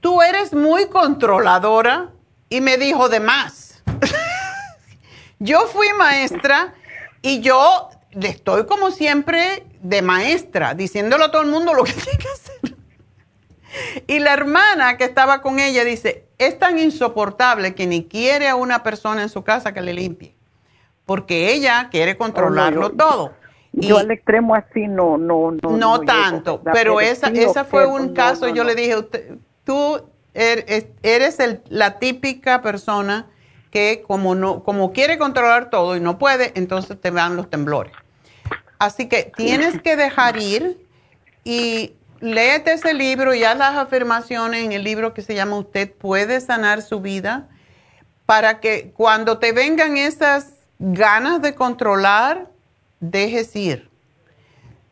tú eres muy controladora y me dijo de más. yo fui maestra y yo le estoy como siempre de maestra, diciéndole a todo el mundo lo que tiene que hacer. Y la hermana que estaba con ella dice, es tan insoportable que ni quiere a una persona en su casa que le limpie, porque ella quiere controlarlo todo. Y yo al extremo así no, no, no. No, tanto, pero esa, esa fue un caso, yo le dije, tú er, eres el, la típica persona que como, no, como quiere controlar todo y no puede, entonces te van los temblores. Así que tienes que dejar ir y léete ese libro y haz las afirmaciones en el libro que se llama Usted puede sanar su vida para que cuando te vengan esas ganas de controlar, dejes ir.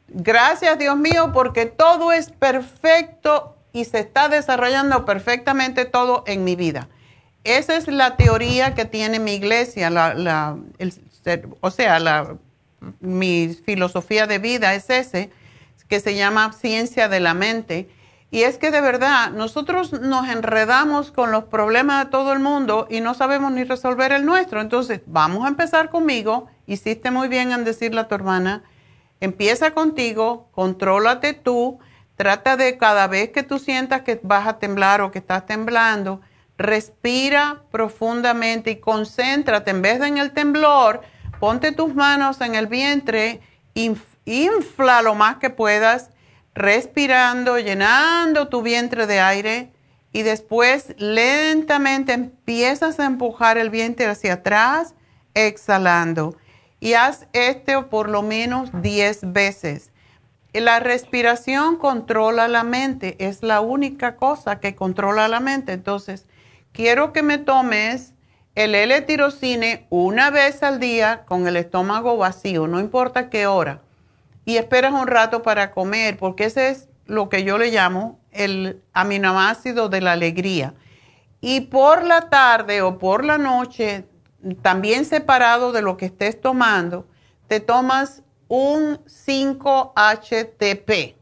Gracias Dios mío porque todo es perfecto y se está desarrollando perfectamente todo en mi vida. Esa es la teoría que tiene mi iglesia, o sea, mi filosofía de vida es ese, que se llama ciencia de la mente. Y es que de verdad nosotros nos enredamos con los problemas de todo el mundo y no sabemos ni resolver el nuestro. Entonces, vamos a empezar conmigo. Hiciste muy bien en decirle a tu hermana, empieza contigo, contrólate tú, trata de cada vez que tú sientas que vas a temblar o que estás temblando, respira profundamente y concéntrate en vez de en el temblor ponte tus manos en el vientre, infla lo más que puedas, respirando, llenando tu vientre de aire y después lentamente empiezas a empujar el vientre hacia atrás, exhalando. Y haz esto por lo menos 10 veces. La respiración controla la mente, es la única cosa que controla la mente. Entonces, quiero que me tomes el L-tirocine una vez al día con el estómago vacío, no importa qué hora, y esperas un rato para comer, porque ese es lo que yo le llamo el aminoácido de la alegría. Y por la tarde o por la noche, también separado de lo que estés tomando, te tomas un 5-HTP.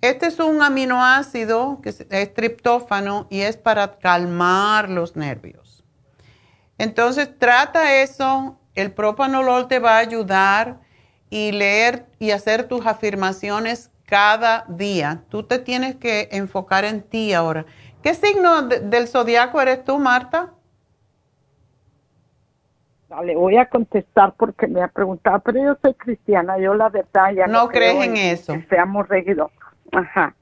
Este es un aminoácido que es triptófano y es para calmar los nervios. Entonces trata eso, el propanolol te va a ayudar y leer y hacer tus afirmaciones cada día. Tú te tienes que enfocar en ti ahora. ¿Qué signo del zodiaco eres tú, Marta? Le voy a contestar porque me ha preguntado, pero yo soy cristiana, yo la verdad ya no, no crees en, eso. seamos regidos. Ajá.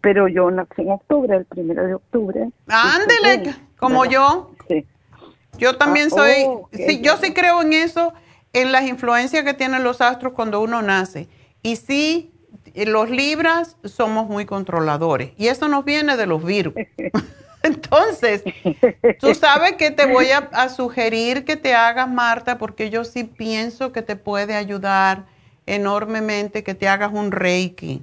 Pero yo nací en octubre, el primero de octubre. Ándele, como yo. Sí. Yo también ah, soy, oh, sí, yo sí creo en eso, en las influencias que tienen los astros cuando uno nace. Y sí, los libras somos muy controladores. Y eso nos viene de los virus. Entonces, tú sabes que te voy a, sugerir que te hagas, Marta, porque yo sí pienso que te puede ayudar enormemente que te hagas un reiki.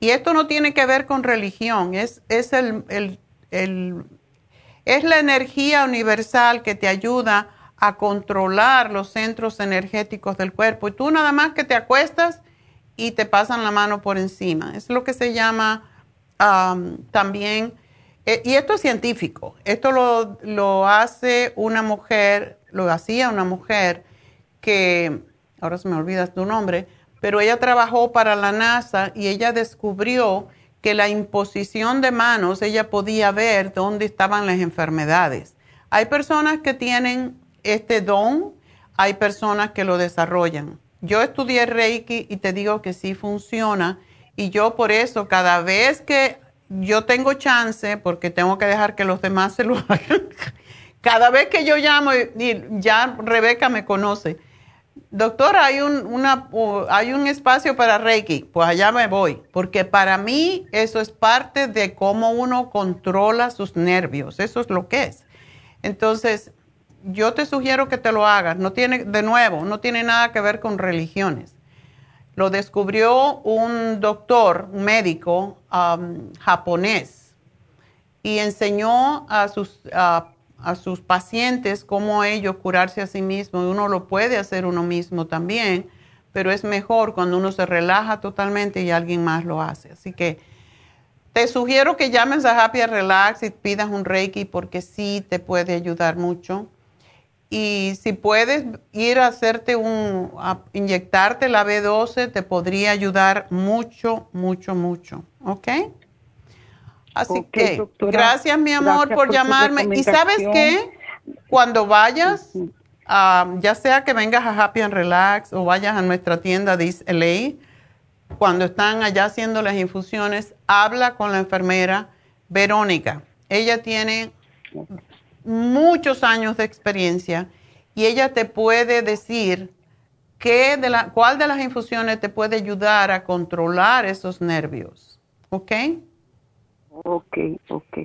Y esto no tiene que ver con religión, es, es, el, es la energía universal que te ayuda a controlar los centros energéticos del cuerpo. Y tú nada más que te acuestas y te pasan la mano por encima. Es lo que se llama también eh, y esto es científico, esto lo, hace una mujer, lo hacía una mujer que, ahora se me olvida tu nombre, pero ella trabajó para la NASA y ella descubrió que la imposición de manos, ella podía ver dónde estaban las enfermedades. Hay personas que tienen este don, hay personas que lo desarrollan. Yo estudié Reiki y te digo que sí funciona y yo por eso cada vez que yo tengo chance, porque tengo que dejar que los demás se lo hagan. Cada vez que yo llamo, y ya Rebeca me conoce, doctora, hay un, una, hay un espacio para Reiki, pues allá me voy, porque para mí eso es parte de cómo uno controla sus nervios, eso es lo que es. Entonces, yo te sugiero que te lo hagas, no tiene, de nuevo, no tiene nada que ver con religiones. Lo descubrió un doctor, un médico um, japonés, y enseñó a sus, a sus pacientes cómo ellos curarse a sí mismos. Uno lo puede hacer uno mismo también, pero es mejor cuando uno se relaja totalmente y alguien más lo hace. Así que te sugiero que llames a Happy Relax y pidas un Reiki porque sí te puede ayudar mucho. Y si puedes ir a hacerte un, a inyectarte la B12, te podría ayudar mucho, mucho, mucho. ¿Ok? Así que, gracias mi amor por, llamarme. y sabes qué, cuando vayas, ya sea que vengas a Happy and Relax o vayas a nuestra tienda de LA, cuando están allá haciendo las infusiones, habla con la enfermera Verónica. Ella tiene muchos años de experiencia y ella te puede decir qué de la, cuál de las infusiones te puede ayudar a controlar esos nervios. ¿Ok? Ok, ok.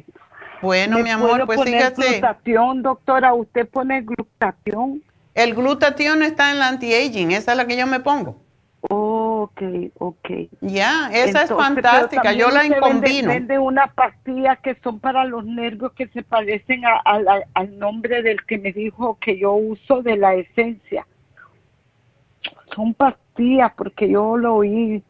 Bueno, mi amor, pues fíjate. glutatión, doctora? ¿Usted pone glutatión? El glutatión está en la anti-aging, esa es la que yo me pongo. Ok, ok. Ya, esa es fantástica, yo la combino. Vende unas pastillas que son para los nervios que se parecen al nombre del que me dijo que yo uso de la esencia. Son pastillas porque yo lo oí.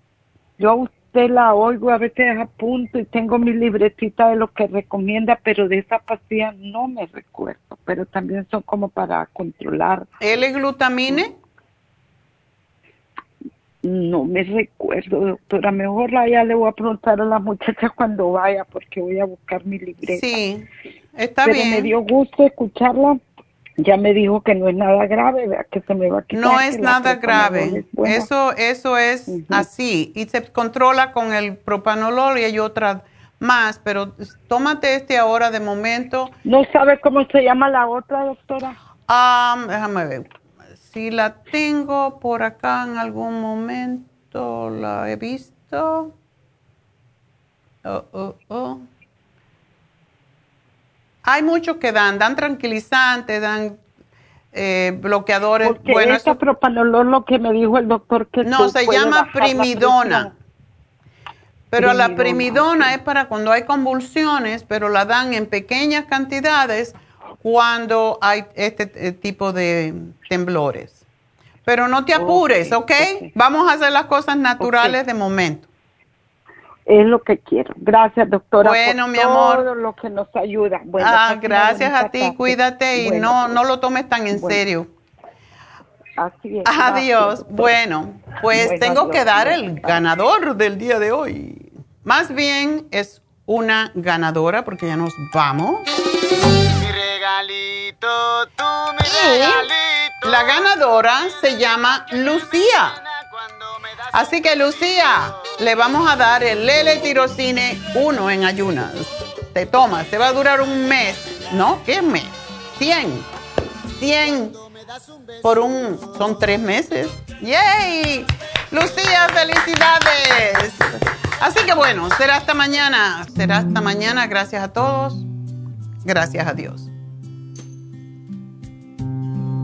Yo a usted la oigo, a veces apunto y tengo mi libretita de lo que recomienda, pero de esa pastilla no me recuerdo, pero también son como para controlar. ¿L-glutamine? No me recuerdo, doctora. Mejor ya le voy a preguntar a la muchacha cuando vaya, porque voy a buscar mi libreta. Sí, está bien. me dio gusto escucharla. Ya me dijo que no es nada grave, que se me va a quitar. No es nada grave. eso, eso es así. Y se controla con el propanolol y hay otras más, pero tómate este ahora de momento. ¿No sabe cómo se llama la otra, doctora? Ah, déjame ver. Si la tengo por acá en algún momento, la he visto. Oh, oh, oh. Hay muchos que dan, dan tranquilizantes, dan eh, bloqueadores. Porque bueno, esta propanolol lo que me dijo el doctor que no se llama primidona. Pero la primidona es para cuando hay convulsiones, pero la dan en pequeñas cantidades cuando hay este eh, tipo de temblores. Pero no te apures, ¿ok? Vamos a hacer las cosas naturales de momento. Es lo que quiero. Gracias, doctora. Bueno, por mi amor. Todo lo que nos ayuda. Bueno, ah, gracias a ti. Cuídate y no, pues. no lo tomes tan en serio. Así es. Adiós. bueno, pues tengo que dar el ganador del día de hoy. Más bien es una ganadora porque ya nos vamos. Mi regalito, tú mi regalito. La ganadora se llama Lucía. Así que Lucía, le vamos a dar el Lele Tirocine 1 en ayunas. Te tomas, te va a durar un mes. ¿No? ¿Qué mes? 100. 100 por un... Son tres meses. ¡Yay! Lucía, felicidades. Así que bueno, será hasta mañana. Será hasta mañana. Gracias a todos. Gracias a Dios.